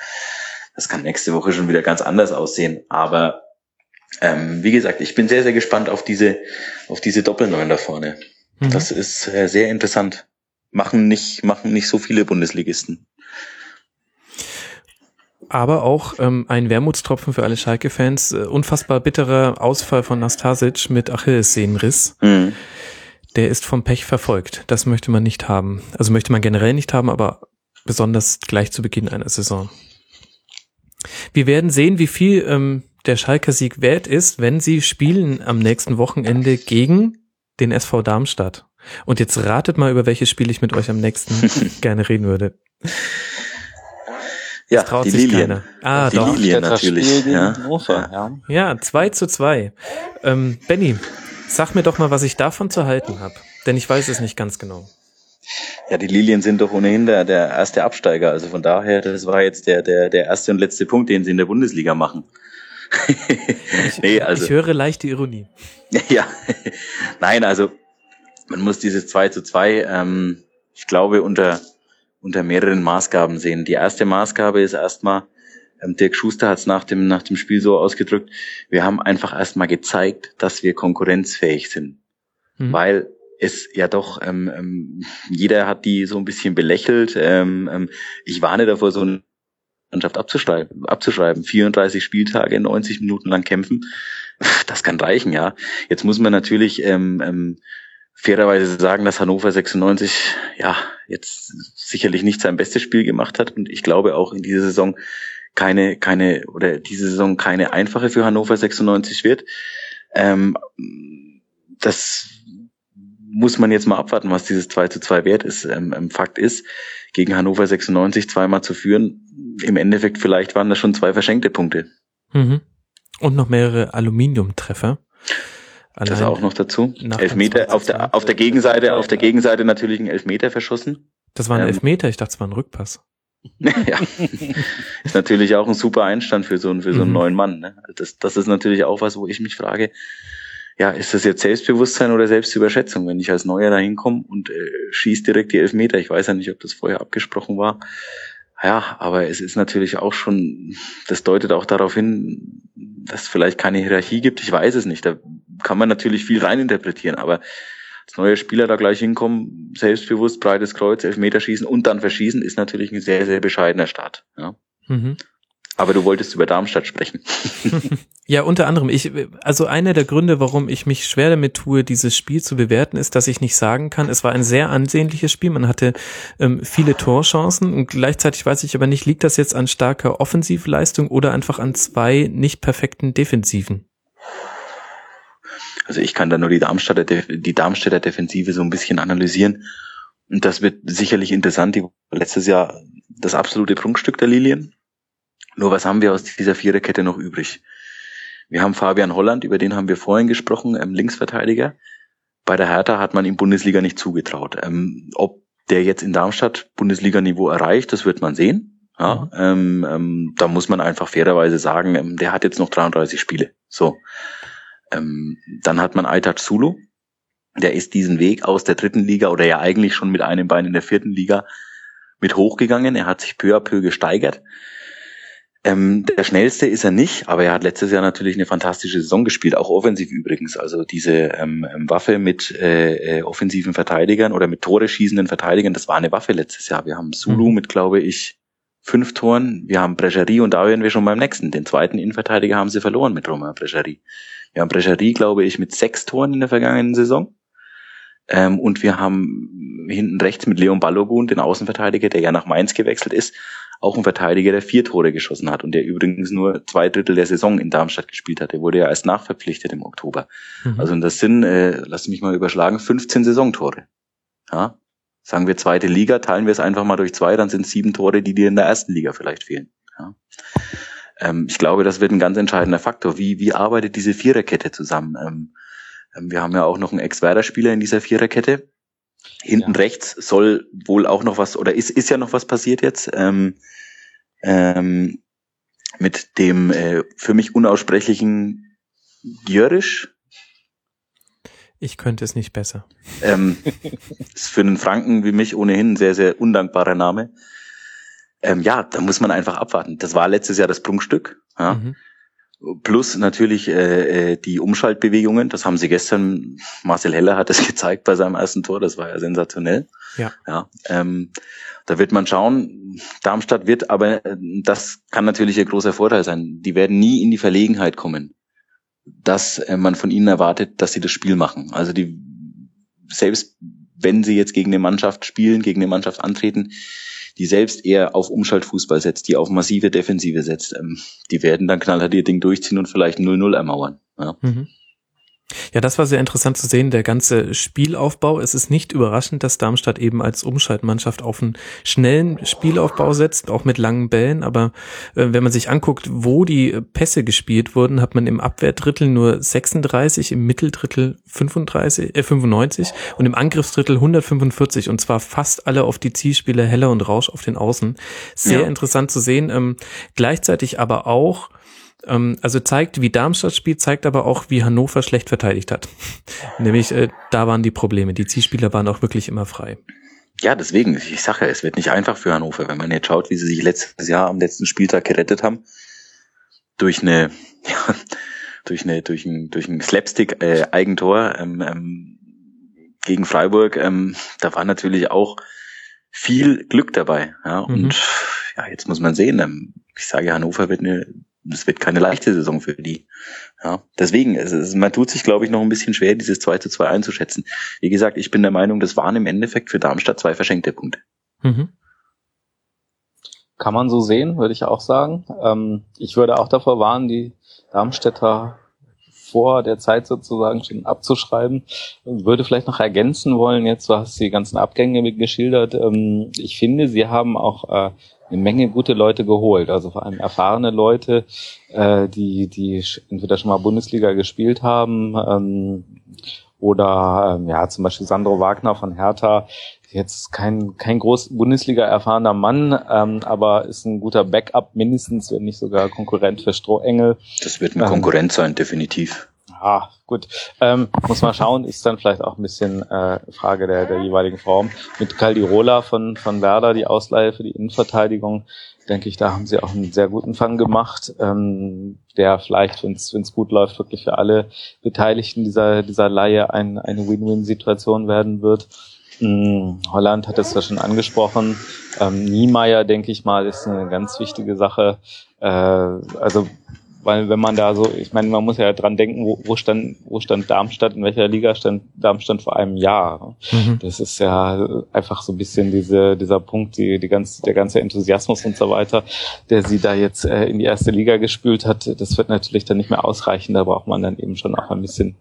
Das kann nächste Woche schon wieder ganz anders aussehen. Aber ähm, wie gesagt, ich bin sehr, sehr gespannt auf diese, auf diese Doppelneun da vorne. Mhm. Das ist äh, sehr interessant. Machen nicht, machen nicht so viele Bundesligisten. Aber auch ähm, ein Wermutstropfen für alle Schalke-Fans. Äh, unfassbar bitterer Ausfall von Nastasic mit Achillessehnenriss. Mhm. Der ist vom Pech verfolgt. Das möchte man nicht haben. Also möchte man generell nicht haben, aber besonders gleich zu Beginn einer Saison. Wir werden sehen, wie viel ähm, der Schalker Sieg wert ist, wenn sie spielen am nächsten Wochenende gegen den SV Darmstadt. Und jetzt ratet mal, über welches Spiel ich mit euch am nächsten gerne reden würde. Ja, traut die sich Lilien. Keiner. Ah, die doch. Lilien natürlich. Ja. ja. ja, 2 zu 2. Ähm, Benny, sag mir doch mal, was ich davon zu halten habe. Denn ich weiß es nicht ganz genau. Ja, die Lilien sind doch ohnehin der, der erste Absteiger. Also von daher, das war jetzt der, der, der erste und letzte Punkt, den sie in der Bundesliga machen. nee, also, ich höre leichte Ironie. ja, nein, also man muss dieses 2 zu 2, ähm, ich glaube, unter, unter mehreren Maßgaben sehen. Die erste Maßgabe ist erstmal, ähm, Dirk Schuster hat es nach dem, nach dem Spiel so ausgedrückt, wir haben einfach erstmal gezeigt, dass wir konkurrenzfähig sind. Mhm. Weil es ja doch, ähm, ähm, jeder hat die so ein bisschen belächelt. Ähm, ähm, ich warne davor, so eine Mannschaft abzuschreiben, abzuschreiben. 34 Spieltage, 90 Minuten lang kämpfen, das kann reichen, ja. Jetzt muss man natürlich ähm, ähm, fairerweise sagen, dass Hannover 96 ja jetzt sicherlich nicht sein bestes Spiel gemacht hat und ich glaube auch in dieser Saison keine keine oder diese Saison keine einfache für Hannover 96 wird. Ähm, das muss man jetzt mal abwarten, was dieses 2 zu 2 wert ist. Ähm, ähm, Fakt ist, gegen Hannover 96 zweimal zu führen, im Endeffekt vielleicht waren das schon zwei verschenkte Punkte. Mhm. Und noch mehrere Aluminiumtreffer. Allein das auch noch dazu. Elfmeter auf der, auf der Gegenseite, auf der Gegenseite natürlich ein Elfmeter verschossen. Das war ein ähm, Elfmeter, ich dachte, es war ein Rückpass. ja. Ist natürlich auch ein super Einstand für so einen, für so einen mhm. neuen Mann. Ne? Das, das ist natürlich auch was, wo ich mich frage, ja, ist das jetzt Selbstbewusstsein oder Selbstüberschätzung, wenn ich als Neuer da hinkomme und äh, schieße direkt die Elfmeter? Ich weiß ja nicht, ob das vorher abgesprochen war. Ja, aber es ist natürlich auch schon, das deutet auch darauf hin, dass es vielleicht keine Hierarchie gibt. Ich weiß es nicht. Da kann man natürlich viel reininterpretieren, aber als neue Spieler da gleich hinkommen, selbstbewusst, breites Kreuz, Elfmeter schießen und dann verschießen, ist natürlich ein sehr, sehr bescheidener Start. Ja. Mhm. Aber du wolltest über Darmstadt sprechen. ja, unter anderem. Ich, also einer der Gründe, warum ich mich schwer damit tue, dieses Spiel zu bewerten, ist, dass ich nicht sagen kann, es war ein sehr ansehnliches Spiel. Man hatte ähm, viele Torchancen und gleichzeitig weiß ich aber nicht, liegt das jetzt an starker Offensivleistung oder einfach an zwei nicht perfekten Defensiven? Also ich kann da nur die Darmstädter, die Darmstädter Defensive so ein bisschen analysieren. Und das wird sicherlich interessant. Die letztes Jahr das absolute Prunkstück der Lilien nur was haben wir aus dieser Viererkette noch übrig? Wir haben Fabian Holland, über den haben wir vorhin gesprochen, ähm, Linksverteidiger. Bei der Hertha hat man ihm Bundesliga nicht zugetraut. Ähm, ob der jetzt in Darmstadt Bundesliga-Niveau erreicht, das wird man sehen. Ja, mhm. ähm, ähm, da muss man einfach fairerweise sagen, ähm, der hat jetzt noch 33 Spiele. So. Ähm, dann hat man Aitat Sulu. Der ist diesen Weg aus der dritten Liga oder ja eigentlich schon mit einem Bein in der vierten Liga mit hochgegangen. Er hat sich peu à peu gesteigert. Ähm, der schnellste ist er nicht, aber er hat letztes Jahr natürlich eine fantastische Saison gespielt, auch offensiv übrigens. Also diese ähm, ähm, Waffe mit äh, äh, offensiven Verteidigern oder mit Tore schießenden Verteidigern, das war eine Waffe letztes Jahr. Wir haben Zulu mhm. mit, glaube ich, fünf Toren. Wir haben Brecherie und da wären wir schon beim nächsten. Den zweiten Innenverteidiger haben sie verloren mit Romain Brecherie. Wir haben Brecherie, glaube ich, mit sechs Toren in der vergangenen Saison. Ähm, und wir haben hinten rechts mit Leon Balogun, den Außenverteidiger, der ja nach Mainz gewechselt ist, auch ein Verteidiger, der vier Tore geschossen hat und der übrigens nur zwei Drittel der Saison in Darmstadt gespielt hat. Der wurde ja erst nachverpflichtet im Oktober. Mhm. Also das sind, äh, lass mich mal überschlagen, 15 Saisontore. Ja? Sagen wir zweite Liga, teilen wir es einfach mal durch zwei, dann sind sieben Tore, die dir in der ersten Liga vielleicht fehlen. Ja? Ähm, ich glaube, das wird ein ganz entscheidender Faktor. Wie, wie arbeitet diese Viererkette zusammen? Ähm, ähm wir haben ja auch noch einen Ex-Werder-Spieler in dieser Viererkette. Hinten ja. rechts soll wohl auch noch was, oder ist, ist ja noch was passiert jetzt. Ähm, ähm, mit dem äh, für mich unaussprechlichen Jörisch. Ich könnte es nicht besser. Ähm, ist für einen Franken wie mich ohnehin ein sehr, sehr undankbarer Name. Ähm, ja, da muss man einfach abwarten. Das war letztes Jahr das Prunkstück. Ja. Mhm. Plus natürlich äh, äh, die Umschaltbewegungen. Das haben sie gestern, Marcel Heller hat es gezeigt bei seinem ersten Tor. Das war ja sensationell. Ja. ja ähm, da wird man schauen. Darmstadt wird, aber äh, das kann natürlich ein großer Vorteil sein. Die werden nie in die Verlegenheit kommen, dass äh, man von ihnen erwartet, dass sie das Spiel machen. Also die selbst wenn sie jetzt gegen eine Mannschaft spielen, gegen eine Mannschaft antreten, die selbst eher auf Umschaltfußball setzt, die auf massive Defensive setzt, ähm, die werden dann knallhart ihr Ding durchziehen und vielleicht 0-0 ermauern. Ja. Mhm. Ja, das war sehr interessant zu sehen, der ganze Spielaufbau. Es ist nicht überraschend, dass Darmstadt eben als Umschaltmannschaft auf einen schnellen Spielaufbau setzt, auch mit langen Bällen. Aber äh, wenn man sich anguckt, wo die Pässe gespielt wurden, hat man im Abwehrdrittel nur 36, im Mitteldrittel 35, äh, 95 und im Angriffsdrittel 145 und zwar fast alle auf die Zielspieler Heller und Rausch auf den Außen. Sehr ja. interessant zu sehen. Ähm, gleichzeitig aber auch, ähm, also zeigt, wie Darmstadt spielt, zeigt aber auch, wie Hannover schlecht verteidigt hat. Nämlich, äh, da waren die Probleme. Die Zielspieler waren auch wirklich immer frei. Ja, deswegen, ich sage ja, es wird nicht einfach für Hannover, wenn man jetzt schaut, wie sie sich letztes Jahr am letzten Spieltag gerettet haben. Durch eine, ja, durch eine, durch ein, durch ein Slapstick-Eigentor äh, ähm, ähm, gegen Freiburg. Ähm, da war natürlich auch viel Glück dabei. Ja, und mhm. ja, jetzt muss man sehen. Ähm, ich sage, Hannover wird eine es wird keine leichte Saison für die. Ja, deswegen, es ist, man tut sich, glaube ich, noch ein bisschen schwer, dieses 2 zu 2 einzuschätzen. Wie gesagt, ich bin der Meinung, das waren im Endeffekt für Darmstadt zwei verschenkte Punkte. Mhm. Kann man so sehen, würde ich auch sagen. Ähm, ich würde auch davor warnen, die Darmstädter vor der Zeit sozusagen schon abzuschreiben. Würde vielleicht noch ergänzen wollen, jetzt du hast die ganzen Abgänge geschildert. Ähm, ich finde, sie haben auch äh, eine Menge gute Leute geholt, also vor allem erfahrene Leute, äh, die, die entweder schon mal Bundesliga gespielt haben ähm, oder ähm, ja zum Beispiel Sandro Wagner von Hertha, jetzt kein kein groß Bundesliga erfahrener Mann, ähm, aber ist ein guter Backup mindestens, wenn nicht sogar Konkurrent für Strohengel. Das wird ein Konkurrent sein, definitiv. Ah, gut. Ähm, muss man schauen, ist dann vielleicht auch ein bisschen äh, Frage der, der jeweiligen Form. Mit Caldirola von, von Werder, die Ausleihe für die Innenverteidigung, denke ich, da haben sie auch einen sehr guten Fang gemacht, ähm, der vielleicht, wenn es gut läuft, wirklich für alle Beteiligten dieser, dieser Leihe ein, eine Win-Win-Situation werden wird. Hm, Holland hat es ja schon angesprochen. Ähm, Niemeyer, denke ich mal, ist eine ganz wichtige Sache. Äh, also weil wenn man da so, ich meine, man muss ja dran denken, wo, wo stand, wo stand Darmstadt, in welcher Liga stand Darmstadt vor einem Jahr. Mhm. Das ist ja einfach so ein bisschen diese, dieser Punkt, die, die ganze, der ganze Enthusiasmus und so weiter, der sie da jetzt äh, in die erste Liga gespült hat, das wird natürlich dann nicht mehr ausreichen. Da braucht man dann eben schon auch ein bisschen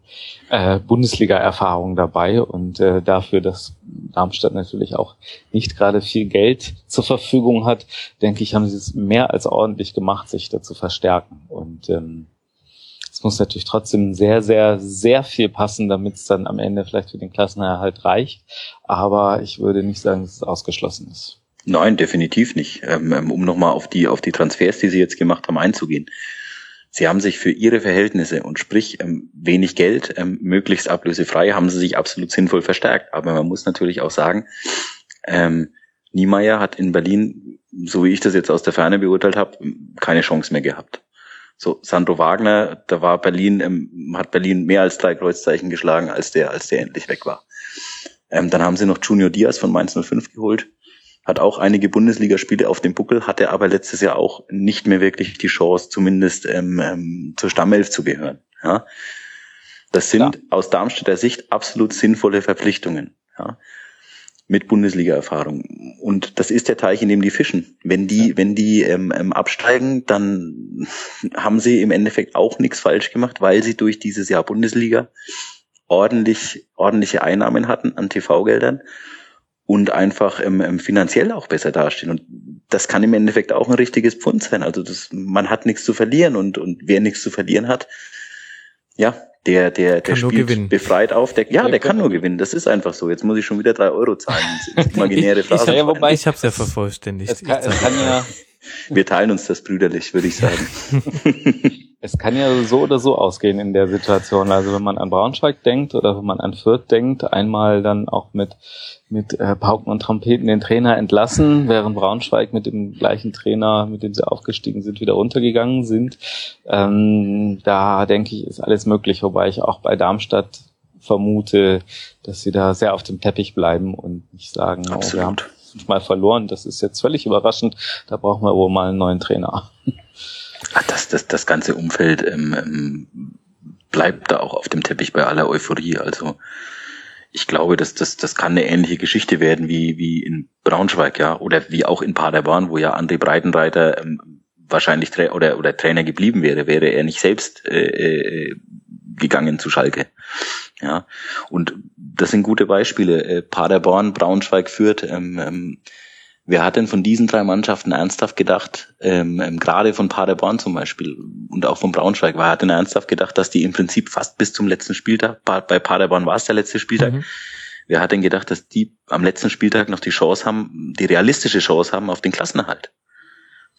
äh, Bundesliga-Erfahrung dabei und äh, dafür, dass Darmstadt natürlich auch nicht gerade viel Geld zur Verfügung hat, denke ich, haben sie es mehr als ordentlich gemacht, sich da zu verstärken. Und ähm, es muss natürlich trotzdem sehr, sehr, sehr viel passen, damit es dann am Ende vielleicht für den Klassenerhalt reicht. Aber ich würde nicht sagen, dass es ausgeschlossen ist. Nein, definitiv nicht. Ähm, ähm, um nochmal auf die, auf die Transfers, die Sie jetzt gemacht haben, einzugehen. Sie haben sich für Ihre Verhältnisse und sprich ähm, wenig Geld, möglichst ablösefrei, haben Sie sich absolut sinnvoll verstärkt. Aber man muss natürlich auch sagen, ähm, Niemeyer hat in Berlin, so wie ich das jetzt aus der Ferne beurteilt habe, keine Chance mehr gehabt. So, Sandro Wagner, da war Berlin, ähm, hat Berlin mehr als drei Kreuzzeichen geschlagen, als der, als der endlich weg war. Ähm, dann haben sie noch Junior Diaz von Mainz 05 geholt, hat auch einige Bundesligaspiele auf dem Buckel, hatte aber letztes Jahr auch nicht mehr wirklich die Chance, zumindest ähm, ähm, zur Stammelf zu gehören. Ja? Das sind ja. aus Darmstädter Sicht absolut sinnvolle Verpflichtungen. Ja? mit Bundesliga-Erfahrung. Und das ist der Teich, in dem die fischen. Wenn die, wenn die ähm, ähm, absteigen, dann haben sie im Endeffekt auch nichts falsch gemacht, weil sie durch dieses Jahr Bundesliga ordentlich, ordentliche Einnahmen hatten an TV-Geldern und einfach ähm, finanziell auch besser dastehen. Und das kann im Endeffekt auch ein richtiges Pfund sein. Also das, man hat nichts zu verlieren und, und wer nichts zu verlieren hat, ja, der, der, der spielt befreit auf. Der, ja, der kann nur gewinnen. Das ist einfach so. Jetzt muss ich schon wieder drei Euro zahlen. imaginäre Phrase. ich, ja, wobei ich habe es ja vervollständigt. Es kann, es kann ja, Wir teilen uns das brüderlich, würde ich sagen. Es kann ja so oder so ausgehen in der Situation. Also wenn man an Braunschweig denkt oder wenn man an Fürth denkt, einmal dann auch mit, mit äh, Pauken und Trompeten den Trainer entlassen, während Braunschweig mit dem gleichen Trainer, mit dem sie aufgestiegen sind, wieder runtergegangen sind. Ähm, da denke ich, ist alles möglich, wobei ich auch bei Darmstadt vermute, dass sie da sehr auf dem Teppich bleiben und nicht sagen, oh, wir haben fünfmal verloren, das ist jetzt völlig überraschend, da brauchen wir wohl mal einen neuen Trainer. Das, das, das ganze Umfeld ähm, ähm, bleibt da auch auf dem Teppich bei aller Euphorie. Also ich glaube, dass das, das kann eine ähnliche Geschichte werden wie, wie in Braunschweig, ja, oder wie auch in Paderborn, wo ja André Breitenreiter ähm, wahrscheinlich Tra oder, oder Trainer geblieben wäre, wäre er nicht selbst äh, äh, gegangen zu Schalke. Ja, und das sind gute Beispiele. Äh, Paderborn, Braunschweig, Fürth. Ähm, ähm, Wer hat denn von diesen drei Mannschaften ernsthaft gedacht, ähm, ähm, gerade von Paderborn zum Beispiel und auch von Braunschweig, wer hat denn ernsthaft gedacht, dass die im Prinzip fast bis zum letzten Spieltag, bei Paderborn war es der letzte Spieltag, mhm. wer hat denn gedacht, dass die am letzten Spieltag noch die Chance haben, die realistische Chance haben auf den Klassenerhalt?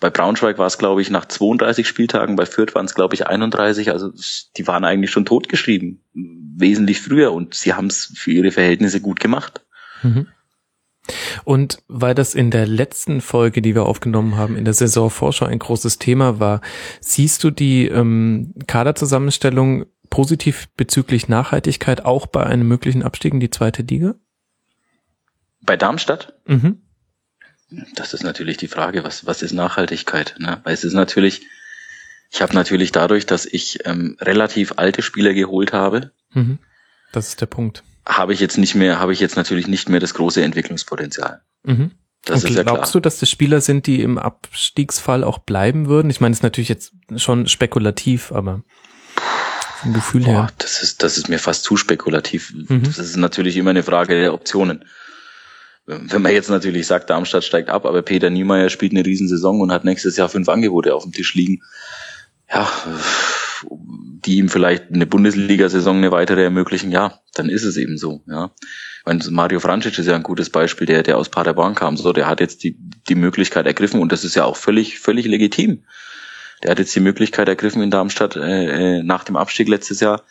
Bei Braunschweig war es, glaube ich, nach 32 Spieltagen, bei Fürth waren es, glaube ich, 31. Also die waren eigentlich schon totgeschrieben, wesentlich früher und sie haben es für ihre Verhältnisse gut gemacht. Mhm. Und weil das in der letzten Folge, die wir aufgenommen haben, in der Saisonvorschau ein großes Thema war, siehst du die ähm, Kaderzusammenstellung positiv bezüglich Nachhaltigkeit auch bei einem möglichen Abstieg in die zweite Liga? Bei Darmstadt? Mhm. Das ist natürlich die Frage, was, was ist Nachhaltigkeit? Ne? Weil es ist natürlich, ich habe natürlich dadurch, dass ich ähm, relativ alte Spieler geholt habe. Mhm. Das ist der Punkt habe ich jetzt nicht mehr, habe ich jetzt natürlich nicht mehr das große Entwicklungspotenzial. Mhm. Das ja glaubst klar. du, dass das Spieler sind, die im Abstiegsfall auch bleiben würden? Ich meine, es ist natürlich jetzt schon spekulativ, aber vom Gefühl Boah, her. Das ist, das ist mir fast zu spekulativ. Mhm. Das ist natürlich immer eine Frage der Optionen. Wenn man jetzt natürlich sagt, Darmstadt steigt ab, aber Peter Niemeyer spielt eine Riesensaison und hat nächstes Jahr fünf Angebote auf dem Tisch liegen. Ja, die ihm vielleicht eine Bundesliga-Saison eine weitere ermöglichen, ja, dann ist es eben so, ja. Weil Mario Francic ist ja ein gutes Beispiel, der, der aus Paderborn kam, so, der hat jetzt die, die Möglichkeit ergriffen und das ist ja auch völlig, völlig legitim. Der hat jetzt die Möglichkeit ergriffen in Darmstadt, äh, äh nach dem Abstieg letztes Jahr,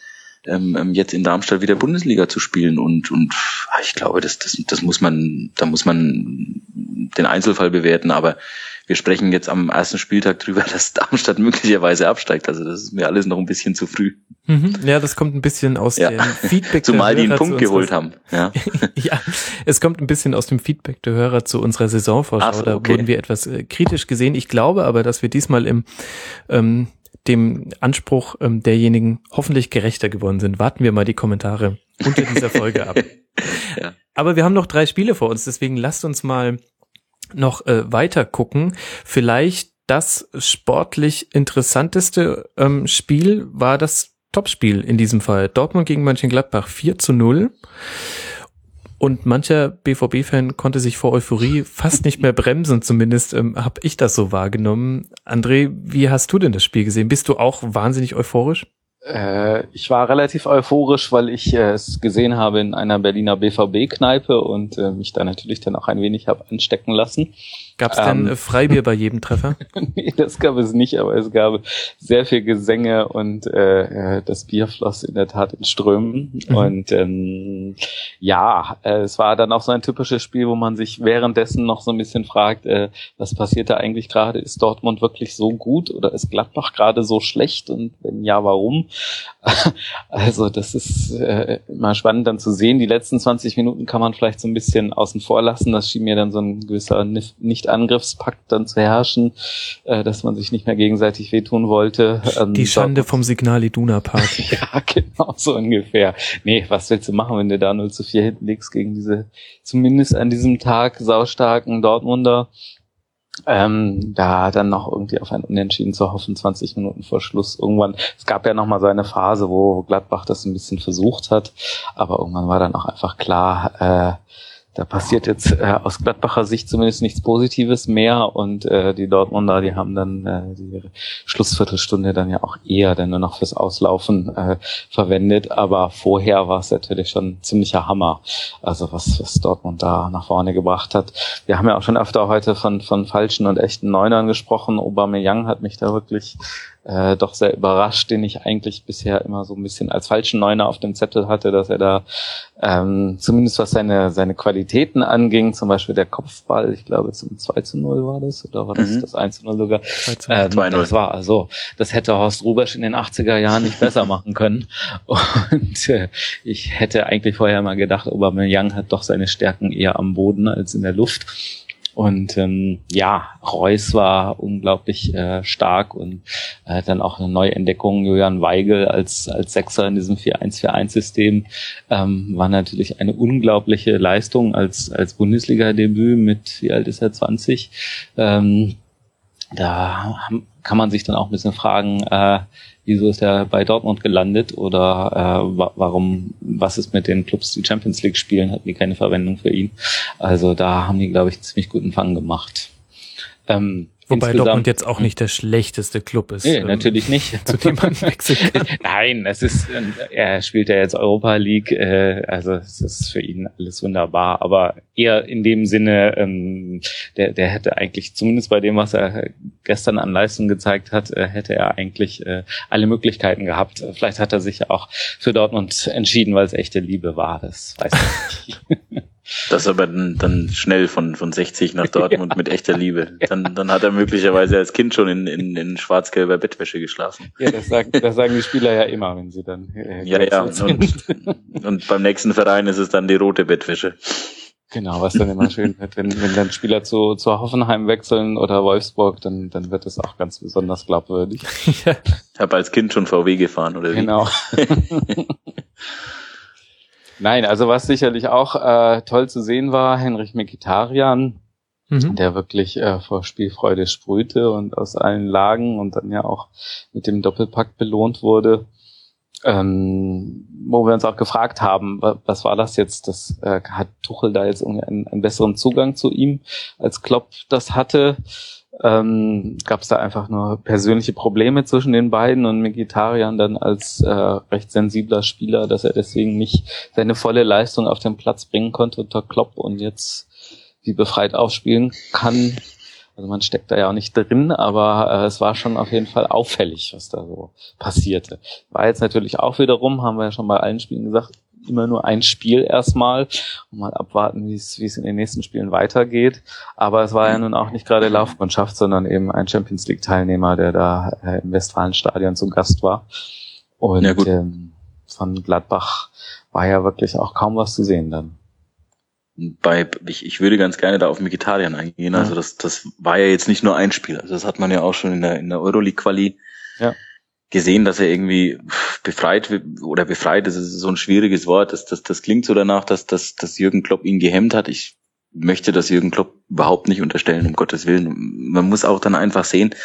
ähm, ähm, jetzt in Darmstadt wieder Bundesliga zu spielen und und ich glaube, das das das muss man da muss man den Einzelfall bewerten, aber wir sprechen jetzt am ersten Spieltag drüber, dass Darmstadt möglicherweise absteigt. Also das ist mir alles noch ein bisschen zu früh. Mhm. Ja, das kommt ein bisschen aus ja. dem Feedback. Zumal die einen Punkt geholt haben. Ja. ja, es kommt ein bisschen aus dem Feedback der Hörer zu unserer Saisonvorschau. So, okay. Da wurden wir etwas äh, kritisch gesehen. Ich glaube aber, dass wir diesmal im ähm, dem Anspruch ähm, derjenigen hoffentlich gerechter geworden sind. Warten wir mal die Kommentare unter dieser Folge ab. ja. Aber wir haben noch drei Spiele vor uns, deswegen lasst uns mal noch äh, weiter gucken. Vielleicht das sportlich interessanteste ähm, Spiel war das Topspiel in diesem Fall. Dortmund gegen Mönchengladbach 4 zu 0. Und mancher BVB-Fan konnte sich vor Euphorie fast nicht mehr bremsen, zumindest ähm, habe ich das so wahrgenommen. André, wie hast du denn das Spiel gesehen? Bist du auch wahnsinnig euphorisch? Äh, ich war relativ euphorisch, weil ich äh, es gesehen habe in einer Berliner BVB-Kneipe und äh, mich da natürlich dann auch ein wenig habe anstecken lassen. Gab es denn ähm, Freibier bei jedem Treffer? nee, das gab es nicht, aber es gab sehr viel Gesänge und äh, äh, das Bier floss in der Tat in Strömen. Mhm. Und ähm, ja, äh, es war dann auch so ein typisches Spiel, wo man sich währenddessen noch so ein bisschen fragt, äh, was passiert da eigentlich gerade? Ist Dortmund wirklich so gut oder ist Gladbach gerade so schlecht? Und wenn ja, warum? also das ist äh, immer spannend dann zu sehen. Die letzten 20 Minuten kann man vielleicht so ein bisschen außen vor lassen. Das schien mir dann so ein gewisser nicht Angriffspakt dann zu herrschen, äh, dass man sich nicht mehr gegenseitig wehtun wollte. Ähm, Die Schande vom Signal Iduna Park. ja, genau, so ungefähr. Nee, was willst du machen, wenn du da 0 zu 4 hinten liegst gegen diese, zumindest an diesem Tag, saustarken Dortmunder? Ähm, da dann noch irgendwie auf ein Unentschieden zu hoffen, 20 Minuten vor Schluss. Irgendwann, es gab ja noch mal so eine Phase, wo Gladbach das ein bisschen versucht hat, aber irgendwann war dann auch einfach klar, äh, da passiert jetzt äh, aus Gladbacher Sicht zumindest nichts Positives mehr und äh, die Dortmunder, die haben dann äh, die Schlussviertelstunde dann ja auch eher dann nur noch fürs Auslaufen äh, verwendet, aber vorher war es natürlich schon ziemlicher Hammer, also was, was Dortmund da nach vorne gebracht hat. Wir haben ja auch schon öfter heute von, von falschen und echten Neunern gesprochen, Aubameyang hat mich da wirklich äh, doch sehr überrascht, den ich eigentlich bisher immer so ein bisschen als falschen Neuner auf dem Zettel hatte, dass er da ähm, zumindest was seine, seine Qualitäten anging, zum Beispiel der Kopfball, ich glaube zum 2 zu 0 war das, oder war das mhm. das 1 zu 0 sogar? 2 ähm, das war also, das hätte Horst Rubesch in den 80er Jahren nicht besser machen können. Und äh, ich hätte eigentlich vorher mal gedacht, Aubameyang hat doch seine Stärken eher am Boden als in der Luft. Und ähm, ja, Reus war unglaublich äh, stark und äh, dann auch eine Neuentdeckung, Julian Weigel als, als Sechser in diesem 4-1-4-1-System ähm, war natürlich eine unglaubliche Leistung als, als Bundesliga-Debüt mit, wie alt ist er, 20. Ähm, da kann man sich dann auch ein bisschen fragen, äh, wieso ist er bei Dortmund gelandet oder äh, warum, was ist mit den Clubs, die Champions League spielen, hatten die keine Verwendung für ihn. Also da haben die, glaube ich, ziemlich guten Fang gemacht. Ähm, Wobei Dortmund jetzt auch nicht der schlechteste Club ist. Nee, ähm, natürlich nicht. Zu dem man wechseln kann. Nein, es ist, er spielt ja jetzt Europa League, äh, also es ist für ihn alles wunderbar, aber eher in dem Sinne, ähm, der, der hätte eigentlich, zumindest bei dem, was er gestern an Leistung gezeigt hat, äh, hätte er eigentlich äh, alle Möglichkeiten gehabt. Vielleicht hat er sich ja auch für Dortmund entschieden, weil es echte Liebe war, das weiß ich nicht. Das aber dann, dann schnell von, von 60 nach Dortmund ja. mit echter Liebe. Dann, dann hat er möglicherweise als Kind schon in, in, in schwarz-gelber Bettwäsche geschlafen. Ja, das sagen, das sagen die Spieler ja immer, wenn sie dann. Äh, ja, ja. Und, und beim nächsten Verein ist es dann die rote Bettwäsche. Genau, was dann immer schön wird, wenn, wenn dann Spieler zu, zu Hoffenheim wechseln oder Wolfsburg, dann, dann wird es auch ganz besonders glaubwürdig. Ich habe als Kind schon VW gefahren, oder wie? Genau. Nein, also was sicherlich auch äh, toll zu sehen war, Henrich Mkhitaryan, mhm. der wirklich äh, vor Spielfreude sprühte und aus allen Lagen und dann ja auch mit dem Doppelpack belohnt wurde. Ähm, wo wir uns auch gefragt haben, was war das jetzt? Das äh, hat Tuchel da jetzt irgendwie einen, einen besseren Zugang zu ihm, als Klopp das hatte ähm, gab es da einfach nur persönliche Probleme zwischen den beiden und Mkhitaryan dann als äh, recht sensibler Spieler, dass er deswegen nicht seine volle Leistung auf den Platz bringen konnte unter Klopp und jetzt wie befreit aufspielen kann. Also man steckt da ja auch nicht drin, aber äh, es war schon auf jeden Fall auffällig, was da so passierte. War jetzt natürlich auch wiederum, haben wir ja schon bei allen Spielen gesagt, immer nur ein Spiel erstmal und mal abwarten, wie es in den nächsten Spielen weitergeht. Aber es war ja nun auch nicht gerade Laufmannschaft, sondern eben ein Champions League Teilnehmer, der da äh, im Westfalenstadion zu Gast war. Und ja, ähm, von Gladbach war ja wirklich auch kaum was zu sehen dann. Bei, ich, ich würde ganz gerne da auf Vegetariern eingehen. Also das, das war ja jetzt nicht nur ein Spiel. Also das hat man ja auch schon in der, in der Euroleague-Quali ja gesehen, dass er irgendwie befreit oder befreit, das ist so ein schwieriges Wort. Das, das, das klingt so danach, dass, dass, dass Jürgen Klopp ihn gehemmt hat. Ich möchte das Jürgen Klopp überhaupt nicht unterstellen, um Gottes Willen. Man muss auch dann einfach sehen,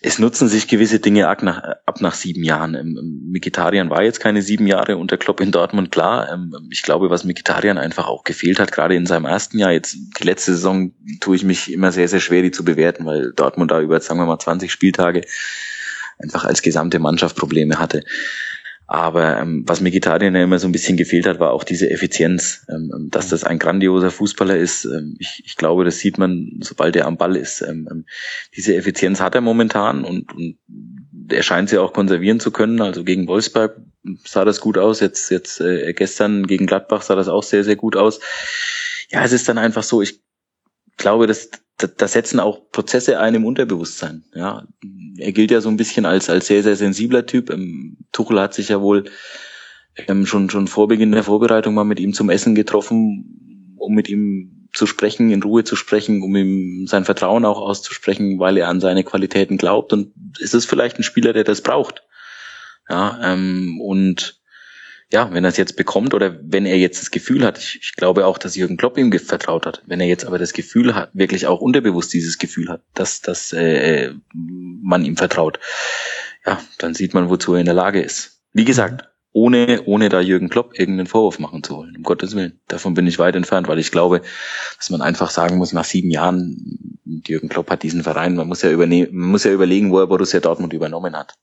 es nutzen sich gewisse Dinge ab nach, ab nach sieben Jahren. Ähm, Mikitarian war jetzt keine sieben Jahre unter Klopp in Dortmund, klar. Ähm, ich glaube, was Mikitarian einfach auch gefehlt hat, gerade in seinem ersten Jahr, jetzt die letzte Saison tue ich mich immer sehr, sehr schwer, die zu bewerten, weil Dortmund da über, sagen wir mal, 20 Spieltage einfach als gesamte Mannschaft Probleme hatte. Aber ähm, was Mkhitaryan ja immer so ein bisschen gefehlt hat, war auch diese Effizienz, ähm, ähm, dass das ein grandioser Fußballer ist. Ähm, ich, ich glaube, das sieht man, sobald er am Ball ist. Ähm, ähm, diese Effizienz hat er momentan und, und er scheint sie auch konservieren zu können. Also gegen Wolfsburg sah das gut aus. Jetzt, jetzt äh, gestern gegen Gladbach sah das auch sehr, sehr gut aus. Ja, es ist dann einfach so, ich glaube, dass da setzen auch Prozesse ein im Unterbewusstsein. Ja, er gilt ja so ein bisschen als als sehr sehr sensibler Typ. Ähm, Tuchel hat sich ja wohl ähm, schon schon vor Beginn der Vorbereitung mal mit ihm zum Essen getroffen, um mit ihm zu sprechen, in Ruhe zu sprechen, um ihm sein Vertrauen auch auszusprechen, weil er an seine Qualitäten glaubt. Und ist es vielleicht ein Spieler, der das braucht? Ja, ähm, und ja, wenn er es jetzt bekommt oder wenn er jetzt das Gefühl hat, ich, ich glaube auch, dass Jürgen Klopp ihm vertraut hat, wenn er jetzt aber das Gefühl hat, wirklich auch unterbewusst dieses Gefühl hat, dass, dass äh, man ihm vertraut, ja, dann sieht man, wozu er in der Lage ist. Wie gesagt, ohne, ohne da Jürgen Klopp irgendeinen Vorwurf machen zu wollen, um Gottes Willen. Davon bin ich weit entfernt, weil ich glaube, dass man einfach sagen muss, nach sieben Jahren, Jürgen Klopp hat diesen Verein, man muss ja übernehmen, man muss ja überlegen, wo er Borussia Dortmund übernommen hat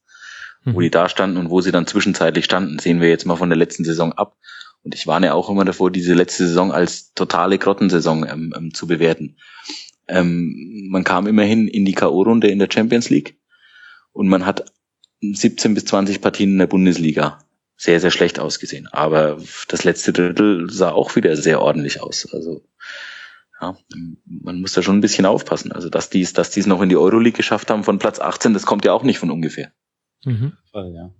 wo die mhm. da standen und wo sie dann zwischenzeitlich standen, sehen wir jetzt mal von der letzten Saison ab. Und ich warne auch immer davor, diese letzte Saison als totale Grottensaison ähm, ähm, zu bewerten. Ähm, man kam immerhin in die K.O.-Runde in der Champions League und man hat 17 bis 20 Partien in der Bundesliga sehr, sehr schlecht ausgesehen. Aber das letzte Drittel sah auch wieder sehr ordentlich aus. Also ja, man muss da schon ein bisschen aufpassen. Also dass die dass die es noch in die Euroleague geschafft haben von Platz 18, das kommt ja auch nicht von ungefähr. Mhm. Voll, ja.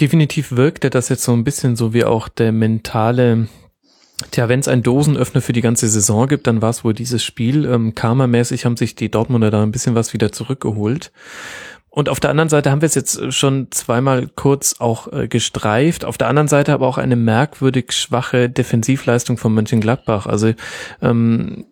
Definitiv wirkte das jetzt so ein bisschen so wie auch der mentale Tja, wenn es ein Dosenöffner für die ganze Saison gibt, dann war es wohl dieses Spiel. Ähm, Karma-mäßig haben sich die Dortmunder da ein bisschen was wieder zurückgeholt. Und auf der anderen Seite haben wir es jetzt schon zweimal kurz auch äh, gestreift. Auf der anderen Seite aber auch eine merkwürdig schwache Defensivleistung von Mönchengladbach. Also ähm,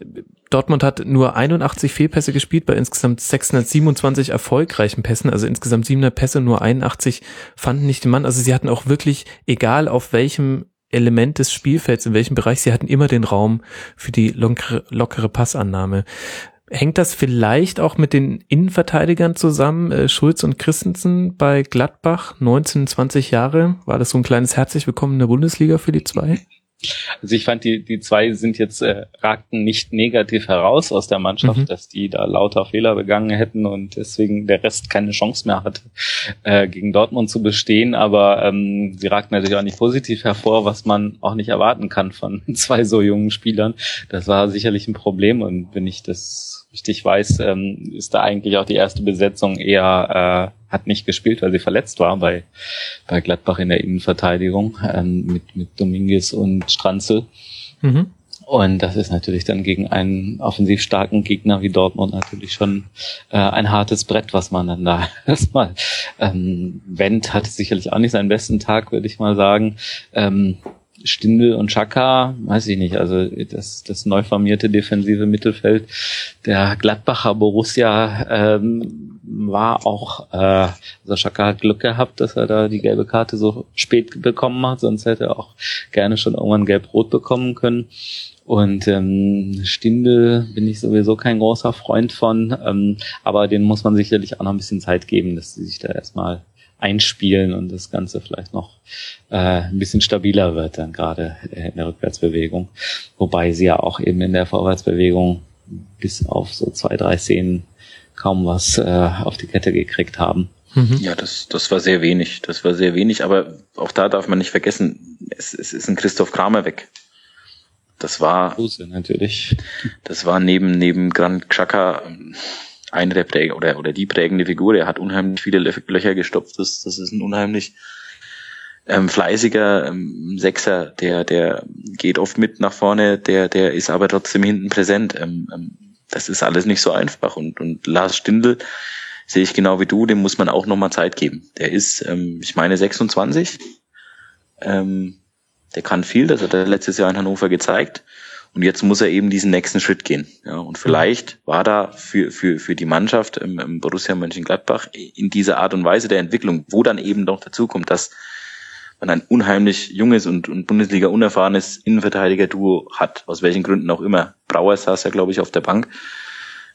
Dortmund hat nur 81 Fehlpässe gespielt bei insgesamt 627 erfolgreichen Pässen, also insgesamt 700 Pässe, nur 81 fanden nicht den Mann. Also sie hatten auch wirklich, egal auf welchem Element des Spielfelds, in welchem Bereich, sie hatten immer den Raum für die lockere, lockere Passannahme. Hängt das vielleicht auch mit den Innenverteidigern zusammen? Äh, Schulz und Christensen bei Gladbach, 19, 20 Jahre. War das so ein kleines herzlich willkommen in der Bundesliga für die zwei? Also ich fand, die, die zwei sind jetzt, äh, ragten nicht negativ heraus aus der Mannschaft, mhm. dass die da lauter Fehler begangen hätten und deswegen der Rest keine Chance mehr hatte, äh, gegen Dortmund zu bestehen. Aber ähm, sie ragten natürlich auch nicht positiv hervor, was man auch nicht erwarten kann von zwei so jungen Spielern. Das war sicherlich ein Problem und wenn ich das richtig weiß, ähm, ist da eigentlich auch die erste Besetzung eher, äh, hat nicht gespielt, weil sie verletzt war bei, bei Gladbach in der Innenverteidigung ähm, mit, mit Dominguez und Stranzel. Mhm. Und das ist natürlich dann gegen einen offensiv starken Gegner wie Dortmund natürlich schon äh, ein hartes Brett, was man dann da erstmal ähm, Wendt hatte sicherlich auch nicht seinen besten Tag, würde ich mal sagen. Ähm, Stindel und Chaka, weiß ich nicht, also das, das neu formierte defensive Mittelfeld der Gladbacher Borussia ähm, war auch, äh, also Chaka hat Glück gehabt, dass er da die gelbe Karte so spät bekommen hat, sonst hätte er auch gerne schon irgendwann gelb-rot bekommen können. Und ähm, Stindel bin ich sowieso kein großer Freund von, ähm, aber den muss man sicherlich auch noch ein bisschen Zeit geben, dass sie sich da erstmal einspielen und das Ganze vielleicht noch äh, ein bisschen stabiler wird dann gerade in der Rückwärtsbewegung. Wobei sie ja auch eben in der Vorwärtsbewegung bis auf so zwei, drei Szenen kaum was äh, auf die Kette gekriegt haben. Mhm. Ja, das, das war sehr wenig. Das war sehr wenig, aber auch da darf man nicht vergessen, es, es ist ein Christoph Kramer weg. Das war Gruse, natürlich. Das war neben neben Grand Xhaka ähm, eine der Präg oder, oder die prägende Figur. Er hat unheimlich viele Löcher gestopft. Das, das ist ein unheimlich ähm, fleißiger ähm, Sechser, der, der geht oft mit nach vorne, der, der ist aber trotzdem hinten präsent. Ähm, ähm, das ist alles nicht so einfach. Und, und Lars Stindl sehe ich genau wie du, dem muss man auch nochmal Zeit geben. Der ist, ähm, ich meine, 26. Ähm, der kann viel, das hat er letztes Jahr in Hannover gezeigt. Und jetzt muss er eben diesen nächsten Schritt gehen. Ja, und vielleicht war da für, für, für die Mannschaft im, im Borussia Mönchengladbach in dieser Art und Weise der Entwicklung, wo dann eben noch dazu kommt, dass man ein unheimlich junges und, und Bundesliga unerfahrenes Innenverteidiger-Duo hat, aus welchen Gründen auch immer. Brauer saß ja, glaube ich, auf der Bank.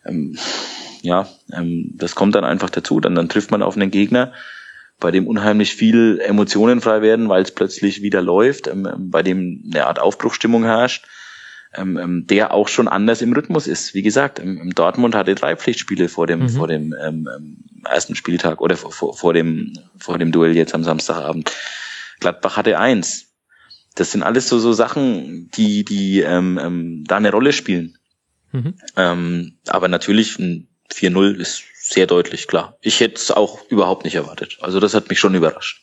Ähm, ja, ähm, das kommt dann einfach dazu. Dann, dann trifft man auf einen Gegner, bei dem unheimlich viel Emotionen frei werden, weil es plötzlich wieder läuft, ähm, bei dem eine Art Aufbruchstimmung herrscht ähm, ähm, der auch schon anders im Rhythmus ist. Wie gesagt, ähm, Dortmund hatte drei Pflichtspiele vor dem, mhm. vor dem ähm, ähm, ersten Spieltag oder vor, vor, dem, vor dem Duell jetzt am Samstagabend. Gladbach hatte eins. Das sind alles so, so Sachen, die, die ähm, ähm, da eine Rolle spielen. Mhm. Ähm, aber natürlich ein 4-0 ist sehr deutlich, klar. Ich hätte es auch überhaupt nicht erwartet. Also das hat mich schon überrascht.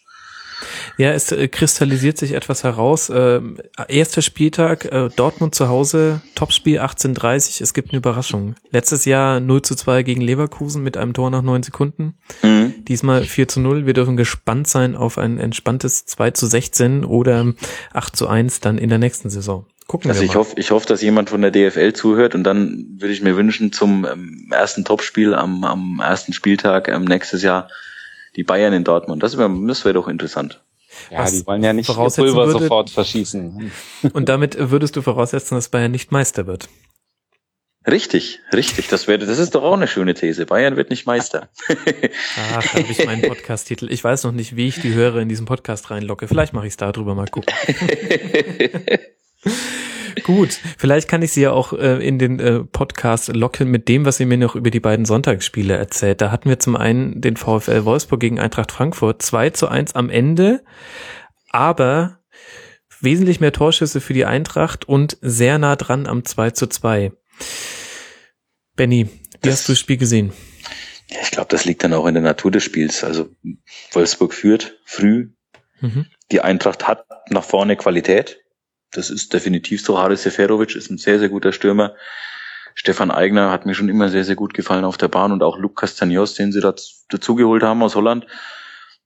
Ja, es äh, kristallisiert sich etwas heraus. Äh, erster Spieltag, äh, Dortmund zu Hause, Topspiel 18.30 Es gibt eine Überraschung. Letztes Jahr 0 zu 2 gegen Leverkusen mit einem Tor nach neun Sekunden. Mhm. Diesmal 4 zu 0. Wir dürfen gespannt sein auf ein entspanntes 2 zu 16 oder 8 zu 1 dann in der nächsten Saison. Gucken also wir ich hoffe, ich hoffe, dass jemand von der DFL zuhört und dann würde ich mir wünschen zum ähm, ersten Topspiel am, am ersten Spieltag ähm, nächstes Jahr die Bayern in Dortmund. Das wäre das wär doch interessant. Ja, Was die wollen ja nicht Pulver würde, sofort verschießen. Und damit würdest du voraussetzen, dass Bayern nicht Meister wird. Richtig, richtig. Das wäre, das ist doch auch eine schöne These. Bayern wird nicht Meister. Ach, da habe ich meinen Podcast-Titel. Ich weiß noch nicht, wie ich die Hörer in diesen Podcast reinlocke. Vielleicht mache ich es darüber mal gucken. Gut, vielleicht kann ich Sie ja auch äh, in den äh, Podcast locken mit dem, was Sie mir noch über die beiden Sonntagsspiele erzählt. Da hatten wir zum einen den VfL Wolfsburg gegen Eintracht Frankfurt 2 zu 1 am Ende, aber wesentlich mehr Torschüsse für die Eintracht und sehr nah dran am 2 zu 2. Benny, wie hast du das Spiel gesehen? Ja, ich glaube, das liegt dann auch in der Natur des Spiels. Also Wolfsburg führt früh. Mhm. Die Eintracht hat nach vorne Qualität. Das ist definitiv so. Haris Seferovic ist ein sehr, sehr guter Stürmer. Stefan Eigner hat mir schon immer sehr, sehr gut gefallen auf der Bahn und auch Luc Castagnos, den sie dazugeholt haben aus Holland.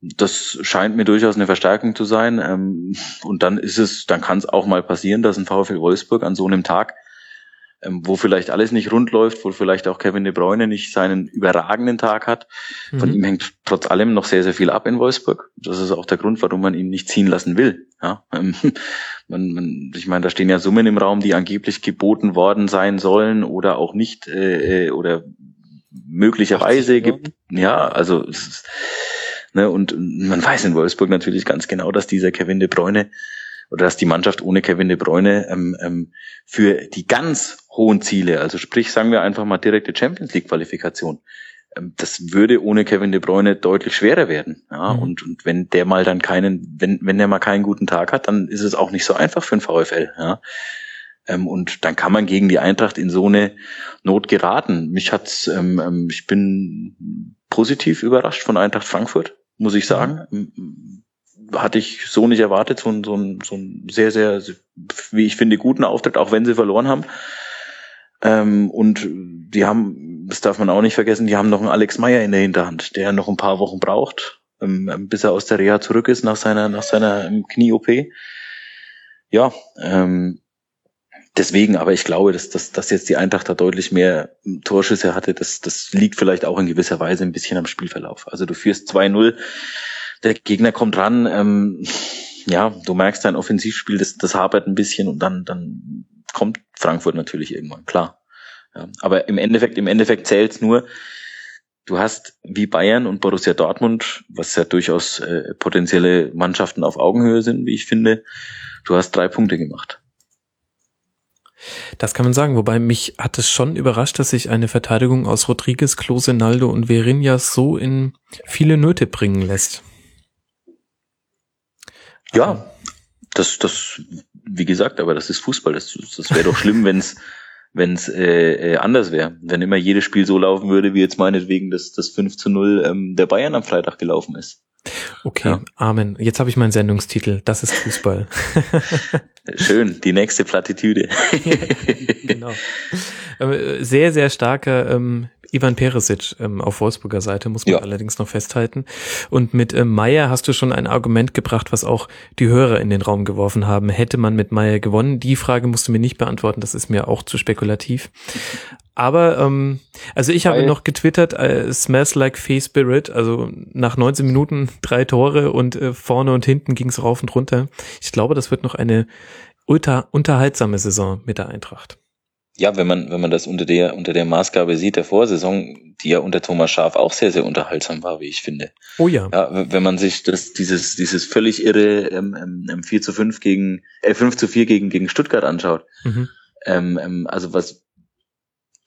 Das scheint mir durchaus eine Verstärkung zu sein. Ähm, und dann ist es, dann kann es auch mal passieren, dass ein VfL Wolfsburg an so einem Tag wo vielleicht alles nicht rund läuft, wo vielleicht auch Kevin de Bruyne nicht seinen überragenden Tag hat. Von mhm. ihm hängt trotz allem noch sehr, sehr viel ab in Wolfsburg. Das ist auch der Grund, warum man ihn nicht ziehen lassen will. Ja, ähm, man, man, ich meine, da stehen ja Summen im Raum, die angeblich geboten worden sein sollen oder auch nicht äh, äh oder möglicherweise gibt. Ja, also ist, ne, und man weiß in Wolfsburg natürlich ganz genau, dass dieser Kevin de Bruyne oder dass die Mannschaft ohne Kevin de Bruyne ähm, ähm, für die ganz hohen Ziele, also sprich, sagen wir einfach mal direkte Champions League Qualifikation, ähm, das würde ohne Kevin de Bruyne deutlich schwerer werden. Ja, mhm. und, und wenn der mal dann keinen, wenn, wenn der mal keinen guten Tag hat, dann ist es auch nicht so einfach für den VfL. Ja. Ähm, und dann kann man gegen die Eintracht in so eine Not geraten. Mich hat's, ähm, ähm ich bin positiv überrascht von Eintracht Frankfurt, muss ich sagen. Mhm hatte ich so nicht erwartet, so ein, so ein, so ein sehr, sehr, wie ich finde, guten Auftritt, auch wenn sie verloren haben. Ähm, und die haben, das darf man auch nicht vergessen, die haben noch einen Alex Meyer in der Hinterhand, der noch ein paar Wochen braucht, ähm, bis er aus der Reha zurück ist nach seiner, nach seiner ähm, Knie-OP. Ja, ähm, deswegen, aber ich glaube, dass, dass, dass jetzt die Eintracht da deutlich mehr Torschüsse hatte, das, das liegt vielleicht auch in gewisser Weise ein bisschen am Spielverlauf. Also du führst 2-0 der Gegner kommt ran, ähm, ja, du merkst dein Offensivspiel, das, das hapert ein bisschen und dann, dann kommt Frankfurt natürlich irgendwann, klar. Ja, aber im Endeffekt, im Endeffekt zählt's nur, du hast wie Bayern und Borussia Dortmund, was ja durchaus äh, potenzielle Mannschaften auf Augenhöhe sind, wie ich finde, du hast drei Punkte gemacht. Das kann man sagen, wobei mich hat es schon überrascht, dass sich eine Verteidigung aus Rodriguez, Klose, Naldo und Verinjas so in viele Nöte bringen lässt. Ja, das, das, wie gesagt, aber das ist Fußball. Das, das wäre doch schlimm, wenn es wenn es äh, äh, anders wäre. Wenn immer jedes Spiel so laufen würde, wie jetzt meinetwegen das, das 5 zu 0 ähm, der Bayern am Freitag gelaufen ist. Okay, ja. Amen. Jetzt habe ich meinen Sendungstitel. Das ist Fußball. Schön, die nächste Plattitüde. genau. Äh, sehr, sehr starker ähm, Ivan Peresic ähm, auf Wolfsburger Seite, muss man ja. allerdings noch festhalten. Und mit ähm, Meier hast du schon ein Argument gebracht, was auch die Hörer in den Raum geworfen haben. Hätte man mit Meier gewonnen? Die Frage musst du mir nicht beantworten, das ist mir auch zu spekulativ. Aber ähm, also ich habe Weil, noch getwittert, äh, smells like Fee Spirit, also nach 19 Minuten drei Tore und äh, vorne und hinten ging's rauf und runter. Ich glaube, das wird noch eine ultra unterhaltsame Saison mit der Eintracht ja, wenn man, wenn man das unter der, unter der Maßgabe sieht, der Vorsaison, die ja unter Thomas Schaf auch sehr, sehr unterhaltsam war, wie ich finde. Oh ja. Ja, wenn man sich das, dieses, dieses völlig irre ähm, ähm, 4 zu 5 gegen, äh, 5 zu 4 gegen, gegen Stuttgart anschaut. Mhm. Ähm, ähm, also was,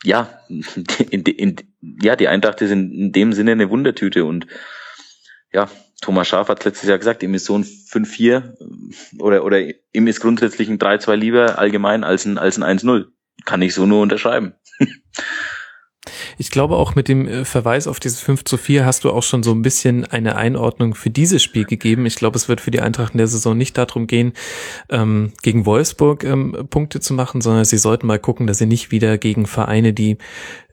ja, in, in, ja, die Eintracht ist in, in dem Sinne eine Wundertüte und ja, Thomas Schaf hat letztes Jahr gesagt, ihm ist so ein 5-4 oder, oder ihm ist grundsätzlich ein 3-2 lieber allgemein als ein, als ein 1-0 kann ich so nur unterschreiben. Ich glaube auch mit dem äh, Verweis auf dieses 5 zu 4 hast du auch schon so ein bisschen eine Einordnung für dieses Spiel gegeben. Ich glaube, es wird für die Eintracht in der Saison nicht darum gehen, ähm, gegen Wolfsburg ähm, Punkte zu machen, sondern sie sollten mal gucken, dass sie nicht wieder gegen Vereine, die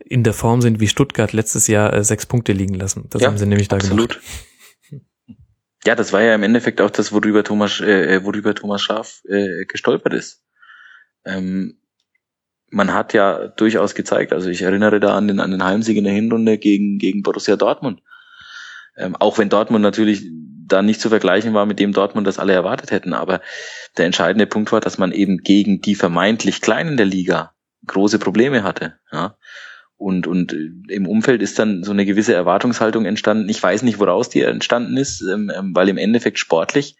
in der Form sind wie Stuttgart letztes Jahr äh, sechs Punkte liegen lassen. Das ja, haben sie nämlich da absolut. gemacht. Ja, das war ja im Endeffekt auch das, worüber Thomas, äh, äh worüber Thomas Schaf äh, gestolpert ist. Ähm, man hat ja durchaus gezeigt, also ich erinnere da an den, an den Heimsieg in der Hinrunde gegen, gegen Borussia Dortmund. Ähm, auch wenn Dortmund natürlich da nicht zu vergleichen war mit dem Dortmund, das alle erwartet hätten. Aber der entscheidende Punkt war, dass man eben gegen die vermeintlich Kleinen der Liga große Probleme hatte. Ja. Und, und im Umfeld ist dann so eine gewisse Erwartungshaltung entstanden. Ich weiß nicht, woraus die entstanden ist, ähm, ähm weil im Endeffekt sportlich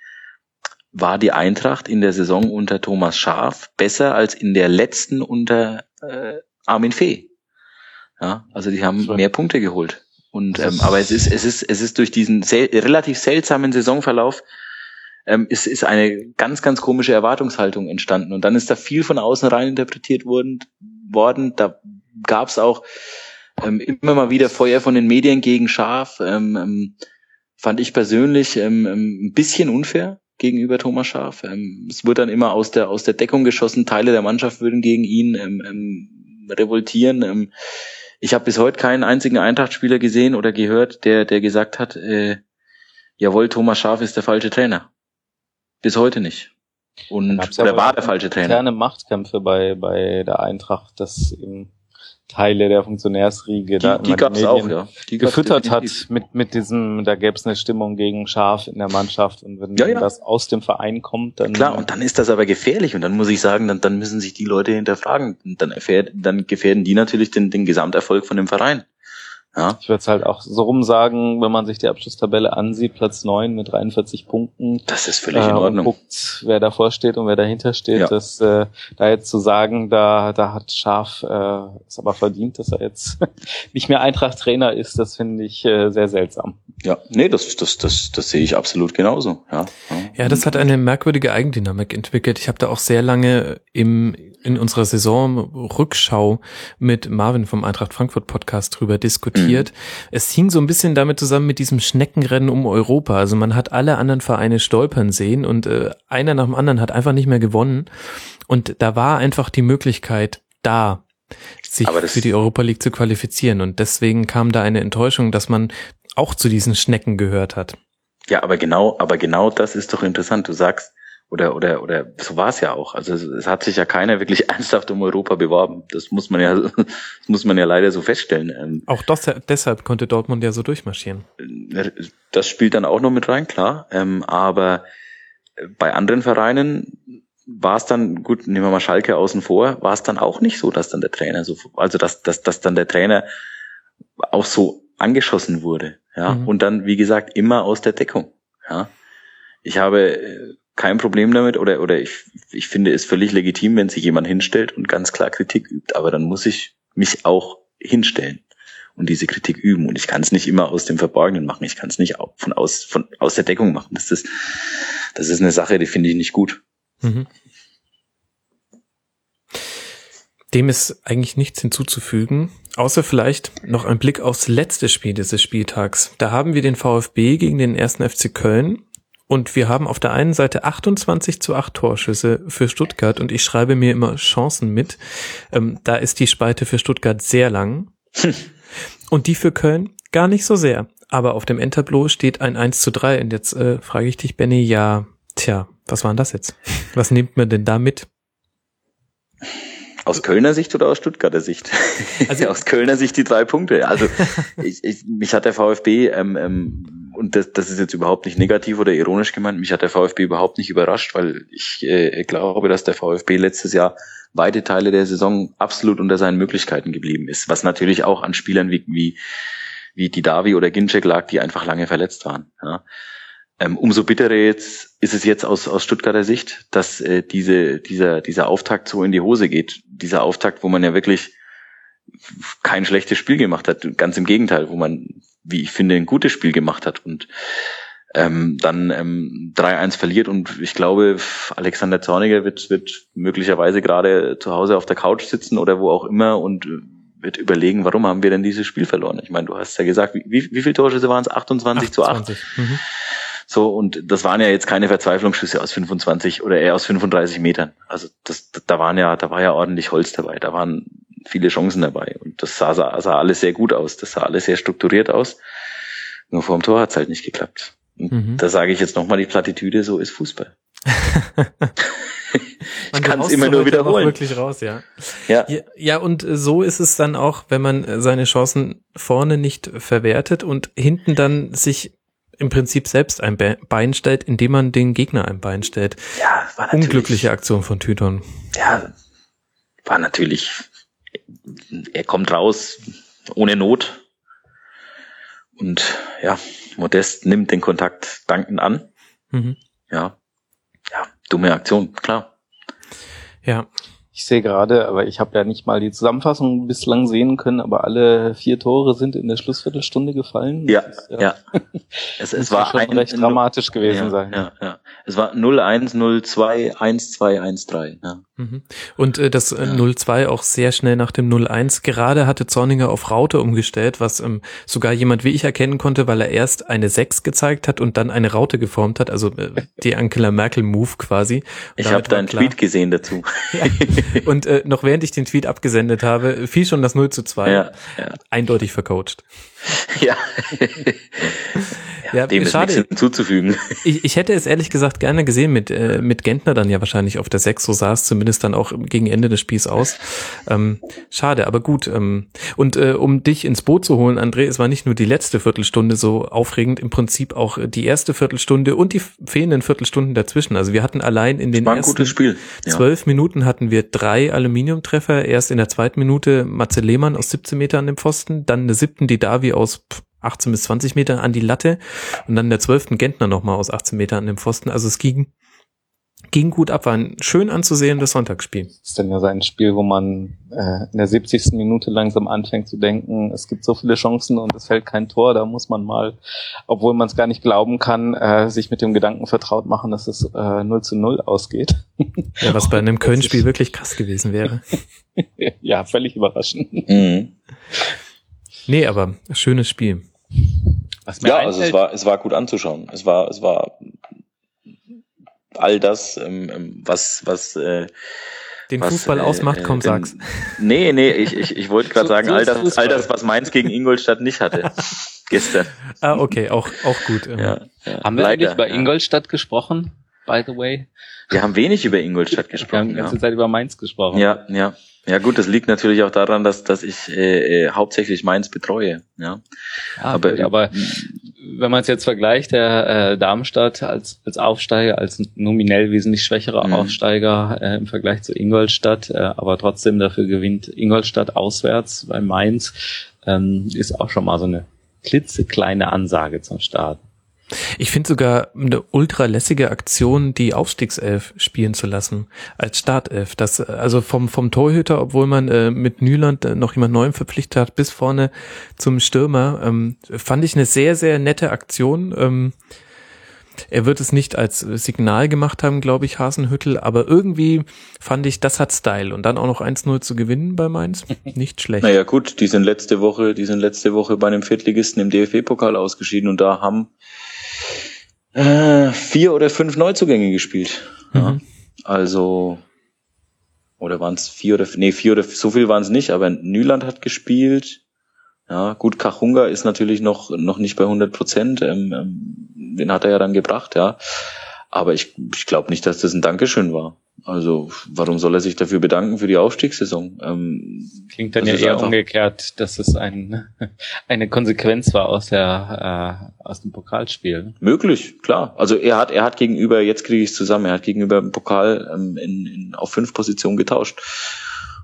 war die Eintracht in der Saison unter Thomas Schaf besser als in der letzten unter äh, Armin Fee. Ja, also die haben mehr Punkte geholt. Und ähm, aber es ist es ist es ist durch diesen sel relativ seltsamen Saisonverlauf ähm, ist ist eine ganz ganz komische Erwartungshaltung entstanden und dann ist da viel von außen rein interpretiert worden worden. Da gab es auch ähm, immer mal wieder Feuer von den Medien gegen Schaf. Ähm, ähm, fand ich persönlich ähm, ähm, ein bisschen unfair gegenüber Thomas Schaf. Ähm, es wird dann immer aus der aus der Deckung geschossen. Teile der Mannschaft würden gegen ihn ähm, ähm, revoltieren. Ähm, ich habe bis heute keinen einzigen Eintracht-Spieler gesehen oder gehört, der der gesagt hat, äh, jawohl, Thomas Schaf ist der falsche Trainer. Bis heute nicht. Und oder war der falsche Trainer. Interne Machtkämpfe bei bei der Eintracht, das eben Teile der Funktionärsriege die, da die gab's die auch, ja. Die gefüttert hat mit mit diesem, da gäbe es eine Stimmung gegen Schaf in der Mannschaft und wenn, ja, ja. das aus dem Verein kommt, dann klar und dann ist das aber gefährlich und dann muss ich sagen, dann dann müssen sich die Leute hinterfragen, dann erfährt, dann gefährden die natürlich den den Gesamterfolg von dem Verein. Ja. Ich würde es halt auch so rum sagen, wenn man sich die Abschlusstabelle ansieht, Platz neun mit 43 Punkten. Das ist völlig äh, in Ordnung. Und guckt, wer davor steht und wer dahinter steht. Ja. Das, äh, da jetzt zu sagen, da, da hat Schaf äh, es aber verdient, dass er jetzt nicht mehr Eintracht-Trainer ist, das finde ich äh, sehr seltsam. Ja, nee, das, das, das, das sehe ich absolut genauso. Ja, ja. ja das hat eine merkwürdige Eigendynamik entwickelt. Ich habe da auch sehr lange im in unserer Saison-Rückschau mit Marvin vom Eintracht Frankfurt Podcast drüber diskutiert. Mhm. Es hing so ein bisschen damit zusammen mit diesem Schneckenrennen um Europa. Also man hat alle anderen Vereine stolpern sehen und äh, einer nach dem anderen hat einfach nicht mehr gewonnen. Und da war einfach die Möglichkeit da, sich für die Europa League zu qualifizieren. Und deswegen kam da eine Enttäuschung, dass man auch zu diesen Schnecken gehört hat. Ja, aber genau, aber genau das ist doch interessant. Du sagst, oder oder oder so war es ja auch. Also es hat sich ja keiner wirklich ernsthaft um Europa beworben. Das muss man ja, das muss man ja leider so feststellen. Ähm, auch das, deshalb konnte Dortmund ja so durchmarschieren. Äh, das spielt dann auch noch mit rein, klar. Ähm, aber bei anderen Vereinen war es dann, gut, nehmen wir mal Schalke außen vor, war es dann auch nicht so, dass dann der Trainer so, also dass, dass, dass dann der Trainer auch so angeschossen wurde. Ja, mhm. und dann, wie gesagt, immer aus der Deckung. Ja. Ich habe äh, kein Problem damit oder, oder ich, ich finde es völlig legitim, wenn sich jemand hinstellt und ganz klar Kritik übt. Aber dann muss ich mich auch hinstellen und diese Kritik üben. Und ich kann es nicht immer aus dem Verborgenen machen. Ich kann es nicht von aus, von, aus der Deckung machen. Das ist, das ist eine Sache, die finde ich nicht gut. Mhm. Dem ist eigentlich nichts hinzuzufügen, außer vielleicht noch ein Blick aufs letzte Spiel dieses Spieltags. Da haben wir den VfB gegen den ersten FC Köln und wir haben auf der einen Seite 28 zu 8 Torschüsse für Stuttgart und ich schreibe mir immer Chancen mit. Ähm, da ist die Spalte für Stuttgart sehr lang und die für Köln gar nicht so sehr. Aber auf dem Endtableau steht ein 1 zu 3 und jetzt äh, frage ich dich, Benny, ja, tja, was war denn das jetzt? Was nimmt man denn da mit? Aus Kölner Sicht oder aus Stuttgarter Sicht? Also aus Kölner Sicht die drei Punkte. Also ich, ich, mich hat der VfB ähm, ähm, und das, das ist jetzt überhaupt nicht negativ oder ironisch gemeint, mich hat der VfB überhaupt nicht überrascht, weil ich äh, glaube, dass der VfB letztes Jahr weite Teile der Saison absolut unter seinen Möglichkeiten geblieben ist, was natürlich auch an Spielern wie, wie, wie die Davi oder Ginczek lag, die einfach lange verletzt waren. Ja. Ähm, umso bitterer jetzt ist es jetzt aus, aus Stuttgarter Sicht, dass äh, diese, dieser, dieser Auftakt so in die Hose geht. Dieser Auftakt, wo man ja wirklich kein schlechtes Spiel gemacht hat. Ganz im Gegenteil, wo man, wie ich finde, ein gutes Spiel gemacht hat und ähm, dann ähm, 3-1 verliert und ich glaube, Alexander Zorniger wird, wird möglicherweise gerade zu Hause auf der Couch sitzen oder wo auch immer und äh, wird überlegen, warum haben wir denn dieses Spiel verloren? Ich meine, du hast ja gesagt, wie, wie, wie viele Torschüsse waren es? 28, 28 zu 8. Mhm. So, und das waren ja jetzt keine Verzweiflungsschüsse aus 25 oder eher aus 35 Metern. Also das, da waren ja, da war ja ordentlich Holz dabei. Da waren viele Chancen dabei. Und das sah, sah, sah alles sehr gut aus. Das sah alles sehr strukturiert aus. Nur vor dem Tor hat's halt nicht geklappt. Mhm. da sage ich jetzt nochmal die Plattitüde, so ist Fußball. ich kann es immer nur wiederholen. Wirklich raus, ja. ja. Ja, und so ist es dann auch, wenn man seine Chancen vorne nicht verwertet und hinten dann sich im Prinzip selbst ein Bein stellt, indem man den Gegner ein Bein stellt. Ja, war natürlich. Unglückliche Aktion von Tyton. Ja, war natürlich er kommt raus ohne Not. Und ja, Modest nimmt den Kontakt dankend an. Mhm. Ja. Dumme Aktion, klar. Ja, ich sehe gerade, aber ich habe ja nicht mal die Zusammenfassung bislang sehen können, aber alle vier Tore sind in der Schlussviertelstunde gefallen. Ja, ja. ja. es, es war schon ein, recht dramatisch gewesen ja, sein. Ja, ja. Es war 0-1, 0-2, 1-2, 1-3. Ja. Mhm. Und äh, das äh, 0-2 auch sehr schnell nach dem 0-1. Gerade hatte Zorninger auf Raute umgestellt, was ähm, sogar jemand wie ich erkennen konnte, weil er erst eine 6 gezeigt hat und dann eine Raute geformt hat, also äh, die Angela Merkel Move quasi. Und ich habe deinen Tweet gesehen dazu. Ja. Und äh, noch während ich den Tweet abgesendet habe, fiel schon das 0 zu 2. Ja, ja. Eindeutig vercoacht. Ja. ja, dem schade. ist nichts hinzuzufügen. Ich, ich hätte es ehrlich gesagt gerne gesehen mit, äh, mit Gentner dann ja wahrscheinlich auf der 6, so sah es zumindest dann auch gegen Ende des Spiels aus. Ähm, schade, aber gut. Ähm, und äh, um dich ins Boot zu holen, André, es war nicht nur die letzte Viertelstunde so aufregend, im Prinzip auch die erste Viertelstunde und die fehlenden Viertelstunden dazwischen. Also wir hatten allein in den ersten zwölf ja. Minuten hatten wir drei Aluminiumtreffer. Erst in der zweiten Minute Matze Lehmann aus 17 Metern an dem Pfosten, dann eine siebten, die Davi aus 18 bis 20 Metern an die Latte und dann der zwölften Gentner nochmal aus 18 Metern an dem Pfosten. Also es ging, ging gut ab, war ein schön anzusehendes Sonntagsspiel. Das ist dann ja sein Spiel, wo man äh, in der 70. Minute langsam anfängt zu denken, es gibt so viele Chancen und es fällt kein Tor, da muss man mal, obwohl man es gar nicht glauben kann, äh, sich mit dem Gedanken vertraut machen, dass es äh, 0 zu 0 ausgeht. Ja, was bei einem Köln-Spiel wirklich krass gewesen wäre. ja, völlig überraschend. Mhm. Nee, aber schönes Spiel ja, also es war, es war gut anzuschauen. Es war, es war all das, ähm, ähm was, was äh, den was, Fußball äh, ausmacht, komm, äh, sag's. Nee, nee, ich, ich, ich wollte gerade sagen, all das, all das, was Mainz gegen Ingolstadt nicht hatte. gestern. Ah, okay, auch, auch gut. Ja, ja. Haben wir Leider, eigentlich über Ingolstadt gesprochen, by the way? Wir haben wenig über Ingolstadt gesprochen. Wir haben die ganze ja. Zeit über Mainz gesprochen. Ja, ja. Ja gut, das liegt natürlich auch daran, dass, dass ich äh, äh hauptsächlich Mainz betreue. Ja, ja aber, gut, aber wenn man es jetzt vergleicht, der äh, Darmstadt als, als Aufsteiger, als nominell wesentlich schwächerer mhm. Aufsteiger äh, im Vergleich zu Ingolstadt, äh, aber trotzdem dafür gewinnt Ingolstadt auswärts bei Mainz, ähm, ist auch schon mal so eine klitzekleine Ansage zum Start. Ich finde sogar eine ultra lässige Aktion, die Aufstiegself spielen zu lassen als Startelf. Das also vom vom Torhüter, obwohl man äh, mit Nyland äh, noch jemand Neuem verpflichtet hat, bis vorne zum Stürmer, ähm, fand ich eine sehr sehr nette Aktion. Ähm, er wird es nicht als Signal gemacht haben, glaube ich, Hasenhüttel, aber irgendwie fand ich, das hat Style. Und dann auch noch 1-0 zu gewinnen bei Mainz, nicht schlecht. Naja gut, die sind letzte Woche, die sind letzte Woche bei einem Viertligisten im DFB-Pokal ausgeschieden und da haben äh, vier oder fünf Neuzugänge gespielt. Mhm. Ja. Also, oder waren es vier oder nee, vier oder so viel waren es nicht, aber Nyland hat gespielt. Ja, gut, Kachunga ist natürlich noch noch nicht bei 100 Prozent. Ähm, ähm, den hat er ja dann gebracht, ja. Aber ich, ich glaube nicht, dass das ein Dankeschön war. Also warum soll er sich dafür bedanken für die Aufstiegssaison? Ähm, Klingt dann ja eher umgekehrt, dass es ein, eine Konsequenz war aus der äh, aus dem Pokalspiel. Möglich, klar. Also er hat er hat gegenüber jetzt kriege ich es zusammen. Er hat gegenüber dem Pokal ähm, in, in, auf fünf Positionen getauscht.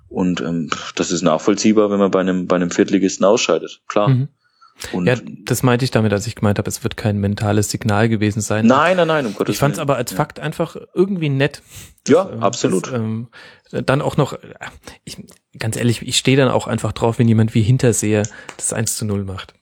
Und ähm, das ist nachvollziehbar, wenn man bei einem bei einem Viertligisten ausscheidet. Klar. Mhm. Und ja, das meinte ich damit, als ich gemeint habe, es wird kein mentales Signal gewesen sein. Nein, nein, nein, um Gottes Ich fand es aber als Fakt einfach irgendwie nett. Dass, ja, ähm, absolut. Dass, ähm, dann auch noch, ich, ganz ehrlich, ich stehe dann auch einfach drauf, wenn jemand wie Hinterseher das 1 zu 0 macht.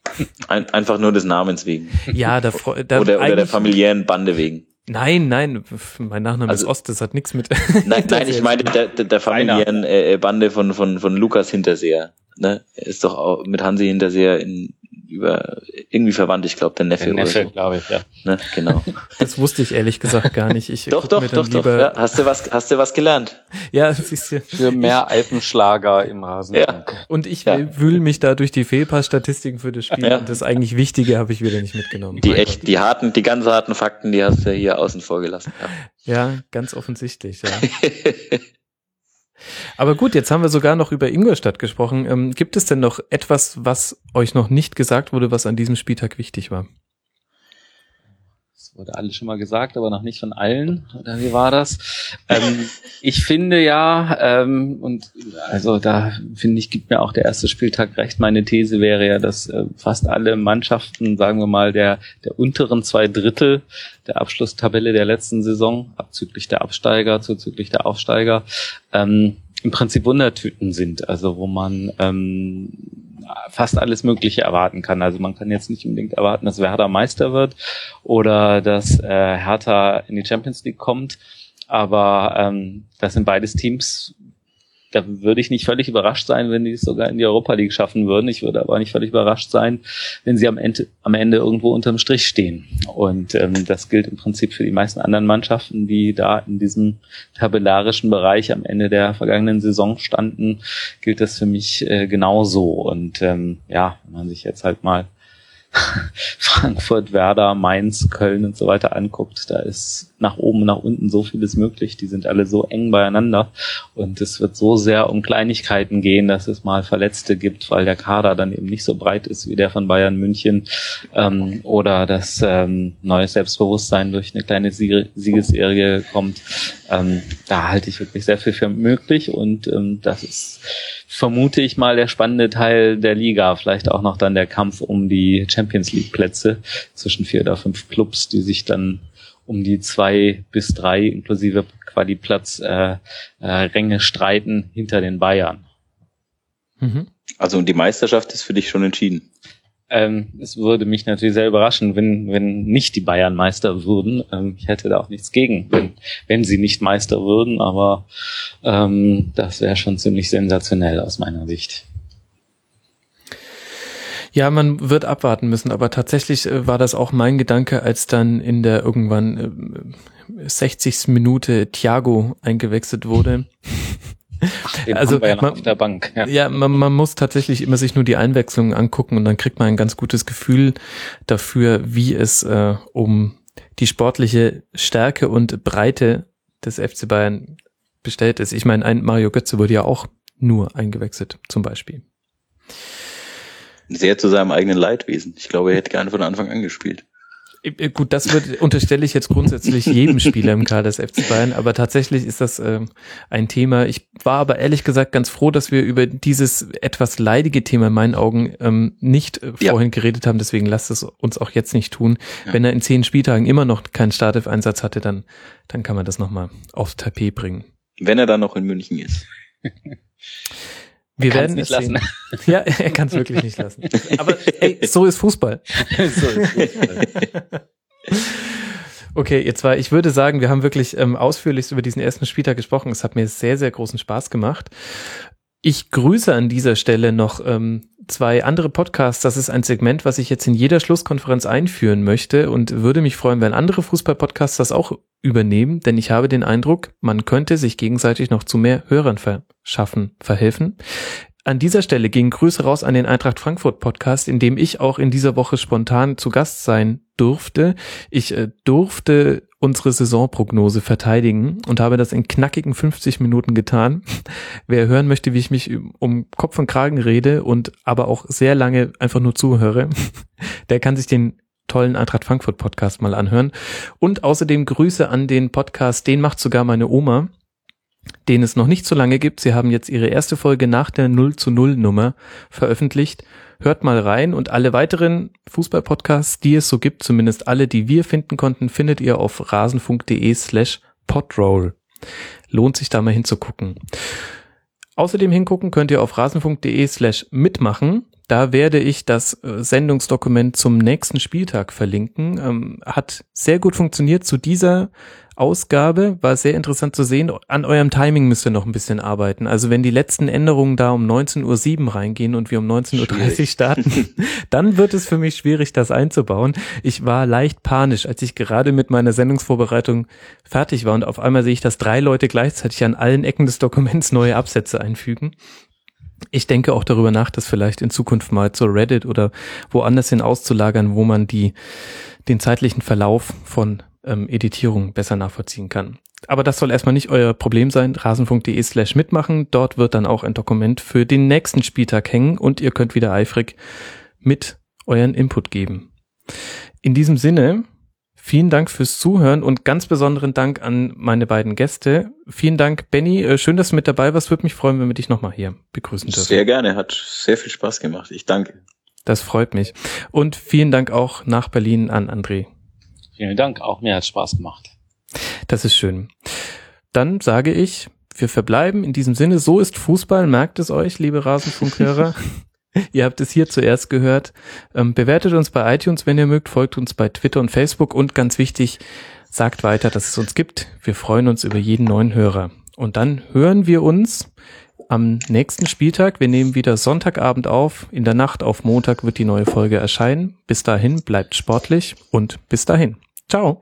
Ein, einfach nur des Namens wegen. Ja, da, da oder, oder der familiären Bande wegen. Nein, nein, mein Nachname also, ist Ost, das hat nichts mit. Nein, nein, ich meine der, der, der familiären äh, Bande von, von, von Lukas Hinterseher. Ne? Ist doch auch mit Hansi Hinterseher in, über irgendwie verwandt, ich glaube, der Neffe. Der Neffe, so. glaube ich, ja. Ne? Genau. Das wusste ich ehrlich gesagt gar nicht. Ich doch, doch, doch, doch. Ja, hast du was, hast du was gelernt? Ja, siehst du. Für mehr Alpenschlager im Rasenfunk. Ja. Und ich ja. wühle mich da durch die Fehlpassstatistiken für das Spiel ja. und das eigentlich Wichtige habe ich wieder nicht mitgenommen. Die echt, die harten, die ganz harten Fakten, die hast du hier außen vor gelassen. Ja, ja ganz offensichtlich, ja. Aber gut, jetzt haben wir sogar noch über Ingolstadt gesprochen. Ähm, gibt es denn noch etwas, was euch noch nicht gesagt wurde, was an diesem Spieltag wichtig war? Wurde alles schon mal gesagt, aber noch nicht von allen. Wie war das? Ähm, ich finde ja, ähm, und also da finde ich, gibt mir auch der erste Spieltag recht. Meine These wäre ja, dass äh, fast alle Mannschaften, sagen wir mal, der, der unteren zwei Drittel der Abschlusstabelle der letzten Saison, abzüglich der Absteiger, zuzüglich der Aufsteiger, ähm, im Prinzip Wundertüten sind. Also wo man ähm, fast alles Mögliche erwarten kann. Also man kann jetzt nicht unbedingt erwarten, dass Werder Meister wird oder dass äh, Hertha in die Champions League kommt. Aber ähm, das sind beides Teams, da würde ich nicht völlig überrascht sein, wenn die es sogar in die Europa League schaffen würden. Ich würde aber nicht völlig überrascht sein, wenn sie am Ende, am Ende irgendwo unterm Strich stehen. Und ähm, das gilt im Prinzip für die meisten anderen Mannschaften, die da in diesem tabellarischen Bereich am Ende der vergangenen Saison standen, gilt das für mich äh, genauso. Und ähm, ja, wenn man sich jetzt halt mal Frankfurt, Werder, Mainz, Köln und so weiter anguckt, da ist nach oben, nach unten so vieles möglich. Die sind alle so eng beieinander und es wird so sehr um Kleinigkeiten gehen, dass es mal Verletzte gibt, weil der Kader dann eben nicht so breit ist wie der von Bayern München ähm, oder das ähm, neues Selbstbewusstsein durch eine kleine Siegesserie kommt. Ähm, da halte ich wirklich sehr viel für möglich und ähm, das ist vermute ich mal der spannende Teil der Liga. Vielleicht auch noch dann der Kampf um die Champions League Plätze zwischen vier oder fünf Clubs, die sich dann um die zwei bis drei inklusive Qualiplatz äh, äh, Ränge streiten hinter den Bayern. Mhm. Also und die Meisterschaft ist für dich schon entschieden. Ähm, es würde mich natürlich sehr überraschen, wenn, wenn nicht die Bayern Meister würden. Ähm, ich hätte da auch nichts gegen, wenn, wenn sie nicht Meister würden, aber ähm, das wäre schon ziemlich sensationell aus meiner Sicht. Ja, man wird abwarten müssen, aber tatsächlich äh, war das auch mein Gedanke, als dann in der irgendwann äh, 60. Minute Thiago eingewechselt wurde. Den also ja man, auf der Bank. Ja, ja man, man muss tatsächlich immer sich nur die Einwechslungen angucken und dann kriegt man ein ganz gutes Gefühl dafür, wie es äh, um die sportliche Stärke und Breite des FC Bayern bestellt ist. Ich meine, ein Mario Götze wurde ja auch nur eingewechselt, zum Beispiel. Sehr zu seinem eigenen Leidwesen. Ich glaube, er hätte gerne von Anfang an gespielt. Äh, gut, das wird, unterstelle ich jetzt grundsätzlich jedem Spieler im Kader des FC Bayern, aber tatsächlich ist das äh, ein Thema. Ich war aber ehrlich gesagt ganz froh, dass wir über dieses etwas leidige Thema in meinen Augen ähm, nicht äh, ja. vorhin geredet haben, deswegen lasst es uns auch jetzt nicht tun. Ja. Wenn er in zehn Spieltagen immer noch keinen Startelf-Einsatz hatte, dann, dann kann man das nochmal aufs Tapet bringen. Wenn er dann noch in München ist. Wir werden es lassen. Sehen. Ja, er kann es wirklich nicht lassen. Aber ey, so ist Fußball. so ist Fußball. Okay, ihr zwei, ich würde sagen, wir haben wirklich ähm, ausführlich über diesen ersten Spieltag gesprochen. Es hat mir sehr, sehr großen Spaß gemacht. Ich grüße an dieser Stelle noch ähm, zwei andere Podcasts. Das ist ein Segment, was ich jetzt in jeder Schlusskonferenz einführen möchte und würde mich freuen, wenn andere Fußballpodcasts das auch übernehmen, denn ich habe den Eindruck, man könnte sich gegenseitig noch zu mehr Hörern verschaffen, verhelfen. An dieser Stelle gehen Grüße raus an den Eintracht Frankfurt Podcast, in dem ich auch in dieser Woche spontan zu Gast sein durfte. Ich äh, durfte unsere Saisonprognose verteidigen und habe das in knackigen 50 Minuten getan. Wer hören möchte, wie ich mich um Kopf und Kragen rede und aber auch sehr lange einfach nur zuhöre, der kann sich den tollen Eintracht Frankfurt Podcast mal anhören. Und außerdem Grüße an den Podcast, den macht sogar meine Oma den es noch nicht so lange gibt. Sie haben jetzt ihre erste Folge nach der 0 zu 0 Nummer veröffentlicht. Hört mal rein und alle weiteren Fußballpodcasts, die es so gibt, zumindest alle, die wir finden konnten, findet ihr auf rasenfunk.de slash podroll. Lohnt sich da mal hinzugucken. Außerdem hingucken könnt ihr auf rasenfunk.de slash mitmachen. Da werde ich das äh, Sendungsdokument zum nächsten Spieltag verlinken. Ähm, hat sehr gut funktioniert zu dieser Ausgabe. War sehr interessant zu sehen. An eurem Timing müsst ihr noch ein bisschen arbeiten. Also wenn die letzten Änderungen da um 19.07 Uhr reingehen und wir um 19.30 Uhr starten, dann wird es für mich schwierig, das einzubauen. Ich war leicht panisch, als ich gerade mit meiner Sendungsvorbereitung fertig war und auf einmal sehe ich, dass drei Leute gleichzeitig an allen Ecken des Dokuments neue Absätze einfügen. Ich denke auch darüber nach, das vielleicht in Zukunft mal zur Reddit oder woanders hin auszulagern, wo man die, den zeitlichen Verlauf von ähm, Editierung besser nachvollziehen kann. Aber das soll erstmal nicht euer Problem sein. Rasenfunk.de slash mitmachen. Dort wird dann auch ein Dokument für den nächsten Spieltag hängen und ihr könnt wieder eifrig mit euren Input geben. In diesem Sinne Vielen Dank fürs Zuhören und ganz besonderen Dank an meine beiden Gäste. Vielen Dank, Benny. Äh, schön, dass du mit dabei warst. Würde mich freuen, wenn wir dich nochmal hier begrüßen dürfen. Sehr gerne. Hat sehr viel Spaß gemacht. Ich danke. Das freut mich. Und vielen Dank auch nach Berlin an André. Vielen Dank. Auch mir hat Spaß gemacht. Das ist schön. Dann sage ich, wir verbleiben in diesem Sinne. So ist Fußball. Merkt es euch, liebe Rasenfunkhörer. ihr habt es hier zuerst gehört. Ähm, bewertet uns bei iTunes, wenn ihr mögt. Folgt uns bei Twitter und Facebook. Und ganz wichtig, sagt weiter, dass es uns gibt. Wir freuen uns über jeden neuen Hörer. Und dann hören wir uns am nächsten Spieltag. Wir nehmen wieder Sonntagabend auf. In der Nacht auf Montag wird die neue Folge erscheinen. Bis dahin bleibt sportlich und bis dahin. Ciao.